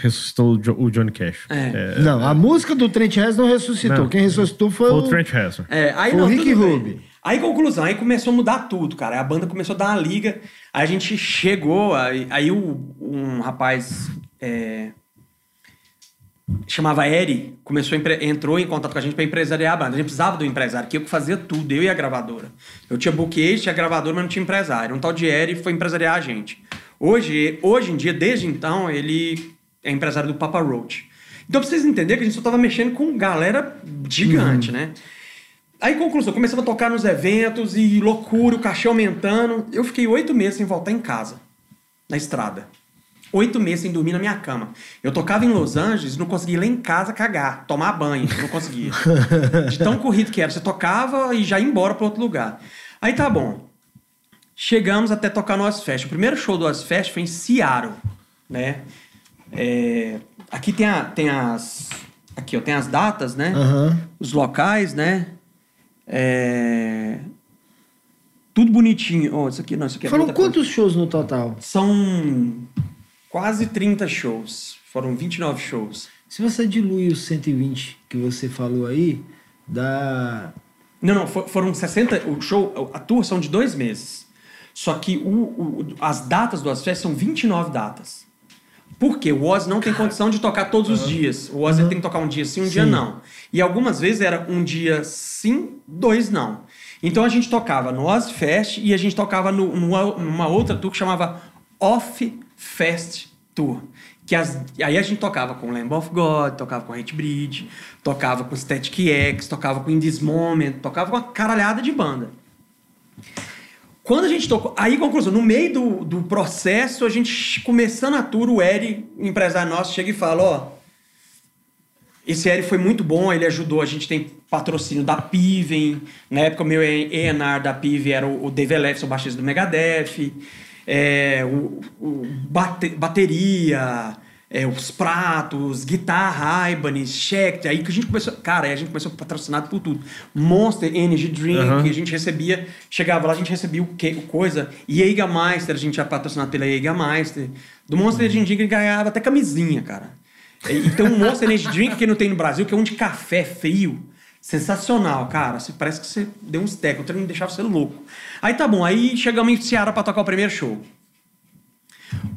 ressuscitou o Jo- o Johnny Cash. É. Não, a música do Trent Reznor não ressuscitou. Não. Quem ressuscitou foi, Foi o o Trent Reznor. É, aí Foi não, o Rick tudo bem. Rubin. Aí, conclusão, aí começou a mudar tudo, cara. A banda começou a dar uma liga. Aí a gente chegou, aí, aí o, um rapaz é, chamava Eri, começou entrou em contato com a gente para empresariar a banda. A gente precisava do empresário, que eu que fazia tudo, eu e a gravadora. Eu tinha bookage, tinha gravadora, mas não tinha empresário. Um tal de Eri foi empresariar a gente. Hoje, hoje em dia, desde então, ele é empresário do Papa Roach. Então, pra vocês entenderem que a gente só tava mexendo com galera gigante, né? Aí, conclusão, começamos a tocar nos eventos e loucura, o cachê aumentando. Eu fiquei oito meses sem voltar em casa, na estrada. Oito meses sem dormir na minha cama. Eu tocava em Los Angeles, não conseguia ir lá em casa cagar, tomar banho, não conseguia. De tão corrido que era. Você tocava e já ia embora para outro lugar. Aí tá bom. Chegamos até tocar no Ozfest. O primeiro show do Ozfest foi em Seattle, né? É, aqui tem, a- tem as... Aqui, ó, tem as datas, né? Aham. os locais, né? É, Tudo bonitinho. Oh, isso aqui não, isso aqui é Foram muita coisa. quantos shows no total? São quase 30 shows. Foram 29 shows. Se você dilui os 120 que você falou aí, dá. Não, não, for- foram 60. O show, a tour são de dois meses. Só que o, o- as datas do Ozfest são 29 datas. Por quê? O Oz não tem condição de tocar todos os dias. O Oz ele tem que tocar um dia sim, um dia Sim. não. E algumas vezes era um dia sim, dois não. Então a gente tocava no Ozfest e a gente tocava no- numa, numa outra tour que chamava Off Fest Tour. Que as, aí a gente tocava com Lamb of God, tocava com Hate Bridge, tocava com Static X, tocava com In This Moment, tocava com uma caralhada de banda. Quando a gente tocou. Aí, conclusão, no meio do, do processo, a gente começando a tour, o Eri, empresário nosso, chega e fala: Ó, esse Eri foi muito bom, ele ajudou. A gente tem patrocínio da Piven. Na época, o meu ENR da Piven era o, o Dave Ellefson, o baixista do Megadeth. É, o, o bate- bateria, é, os pratos, guitarra, Ibanez, Schecter. Aí que a gente começou. Cara, aí a gente começou patrocinado por tudo. Monster Energy Drink, Aham. a gente recebia. Chegava lá, a gente recebia o que, o coisa. Jägermeister, a gente era patrocinado pela Jägermeister. Do Monster Energy Drink, ganhava até camisinha, cara. E e tem um Monster Energy Drink que não tem no Brasil, que é um de café frio. Sensacional, cara. Você, parece que você deu uns tecos, o treino deixava você louco. Aí tá bom, aí chegamos em Ceará pra tocar o primeiro show.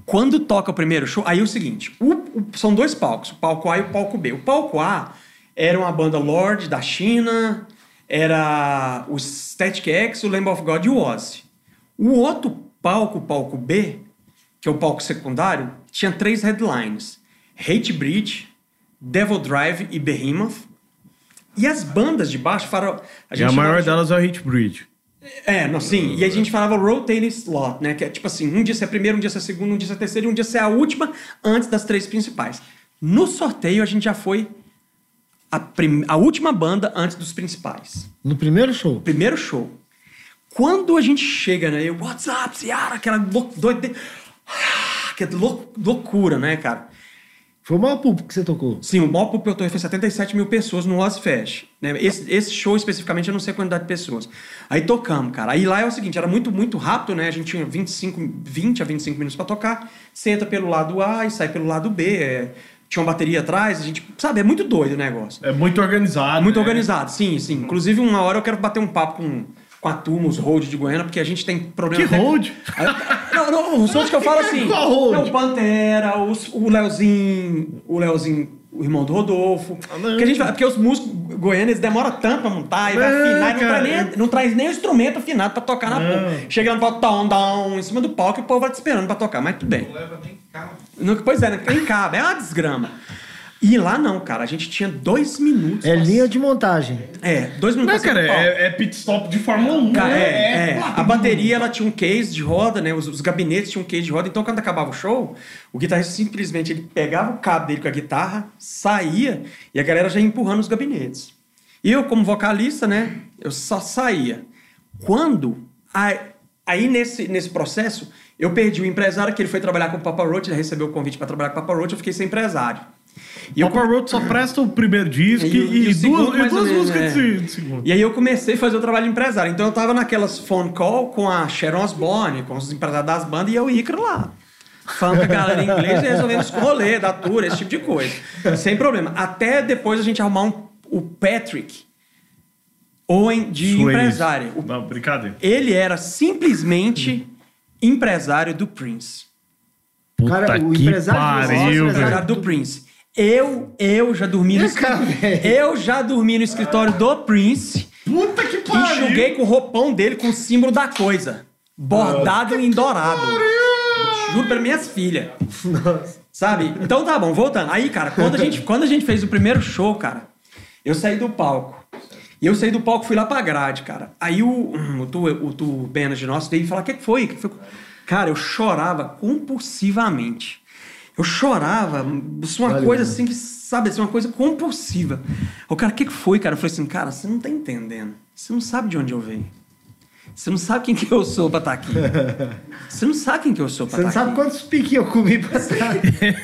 Quando toca o primeiro show, aí é o seguinte: o- o- são dois palcos, o palco A e o palco B. O palco A era uma banda Lorde da China, era o Static X, o Lamb of God e o Ozzy. O outro palco, o palco B, que é o palco secundário, tinha três headlines: Hate Breed, Devil Drive e Behemoth. E as bandas de baixo falaram. E a maior de- delas é o Hit Bridge. é, não, sim. E a gente falava rotating slot, né? Que é tipo assim, um dia você é primeiro, um dia você é segundo, um dia você é terceiro e um dia você é a última antes das três principais. No sorteio, a gente já foi a, prim- a última banda antes dos principais. No primeiro show. Primeiro show. Quando a gente chega, né? Eu, What's up, Ciara? Aquela lou- doide... Aquela lou- loucura, né, cara? Foi o maior público que você tocou. Sim, o maior público que eu tô foi 77 mil pessoas no Ozfest. Né? Esse, esse show especificamente eu não sei a quantidade de pessoas. Aí tocamos, cara. Aí lá é o seguinte, era muito, muito rápido, né? A gente tinha 25, 20 a 25 minutos pra tocar. Você entra pelo lado A e sai pelo lado B. é, Tinha uma bateria atrás, a gente. Sabe, é muito doido o negócio. É muito organizado. Muito né? organizado, sim, sim. Inclusive, uma hora eu quero bater um papo com, com a turma, os hold de Goiânia, porque a gente tem problema. Que até hold? Não, não, os hold que eu falo assim. Qual hold? É o Pantera, os- o Leozinho, o Leozinho, o irmão do Rodolfo. Ah. Porque, a gente, porque os músicos goianos eles demoram tanto pra montar e vai Não, afinar, e não, traz nem, não traz nem o instrumento afinado pra tocar na Não. porra. Chega lá no palco, tom, tom, em cima do palco e o povo vai te esperando pra tocar, mas tudo bem. Não leva nem. Não, pois é, né? Nem cabe, é uma desgrama. E lá não, cara, a gente tinha dois minutos. É linha de montagem. É, dois minutos Não, cara, é, é pit stop de Fórmula 1. Cara, né? é, é. pô, A bateria ela tinha um case de roda, né? Os, os gabinetes tinham um case de roda. Então, quando acabava o show, o guitarrista simplesmente ele pegava o cabo dele com a guitarra, saía e a galera já ia empurrando os gabinetes. E eu, como vocalista, né? Eu só saía. Quando. Aí, aí nesse, nesse processo, eu perdi o empresário, que ele foi trabalhar com o Papa Roach, ele recebeu o convite para trabalhar com o Papa Roach, eu fiquei sem empresário. E o Power Road só presta o primeiro disco E e, e e segundo, duas, e duas menos, músicas é. de, de segundo. E aí eu comecei a fazer o trabalho de empresário. Então eu tava naquelas phone call com a Sharon Osbourne, com os empresários das bandas, e eu e Icaro lá. Falando com a galera em inglês e resolvendo os rolê da tour, esse tipo de coisa. Sem problema. Até depois a gente arrumar um, o Patrick Owen de Swayze. empresário. O- Não, brincadeira. ele era simplesmente empresário do Prince. Puta Cara, o que empresário pariu, o velho. Empresário do Prince. Eu, eu já dormi no escritório. Eu já dormi no escritório do Prince. Puta que pariu. Enxuguei com o roupão dele com o símbolo da coisa. Bordado em dourado. Juro para minhas filhas. Sabe? Então tá bom, voltando. Aí, cara, quando a, gente, quando a gente fez o primeiro show, cara, eu saí do palco. E eu saí do palco fui lá pra grade, cara. Aí o, o, tu, o tu de nosso veio falar: o que foi? Que foi? Cara, eu chorava compulsivamente. Eu chorava, isso é uma coisa assim que, sabe, assim, uma coisa compulsiva. O cara, o que que foi, cara? Eu falei assim, cara, você não tá entendendo. Você não sabe de onde eu venho. Você não sabe quem que eu sou pra estar aqui. Você não sabe quem que eu sou pra Você não estar sabe aqui. quantos piquinhos eu comi pra trás.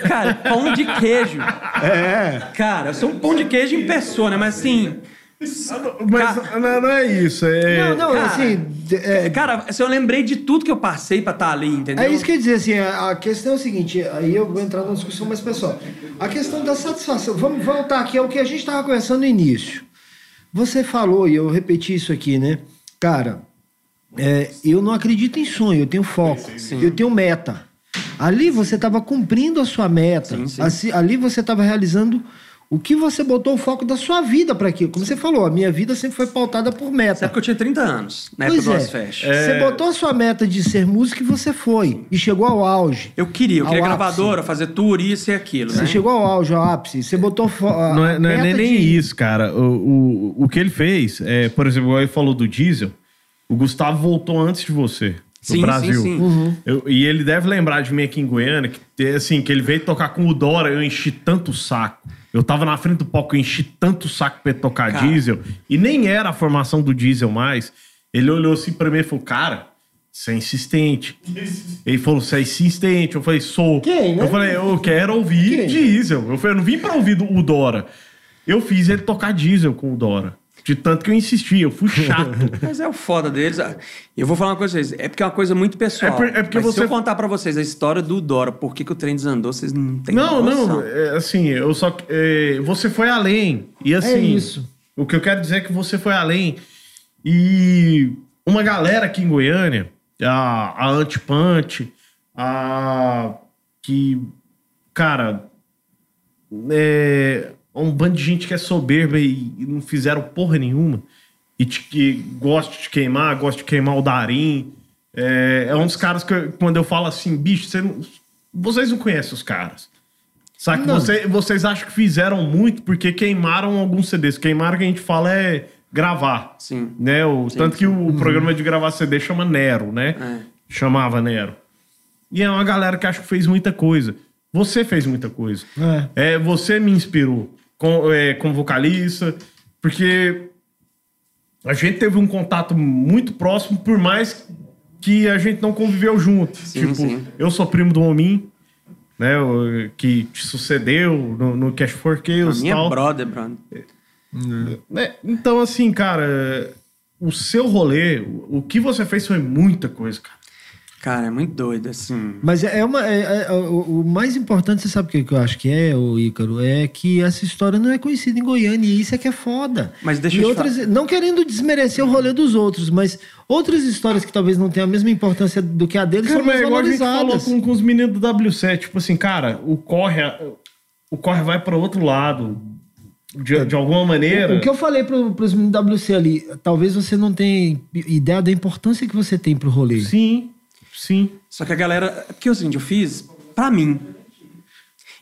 Cara, pão de queijo. É. Cara, eu sou um pão de queijo em pessoa, né? Mas assim. Mas não, não é isso. É... Não, não, cara, assim. é, Cara, assim, eu lembrei de tudo que eu passei pra estar ali, entendeu? É isso que eu ia dizer, assim, a questão é o seguinte, aí eu vou entrar numa discussão mais pessoal. A questão da satisfação, vamos voltar aqui ao que a gente estava conversando no início. Você falou, e eu repeti isso aqui, né? Cara, é, eu não acredito em sonho, eu tenho foco, eu tenho meta. Ali você estava cumprindo a sua meta, Sim, sim. Assim, ali você estava realizando o que você botou o foco da sua vida para aquilo. Como você falou, a minha vida sempre foi pautada por meta. Sabe que eu tinha 30 anos na época Pois do é. Você botou a sua meta de ser músico e você foi. E chegou ao auge. Eu queria, eu queria ápice. gravadora, fazer tour, isso e aquilo, Você né? chegou ao auge, ao ápice. Você botou. Não é, não é nem, meta nem de- isso, cara. O, o, o que ele fez, é, por exemplo, ele falou do diesel, o Gustavo voltou antes de você. No Sim, sim, Brasil. sim. Uhum. Eu- e ele deve lembrar de mim aqui em Goiânia, que, assim, que ele veio tocar com o Dora, eu enchi tanto o saco. Eu tava na frente do palco, eu enchi tanto o saco pra ele tocar Cara. diesel. E nem era a formação do diesel mais. Ele olhou assim pra mim e falou, cara, você é insistente. Ele falou, você é insistente. Eu falei, sou. Quem, né? Eu falei, eu quero ouvir Quem? diesel. Eu falei, eu não vim pra ouvir o Dora. Eu fiz ele tocar diesel com o Dora. De tanto que eu insisti, eu fui chato. Mas é o foda deles. Eu vou falar uma coisa pra vocês. É porque é uma coisa muito pessoal. É por- é porque Mas você- Se eu contar pra vocês a história do Dora, por que, que o trem desandou, vocês não têm Não, noção. não, é, assim, eu só. é, você foi além. E assim. É isso. O que eu quero dizer é que você foi além. E uma galera aqui em Goiânia, a, a Antipante, a. Que. Cara. É, um bando de gente que é soberba e, e não fizeram porra nenhuma. E te- que gosta de queimar, gosta de queimar o Darim. É, é um dos caras que, eu- quando eu falo assim, bicho, você não- vocês não conhecem os caras. Sabe? Não. Você, vocês acham que fizeram muito porque queimaram alguns CDs. Queimaram que a gente fala é gravar. Sim. Né? O, Sim, tanto que o programa de gravar CD chama Nero, né? É. Chamava Nero. E é uma galera que acho que fez muita coisa. Você fez muita coisa. É. É, você me inspirou com, é, como vocalista, porque a gente teve um contato muito próximo, por mais que a gente não conviveu junto. Sim, tipo, sim. eu sou primo do Homem, né? Que te sucedeu no, no Cash for Chaos minha tal. brother, brother. É, então, assim, cara, o seu rolê, o que você fez foi muita coisa, cara. Cara, é muito doido, assim. Mas é uma. é- é- o, o mais importante, você sabe o que que eu acho que é, o Ícaro? É que essa história não é conhecida em Goiânia e isso é que é foda. Mas deixa e eu te outras, Não querendo desmerecer o rolê dos outros, mas outras histórias que talvez não tenham a mesma importância do que a deles Cara, são mais é igual a gente falou valorizadas. com, com os meninos do W7. Tipo assim, cara, o corre, o corre vai para outro lado. De, de alguma maneira. O que eu falei pro, pros meninos WC ali, talvez você não tenha ideia da importância que você tem pro rolê. Sim, sim. Só que a galera. Porque é o seguinte, eu fiz pra mim.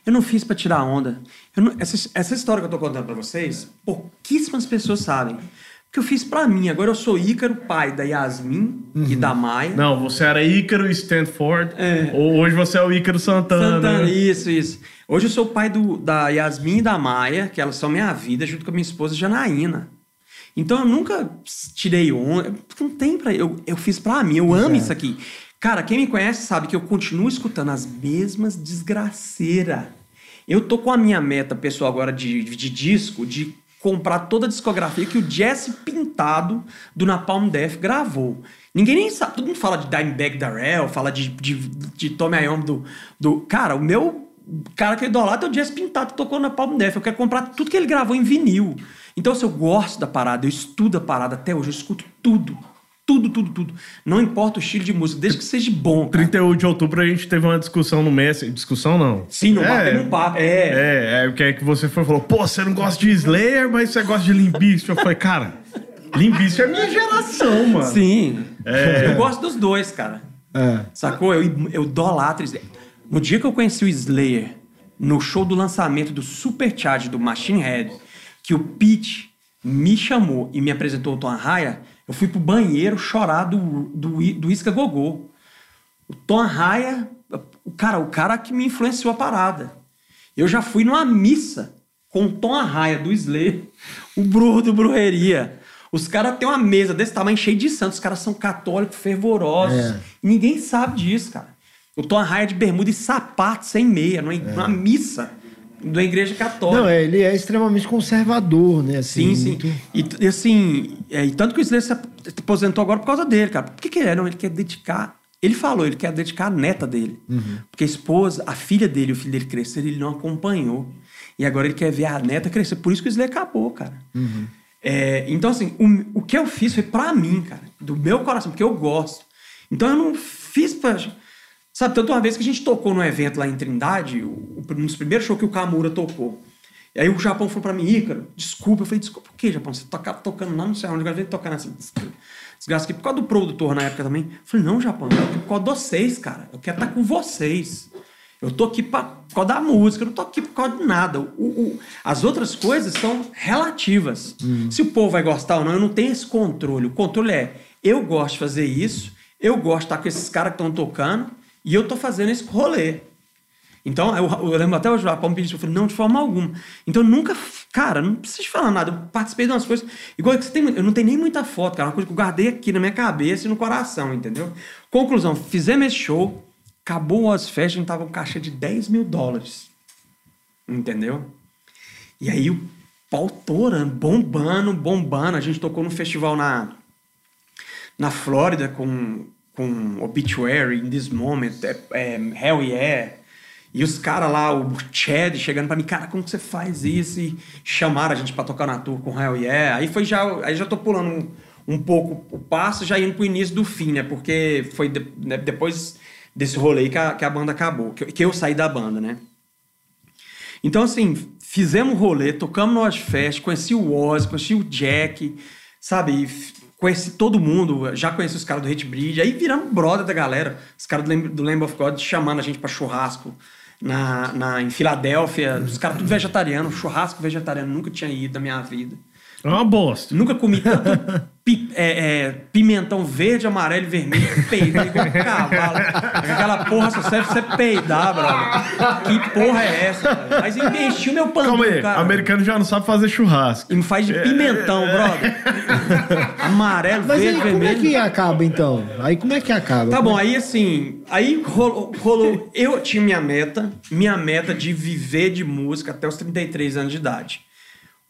Eu não fiz pra tirar onda. Não- essa, essa história que eu tô contando pra vocês, pouquíssimas pessoas sabem. Porque eu fiz pra mim. Agora eu sou Ícaro, pai da Yasmin e da Maia. Não, você era Ícaro Stanford. É. Hoje você é o Ícaro Santana. Santana, isso, isso. Hoje eu sou o pai do, da Yasmin e da Maia, que elas são minha vida, junto com a minha esposa Janaína. Então eu nunca tirei onda. Não tem pra. Eu, eu fiz pra mim, eu amo isso aqui. Cara, quem me conhece sabe que eu continuo escutando as mesmas desgraceiras. Eu tô com a minha meta pessoal agora de, de disco, de comprar toda a discografia que o Jesse Pintado do Napalm Death gravou. Ninguém nem sabe, todo mundo fala de Dimebag Darrell, fala de, de, de Tommy Iommi do, do... Cara, o meu cara que eu idolatra é o Jesse Pintado, que tocou na Palm Death. Eu quero comprar tudo que ele gravou em vinil. Então, se eu gosto da parada, eu estudo a parada até hoje, eu escuto tudo. Tudo, tudo, tudo. Não importa o estilo de música, desde que seja bom. cara. 31 de outubro a gente teve uma discussão no Messenger. Discussão não. Sim, não é, batemos um papo. É. É, é o que é que você foi falou, pô, você não gosta de Slayer, mas você gosta de Limp Bizkit. Eu falei, cara, Limp Bizkit é minha geração, mano. Sim. É. Eu gosto dos dois, cara. É. Sacou? Eu, eu idolatro Slayer. No dia que eu conheci o Slayer, no show do lançamento do Supercharge do Machine Head, que o Pete me chamou e me apresentou o Tom Arraia, eu fui pro banheiro chorar do, do, do Isca Gogô. O Tom Arraia, o cara, o cara que me influenciou a parada. Eu já fui numa missa com o Tom Arraia do Slayer, o Bruno do Brujeria. Os caras têm uma mesa desse tamanho cheia de santos. Os caras são católicos fervorosos. É. E ninguém sabe disso, cara. O Tom Arraia de bermuda e sapato sem meia, numa, numa missa da igreja católica. Não, é, ele é extremamente conservador, né? Sim, Assim, sim. muito- E, e assim, é, e tanto que o Slayer se aposentou agora por causa dele, cara. Por que, que ele é? Não, ele quer dedicar. Ele falou, ele quer dedicar a neta dele. Porque a esposa, a filha dele, o filho dele crescer, ele não acompanhou. E agora ele quer ver a neta crescer. Por isso que o Slayer acabou, cara. É, então, assim, o, o que eu fiz foi pra mim, cara. Do meu coração, porque eu gosto. Então eu não fiz pra. Sabe, tanto uma vez que a gente tocou num evento lá em Trindade, o, um dos primeiros shows que o Kamura tocou. E aí o Japão falou pra mim, Ícaro, desculpa. Eu falei, desculpa o quê, Japão? Você toca, tocando lá, não sei onde, agora vem tocar nessa desgraça aqui. Por causa do produtor na época também. Eu falei, não, Japão, eu tô aqui por causa de vocês, cara. Eu quero estar com vocês. Eu tô aqui pra, por causa da música, eu não tô aqui por causa de nada. O- o- as outras coisas são relativas. Se o povo vai gostar ou não, eu não tenho esse controle. O controle é, eu gosto de fazer isso, eu gosto de estar com esses caras que estão tocando, e eu tô fazendo esse rolê. Então, eu, eu lembro até hoje, Japão me pediu, eu falei, não, de forma alguma. Então, nunca, cara, não preciso falar nada. Eu participei de umas coisas. Igual que você tem, eu não tenho nem muita foto, cara. Uma coisa que eu guardei aqui na minha cabeça e no coração, entendeu? Conclusão, fizemos esse show, acabou o Ozfest, a gente tava com caixa de 10 mil dólares. Entendeu? E aí o pau torando, bombando, bombando. A gente tocou num festival na, na Flórida com, com Obituary, In This Moment, é, é, Hell Yeah. E os caras lá, o Chad chegando pra mim, cara, como que você faz isso? E chamaram a gente pra tocar na tour com Hell Yeah. Aí foi já, aí já tô pulando um, um pouco o passo, já indo pro início do fim, né? Porque foi de- né, depois desse rolê que a, que a banda acabou, que, eu- que eu saí da banda, né? Então, assim, fizemos rolê, tocamos no Ozfest, conheci o Oz, conheci o Jack, sabe? Conheci todo mundo, já conheci os caras do Hate Breed, aí viramos brother da galera. Os caras do Lamb, do Lamb of God chamando a gente pra churrasco na, na, em Filadélfia. Os caras tudo vegetariano, churrasco vegetariano, nunca tinha ido na minha vida. É uma bosta. Nunca comi tanto pi- é, é, pimentão verde, amarelo e vermelho, peidei igual um cavalo. Aquela porra só serve pra você peidar, brother. Que porra é essa? cara? Mas encheu meu pano, Calma aí, cara. americano já não sabe fazer churrasco. E me faz de pimentão, brother. Amarelo, Mas verde, aí como é vermelho. que acaba, então? Aí como é que acaba? Tá bom, aí assim, aí rolou, rolou- Eu tinha minha meta, minha meta de viver de música até os 33 anos de idade.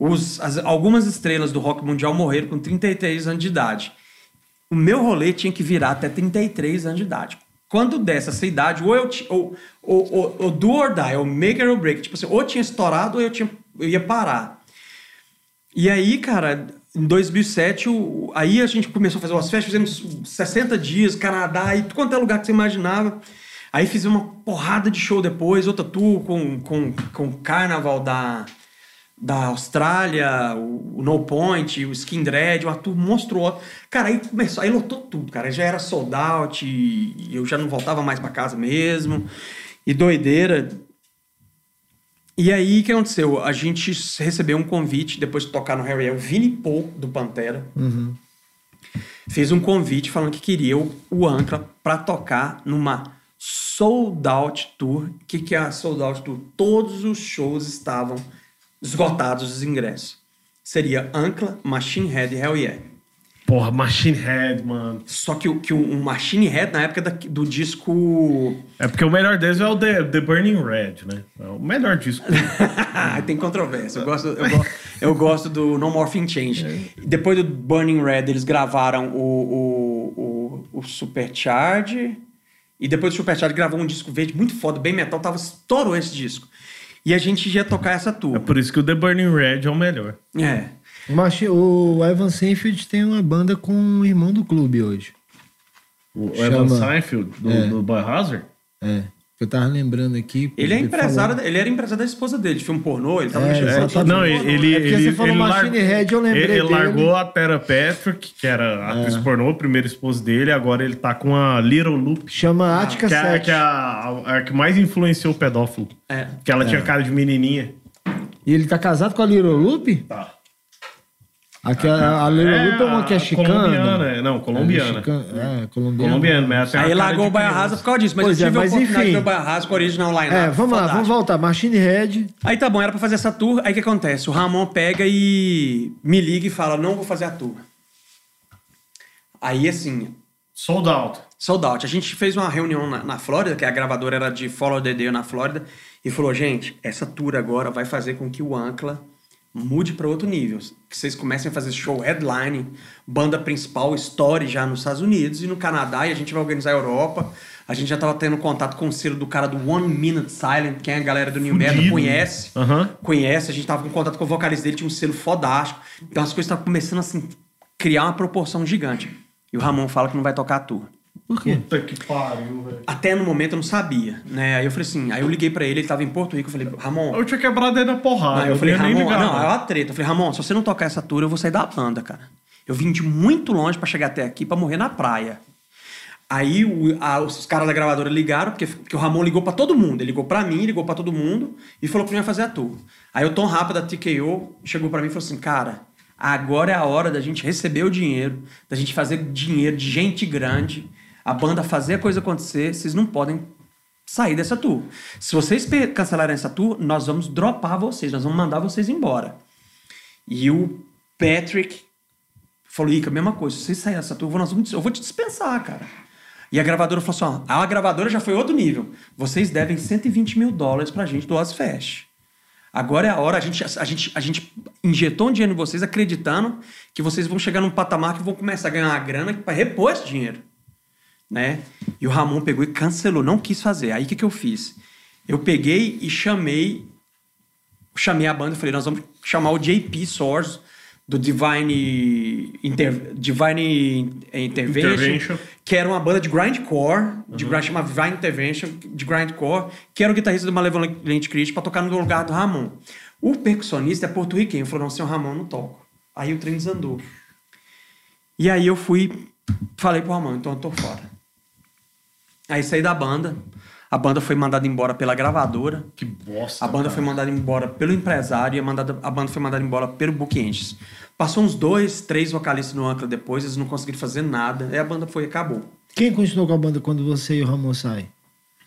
Os, as- algumas estrelas do rock mundial morreram com 33 anos de idade. O meu rolê tinha que virar até 33 anos de idade. quando dessa essa idade, ou eu ou, ou, ou, ou do or die, ou make or break. Tipo assim, ou tinha estourado ou eu, tinha, eu ia parar. E aí, cara, em 2007, o- aí a gente começou a fazer umas festas, fizemos 60 dias, Canadá, e quanto é lugar que você imaginava. Aí fizemos uma porrada de show depois, outra tour com, com, com Carnaval da, da Austrália, o, o No Point, o Skin Dread, uma tour monstruosa. Cara, aí começou, aí lotou tudo, cara. Já era sold out, e, eu já não voltava mais pra casa mesmo. E doideira. E aí, o que aconteceu? A gente recebeu um convite, depois de tocar no Harry, o Vini Paul, do Pantera, fez um convite falando que queria o, o Ancla para tocar numa sold out tour. O que, que é a sold out tour? Todos os shows estavam esgotados os ingressos. Seria Ancla, Machine Head e Hell Yeah. Porra, Machine Head, mano. Só que o, que Machine Head, na época da- do disco. É porque o melhor deles é o The, The Burning Red, né? É o melhor disco. Tem controvérsia. Eu gosto, eu, go- eu gosto do No Morphing Change. Depois do Burning Red, eles gravaram o, o, o, o Supercharge. E depois do Supercharge gravou um disco verde muito foda, bem metal. Tava, estourou esse disco. E a gente ia tocar essa É tour. por isso que o The Burning Red é o melhor. É. Mas o Evan Seinfeld tem uma banda com um irmão do clube hoje. O Chama- Evan Seinfeld, do, É. do Biohazard. É. Eu tava lembrando aqui. Ele é falou- empresário, ele era empresário da esposa dele, de filme pornô, ele tava É, Não, filme ele, pornô. ele, É porque ele, você falou ele Machine Head, eu lembrei ele, ele dele. largou a Tara Patrick, que era a atriz pornô, a primeira esposa dele, agora ele tá com a Little Loop, Chama Ática que é, 7. que é a, a- a que mais influenciou o pedófilo. É. Que ela tinha cara de menininha. E ele tá casado com a Little Loop? Tá. Aquela, a Little É, Loop é uma que é a chicana. colombiana, é, não, colombiana. É, chicana, é, colombiana. Colombiano, mas uma Aí largou o Baia. Rasa por causa disso, mas Pois eu é, tive a mas oportunidade enfim. de ver o Baia Rasa com o original line É, vamos lá, vamos voltar. Machine Head. Aí tá bom, era pra fazer essa tour. Aí o que acontece? O Ramon pega e me liga e fala: não vou fazer a tour. Aí assim, Sold out. sold out. A gente fez uma reunião na, na Flórida, que a gravadora era de Follow the Day na Flórida, e falou: gente, essa tour agora vai fazer com que o Ancla mude para outro nível. Que vocês comecem a fazer show headline, banda principal, story já nos Estados Unidos e no Canadá, e a gente vai organizar a Europa. A gente já tava tendo contato com o selo do cara do One Minute Silent, que é a galera do New Metal conhece. Aham. Conhece, a gente tava com contato com o vocalista dele, tinha um selo fodástico. Então as coisas estavam começando assim, criar uma proporção gigante. E o Ramon fala que não vai tocar a tour. Por? Puta que pariu, velho. Até no momento eu não sabia, né? Aí eu falei assim, aí eu liguei pra ele, ele tava em Porto Rico, eu falei, Ramon, Eu tinha quebrado ele na porrada. Aí eu falei, ia nem Ramon, ligar, não, é uma treta. Eu falei, Ramon, se você não tocar essa tour, eu vou sair da banda, cara. Eu vim de muito longe pra chegar até aqui pra morrer na praia. Aí o- a- os caras da gravadora ligaram, porque, porque o Ramon ligou pra todo mundo. Ele ligou pra mim, ligou pra todo mundo e falou que não ia fazer a tour. Aí o Tom Rapa da TKO chegou pra mim e falou assim, cara, agora é a hora da gente receber o dinheiro, da gente fazer dinheiro de gente grande, a banda fazer a coisa acontecer, vocês não podem sair dessa tour. Se vocês cancelarem essa tour, nós vamos dropar vocês, nós vamos mandar vocês embora. E o Patrick falou, Ica, mesma coisa, se vocês saírem dessa tour, nós vamos, eu vou te dispensar, cara. E a gravadora falou assim, ó, a gravadora já foi outro nível. Vocês devem 120 mil dólares pra gente do Ozfest. Agora é a hora, a gente, a, gente, a gente injetou um dinheiro em vocês acreditando que vocês vão chegar num patamar que vão começar a ganhar uma grana para repor esse dinheiro né? E o Ramon pegou e cancelou, não quis fazer. Aí o que, que eu fiz? Eu peguei e chamei, chamei a banda e falei, nós vamos chamar o JP Source do Divine, Inter, Divine Intervention, Intervention. que era uma banda de grindcore, de grind, chama Divine Intervention, de grindcore, que era o guitarrista do Malevolent Creed para tocar no lugar do Ramon. O percussionista é porto-riquenho, falou, não, senhor Ramon, não toco. Aí o trem desandou. E aí eu fui, falei pro Ramon, então eu tô fora. Aí saí da banda. A banda foi mandada embora pela gravadora. Que bosta. A banda cara. foi mandada embora pelo empresário e a, mandada, a banda foi mandada embora pelo Book Angels. Passou uns dois, três vocalistas no Ancla depois, eles não conseguiram fazer nada. Aí a banda foi e acabou. Quem continuou com a banda quando você e o Ramon saem?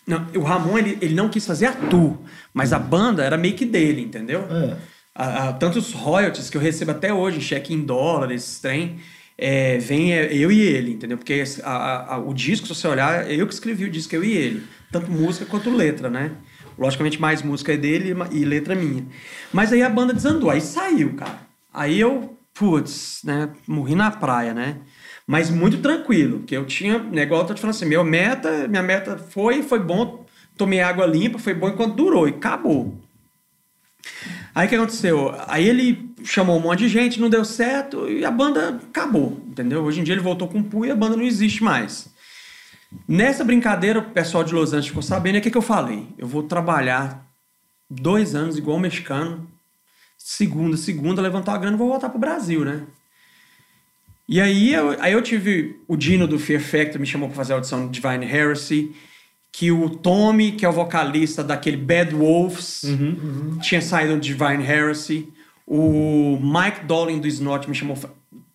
Não, o Ramon, ele, ele não quis fazer a tour, mas a banda era meio que dele, entendeu? É. A- a- tantos royalties que eu recebo até hoje, cheque em dólares, trem, é, vem é, eu e ele, entendeu? Porque a- a- o disco, se você olhar, é eu que escrevi o disco, eu e ele. Tanto música quanto letra, né? Logicamente, mais música é dele e letra minha. Mas aí a banda desandou, aí saiu, cara. Aí eu, putz, né? Morri na praia, né? Mas muito tranquilo, que eu tinha, negócio, eu tô te falando assim, minha meta, minha meta foi, foi bom, tomei água limpa, foi bom enquanto durou e acabou. Aí o que aconteceu? Aí ele chamou um monte de gente, não deu certo e a banda acabou, entendeu? Hoje em dia ele voltou com o Pu e a banda não existe mais. Nessa brincadeira, o pessoal de Los Angeles ficou sabendo, e o que, que eu falei? Eu vou trabalhar dois anos igual mexicano, segunda, segunda, levantar a grana e vou voltar pro Brasil, né? E aí eu, aí eu tive o Dino do Fear Factor me chamou para fazer a audição de Divine Heresy, que o Tommy, que é o vocalista daquele Bad Wolves, tinha saído do Divine Heresy. O Mike Dolan do Snot me chamou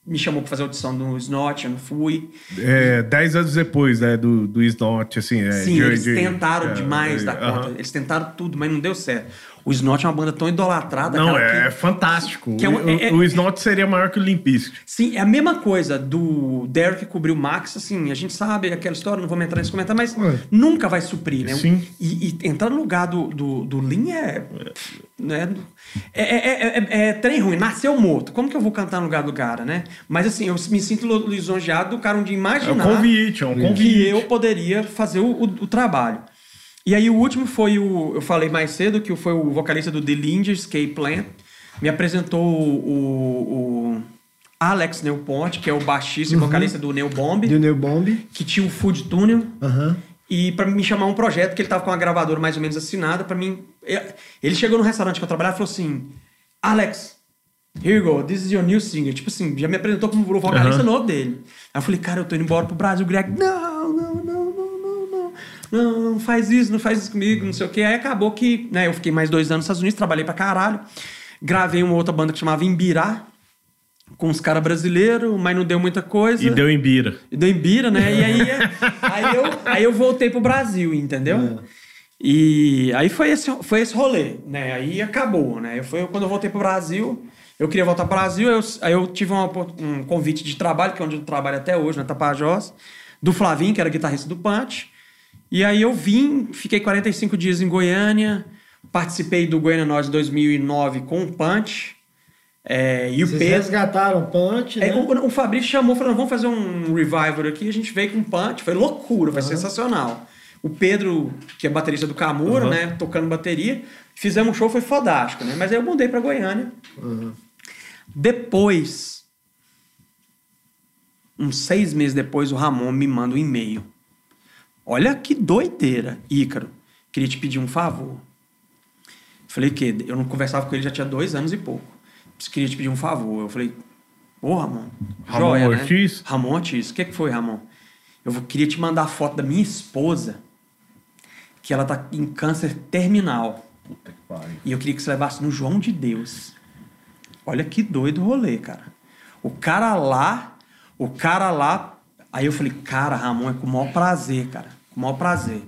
me chamou para fazer a audição do Snot, eu não fui. É, dez anos depois, né, do, do Snot, assim... É, Sim, de- eles de- tentaram é, demais é, da conta. Eles tentaram tudo, mas não deu certo. O Snot é uma banda tão idolatrada, Não, cara, é que- fantástico. que é um- o, é- o Snot seria maior que o Limp Bizkit. Sim, é a mesma coisa do Derek cobrir o Max, assim, a gente sabe aquela história, não vamos entrar nesse comentário, mas Ué. nunca vai suprir, né? Sim. E, e entrar no lugar do, do, do Lin é, né? É, é, é, é- é trem ruim, nasceu morto. Como que eu vou cantar no lugar do cara, né? Mas assim, eu me sinto lisonjeado do cara um dia É um imaginar convite, é um que convite. eu poderia fazer o, o- o trabalho. E aí o último foi o. Eu falei mais cedo que foi o vocalista do The Linger, Escape Plan. Me apresentou o, o Alex Neupont, que é o baixista e vocalista do Neo Bomb, Do New Bomb. que tinha o Food Tunnel. Aham. E para me chamar um projeto que ele tava com uma gravadora mais ou menos assinada para mim. Ele chegou no restaurante que eu trabalhava e falou assim: Alex, here you go, this is your new singer. Tipo assim, já me apresentou como o vocalista novo dele. Aí eu falei, cara, eu tô indo embora pro Brasil. O Greg, não, não. Não, faz isso, não faz isso comigo, não sei o quê. Aí acabou que, né, eu fiquei mais dois anos nos Estados Unidos, trabalhei pra caralho. Gravei uma outra banda que chamava Imbirá, com os caras brasileiros, mas não deu muita coisa. E deu em bira. E deu em bira, né? E aí, aí, eu, aí eu voltei pro Brasil, entendeu? E aí foi esse, foi esse rolê, né? Aí acabou, né? Eu, foi quando eu voltei pro Brasil, eu queria voltar pro Brasil, eu, aí eu tive uma um convite de trabalho, que é onde eu trabalho até hoje, na Tapajós, do Flavinho, que era guitarrista do Punch. E aí eu vim, fiquei 45 dias em Goiânia, participei do Goiânia Nós 2009 com o Punch. É, e o Vocês Pedro. resgataram o Punch, né? É, o, o Fabrício chamou, falou, vamos fazer um revival aqui. A gente veio com um punch, foi loucura, foi sensacional. O Pedro, que é baterista do Camura, né, tocando bateria. Fizemos um show, foi fodástico, né? Mas aí eu mudei pra Goiânia. Depois, uns seis meses depois, o Ramon me manda um e-mail. Olha que doideira, Ícaro. Queria te pedir um favor. Falei que eu não conversava com ele já tinha dois anos e pouco. Queria te pedir um favor. Eu falei, ô Ramon, Ramon joia, né? Ortiz? Ramon Ortiz. O que, que foi, Ramon? Eu queria te mandar a foto da minha esposa, que ela tá em câncer terminal. E eu queria que você levasse no João de Deus. Olha que doido o rolê, cara. O cara lá, o cara lá. Aí eu falei, cara, Ramon, é com o maior prazer, cara. Com o maior prazer.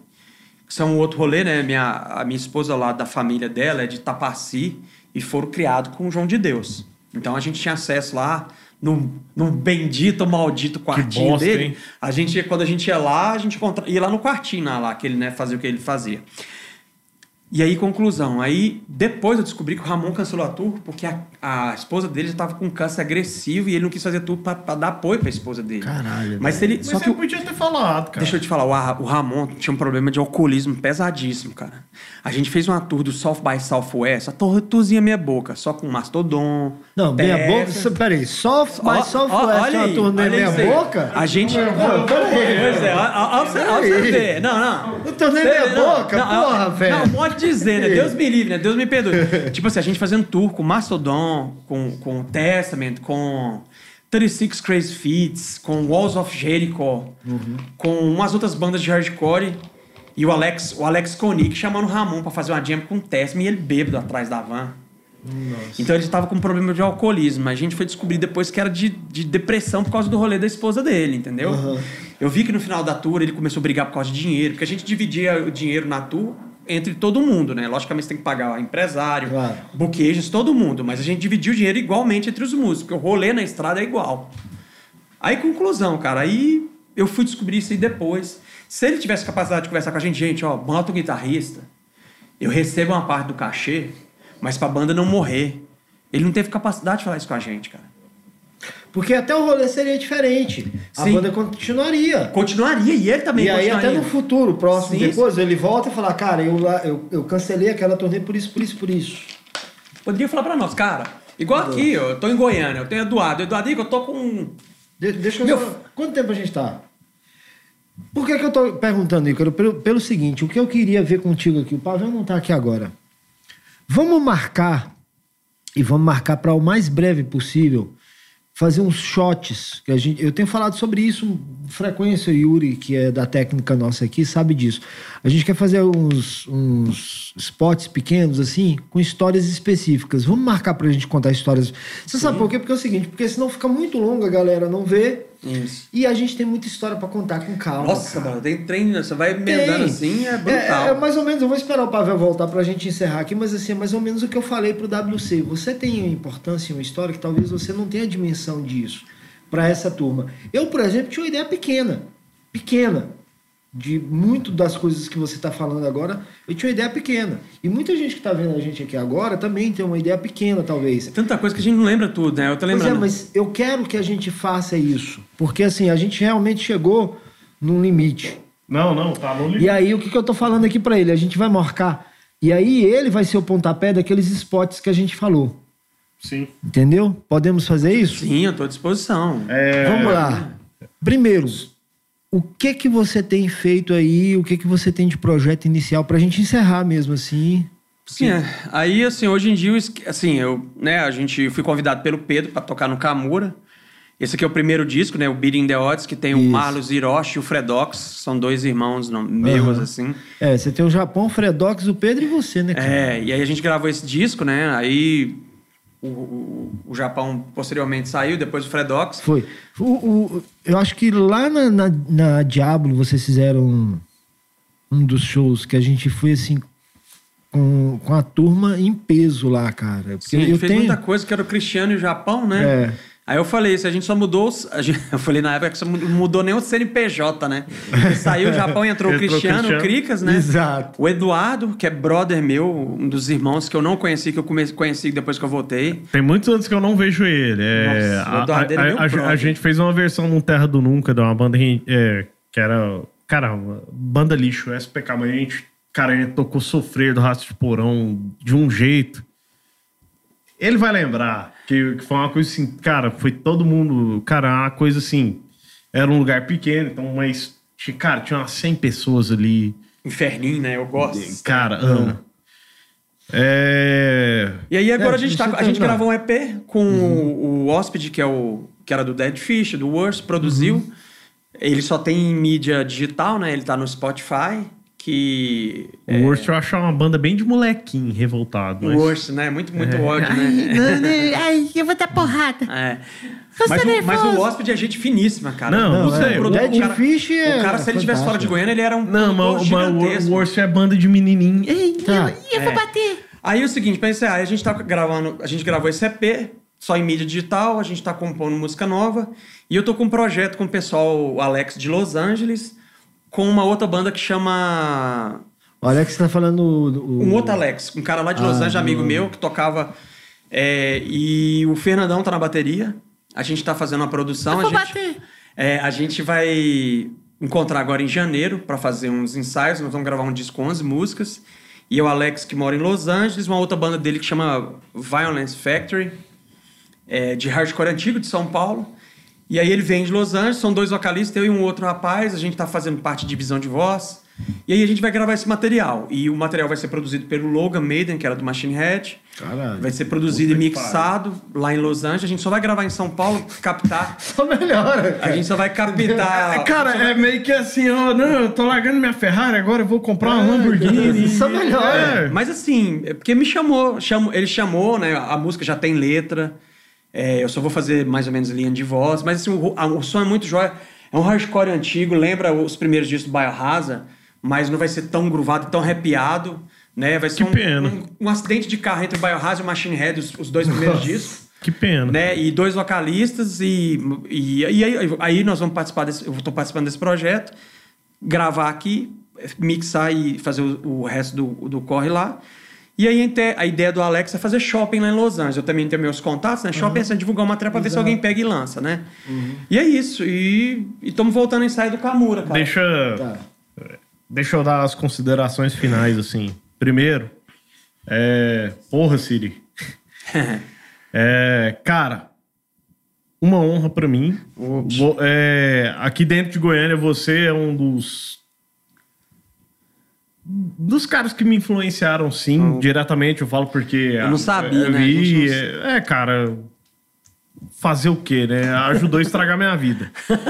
Isso é um outro rolê, né? Minha, a minha esposa lá da família dela é de Tapaci e foram criados com o João de Deus. Então a gente tinha acesso lá num, num bendito, maldito quartinho bosta, dele. hein? A gente, quando a gente ia lá, a gente encontra... ia lá no quartinho lá, lá, que ele né, fazia o que ele fazia. E aí, conclusão. Aí, depois eu descobri que o Ramon cancelou a tour porque a, a esposa dele estava com câncer agressivo e ele não quis fazer tour pra, pra dar apoio pra esposa dele. Caralho, Mas se ele, Mas só você que o- podia ter falado, cara. Deixa eu te falar, o, o Ramon tinha um problema de alcoolismo pesadíssimo, cara. A gente fez uma tour do South by Southwest, a tour, tourzinha meia boca, só com Mastodon. Não, meia boca. Peraí, Soft, Ó, mas Soft ó, West olha é uma turnê olha meia boca? A gente. Peraí. Pois é, ó, ó, ó, você- ó, pra você ver. Não, não. Você- meia boca, porra, ó, velho. Não, pode dizer, né? Deus me livre, né? Deus me perdoe. tipo assim, a gente fazendo tour com Mastodon, com, com Testament, com 36 Crazy Feats, com Walls of Jericho, com umas outras bandas de hardcore. E o Alex, o Alex Koenig chamando o Ramon pra fazer uma jam com o Testament e ele bêbado atrás da van. Então ele estava com um problema de alcoolismo. A gente foi descobrir depois que era de, de depressão por causa do rolê da esposa dele, entendeu? Eu vi que no final da tour ele começou a brigar por causa de dinheiro, porque a gente dividia o dinheiro na tour entre todo mundo, né? Logicamente você tem que pagar empresário, Claro. todo mundo, mas a gente dividia o dinheiro igualmente entre os músicos, porque o rolê na estrada é igual. Aí, conclusão, cara, aí eu fui descobrir isso aí depois. Se ele tivesse capacidade de conversar com a gente, gente, ó, bota o guitarrista, eu recebo uma parte do cachê, mas pra banda não morrer. Ele não teve capacidade de falar isso com a gente, cara. Porque até o rolê seria diferente. A Sim. banda continuaria. Continuaria, e ele também E aí, até no futuro, próximo, Sim, depois, ele volta e fala, cara, eu, eu, eu cancelei aquela turnê por isso, por isso, por isso. Poderia falar pra nós, cara, igual aqui, eu tô em Goiânia, eu tenho Eduardo. Eduardo, eu tô com... De- deixa eu Meu- só... Quanto tempo a gente tá? Por que, que eu tô perguntando, Ícaro? Pelo, pelo seguinte, o que eu queria ver contigo aqui, o Pavel não tá aqui agora. Vamos marcar, e vamos marcar para o mais breve possível, fazer uns shots. Que a gente, eu tenho falado sobre isso frequência, Yuri, que é da técnica nossa aqui, sabe disso. A gente quer fazer uns, uns spots pequenos, assim, com histórias específicas. Vamos marcar pra gente contar histórias. Você sabe por quê? Porque é o seguinte, porque senão fica muito longo, a galera não vê. Isso. E a gente tem muita história pra contar com calma. Nossa, cara. mano, tem trem, você vai emendando assim, é É, brutal. é mais ou menos, eu vou esperar o Pavel voltar pra gente encerrar aqui, mas assim, é mais ou menos o que eu falei pro WC. Você tem importância em uma história que talvez você não tenha dimensão disso pra essa turma. Eu, por exemplo, tinha uma ideia pequena. Pequena. De muito das coisas que você tá falando agora, eu tinha uma ideia pequena. E muita gente que tá vendo a gente aqui agora também tem uma ideia pequena, talvez. Tanta coisa que a gente não lembra tudo, né? Eu tô Pois é, lembrando. mas eu quero que a gente faça isso. Porque assim, a gente realmente chegou num limite. Não, não, tá no limite. E aí, o que, que eu tô falando aqui pra ele? A gente vai marcar. E aí, ele vai ser o pontapé daqueles spots que a gente falou. Sim. Entendeu? Podemos fazer isso? Sim, eu tô à disposição. É, Vamos lá. Primeiro, o que que você tem feito aí? O que que você tem de projeto inicial pra gente encerrar mesmo assim? Sim, é. Aí, assim, hoje em dia, assim, eu, né, a gente fui convidado pelo Pedro para tocar no Camura. Esse aqui é o primeiro disco, né, o Beating the Odds, que tem o Isso. Marlos Hiroshi e o Fredox, são dois irmãos não, meus, Aham. assim. É, você tem o Japão, o Fredox, o Pedro e você, né? cara? É, e aí a gente gravou esse disco, né, aí o, o, o Japão posteriormente saiu, depois o Fredox. Foi. O, o- eu acho que lá na, na, na Diablo vocês fizeram um, dos shows que a gente foi assim com, com a turma em peso lá, cara. Porque Sim, eu fez tenho. muita coisa que era o Cristiano e o Japão, né? É. Aí eu falei, se a gente só mudou. os- gente- eu falei na época que só mu- mudou nem o CNPJ, né? Porque saiu o Japão e entrou o Entrou o Cristiano, o. Cricas, né? Exato. O Eduardo, que é brother meu, um dos irmãos que eu não conheci, que eu come- conheci depois que eu voltei. Tem muitos anos que eu não vejo ele. É, Nossa, o Eduardo a- é meu a- brother. a gente fez uma versão no Terra do Nunca, de uma banda que, é, que era. Cara, banda lixo, SPK, mas a gente, cara, a gente tocou Sofrer do Rastro de Porão de um jeito. Ele vai lembrar que, que foi uma coisa assim, cara, foi todo mundo. Cara, uma coisa assim. Era um lugar pequeno, então, mas. Cara, tinha umas 100 pessoas ali. Inferninho, né? Eu gosto. Cara, amo. É. E aí agora É, a gente, tá, a gente terminar. gravou um EP com o, o Hóspede, que é o que era do Dead Fish, do Worst, produziu. Ele só tem mídia digital, né? Ele tá no Spotify, que... O Worst eu acho uma banda bem de molequinho, revoltado. O Mas... Worst, né? Muito, muito ódio, né? Ai, eu vou dar porrada. É. Eu Mas, sou o, mas o hóspede é gente finíssima, cara. Não, não sei. produtor- O Dead o cara- Fish é O cara, se ele tivesse fora de. Goiânia, ele era um Não, mas, mas o. Worst é banda de menininho. Ei, Tá. Eu vou bater. Aí é o seguinte, pra encerrar, a gente tá gravando, a gente gravou esse EP, só em mídia digital, a gente tá compondo música nova, e eu tô com um projeto com o pessoal, o Alex de Los Angeles, com uma outra banda que chama O Alex tá falando. o- um outro Alex, um cara lá de Los Ah, Angeles, amigo não. meu, que tocava. é, e o Fernandão tá na bateria. A gente tá fazendo uma produção. Eu a gente, bater. é, a gente vai encontrar agora em janeiro para fazer uns ensaios. Nós vamos gravar um disco com 11 músicas. E o Alex, que mora em Los Angeles, uma outra banda dele que chama Violence Factory, é, de hardcore antigo de São Paulo. E aí ele vem de Los Angeles, são dois vocalistas, eu e um outro rapaz, a gente tá fazendo parte de divisão de voz. E aí a gente vai gravar esse material. E o material vai ser produzido pelo Logan Maiden, que era do Machine Head. Caralho. Vai ser produzido e mixado lá em Los Angeles. A gente só vai gravar em São Paulo, captar. Só melhora. A gente só vai captar. Cara, é meio que assim, ó, não, eu tô largando minha Ferrari, agora eu vou comprar uma É, Lamborghini. só melhora. É. Mas assim, é porque me chamou, chamou, ele chamou, né? A música já tem letra. É, eu só vou fazer mais ou menos linha de voz. Mas assim, o, a- o som é muito jóia. É um hardcore antigo, lembra os primeiros discos do Biohazard, mas não vai ser tão gruvado, tão arrepiado. Né? Vai ser Que um, pena. um, um acidente de carro entre o Biohazard e o Machine Head, os, os dois primeiros discos. Que pena. né? E dois vocalistas e, e, e aí, aí nós vamos participar desse, eu estou participando desse projeto, gravar aqui, mixar e fazer o, o resto do, do corre lá. E aí a a ideia do Alex é fazer shopping lá em Los Angeles. Eu também tenho meus contatos, né? Shopping é assim, divulgar uma matéria pra ver se alguém pega e lança, né? E é isso. E estamos voltando ao ensaio do Kamura, cara. Deixa, Tá. deixa eu dar as considerações finais, assim. Primeiro, é... Porra, Siri. É, cara, uma honra pra mim. É, aqui dentro de Goiânia, você é um dos dos caras que me influenciaram, sim, diretamente. Eu falo porque Eu não sabia, eu né? Vi, não- é, é, cara, fazer o quê, né? Ajudou a estragar minha vida.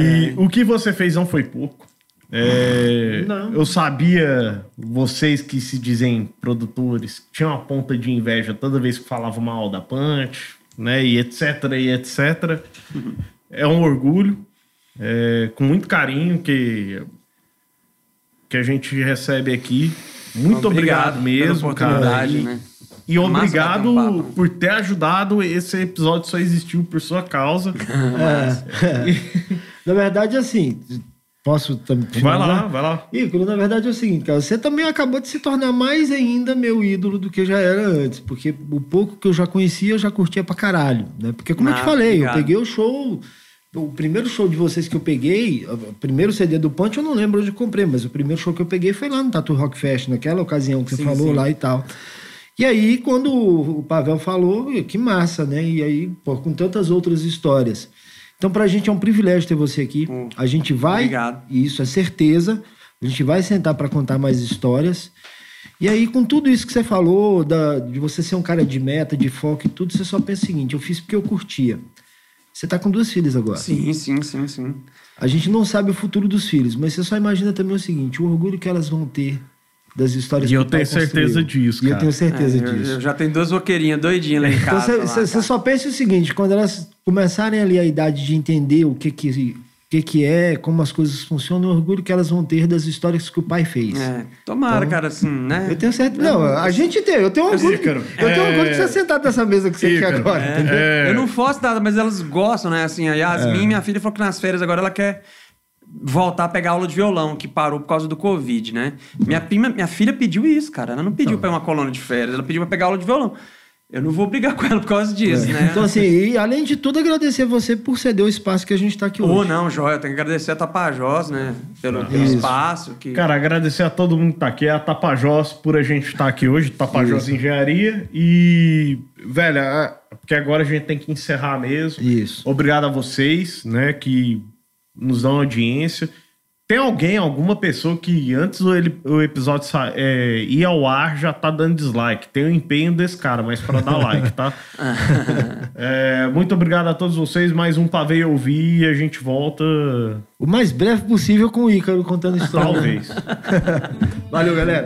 e o que você fez não foi pouco. É, Não. Eu sabia, vocês que se dizem produtores, tinham uma ponta de inveja toda vez que falavam mal da Punch, né? E etc, e etc. É um orgulho, é, com muito carinho que, que a gente recebe aqui. Muito obrigado, pela mesmo, cara. oportunidade, E- né? e obrigado um por ter ajudado. Esse episódio só existiu por sua causa. Na verdade, assim, posso também. vai lá, vai lá. Ícaro, na verdade é o seguinte, cara, você também acabou de se tornar mais ainda meu ídolo do que já era antes, porque o pouco que eu já conhecia, eu já curtia pra caralho, né? Porque como eu te Ah, falei, obrigado. eu peguei o show, o primeiro show de vocês que eu peguei, o primeiro CD do Punch eu não lembro onde eu comprei, mas o primeiro show que eu peguei foi lá no Tatu Rock Fest, naquela ocasião que você Sim, falou sim. lá e tal. E aí, quando o Pavel falou, "Ih, que massa, né? E aí, pô, com tantas outras histórias. Então, pra gente é um privilégio ter você aqui. Hum. A gente vai, Obrigado. e isso é certeza, a gente vai sentar para contar mais histórias. E aí, com tudo isso que você falou, da, de você ser um cara de meta, de foco e tudo, você só pensa o seguinte: eu fiz porque eu curtia. Você tá com duas filhas agora. Sim, sim, sim, sim. A gente não sabe o futuro dos filhos, mas você só imagina também o seguinte: o orgulho que elas vão ter das histórias E que eu tenho certeza disso, E eu cara. tenho certeza É, eu, disso. eu já tenho duas roqueirinhas doidinhas lá em Então casa. você- lá, você cara. só pensa o seguinte, quando elas começarem ali a idade de entender o que que, que, que é, como as coisas funcionam, o orgulho que elas vão ter das histórias que o pai fez. É, tomara, cara, assim, né? Eu tenho certeza. Não, a gente tem. Eu tenho orgulho. Ícaro, eu tenho é- orgulho de você sentar nessa mesa que você quer Ícaro, agora. É? É. Eu não faço nada, mas elas gostam, né? Assim, a Yasmin, minha filha, falou que nas férias agora ela quer voltar a pegar aula de violão, que parou por causa do Covid, né? Minha, prima, minha filha pediu isso, cara. Ela não pediu Então. pra ir uma colônia de férias, ela pediu pra pegar aula de violão. Eu não vou brigar com ela por causa disso, né? Então, assim, e além de tudo, agradecer você por ceder o espaço que a gente está aqui Ou hoje. não, Joia, eu tenho que agradecer a Tapajós, né? Pelo, pelo Isso. espaço. Que... Cara, agradecer a todo mundo que tá aqui, a Tapajós por a gente estar aqui hoje, Tapajós Engenharia. E, velho, é- porque agora a gente tem que encerrar mesmo. Isso. Obrigado a vocês, né, que nos dão audiência. Tem alguém, alguma pessoa que antes do ele- o episódio é, ir ao ar já tá dando dislike. Tem o empenho desse cara, mas para dar like, tá? É, muito obrigado a todos vocês. Mais um Pavê Ouvir e a gente volta, O mais breve possível com o Ícaro contando história. talvez. Valeu, galera.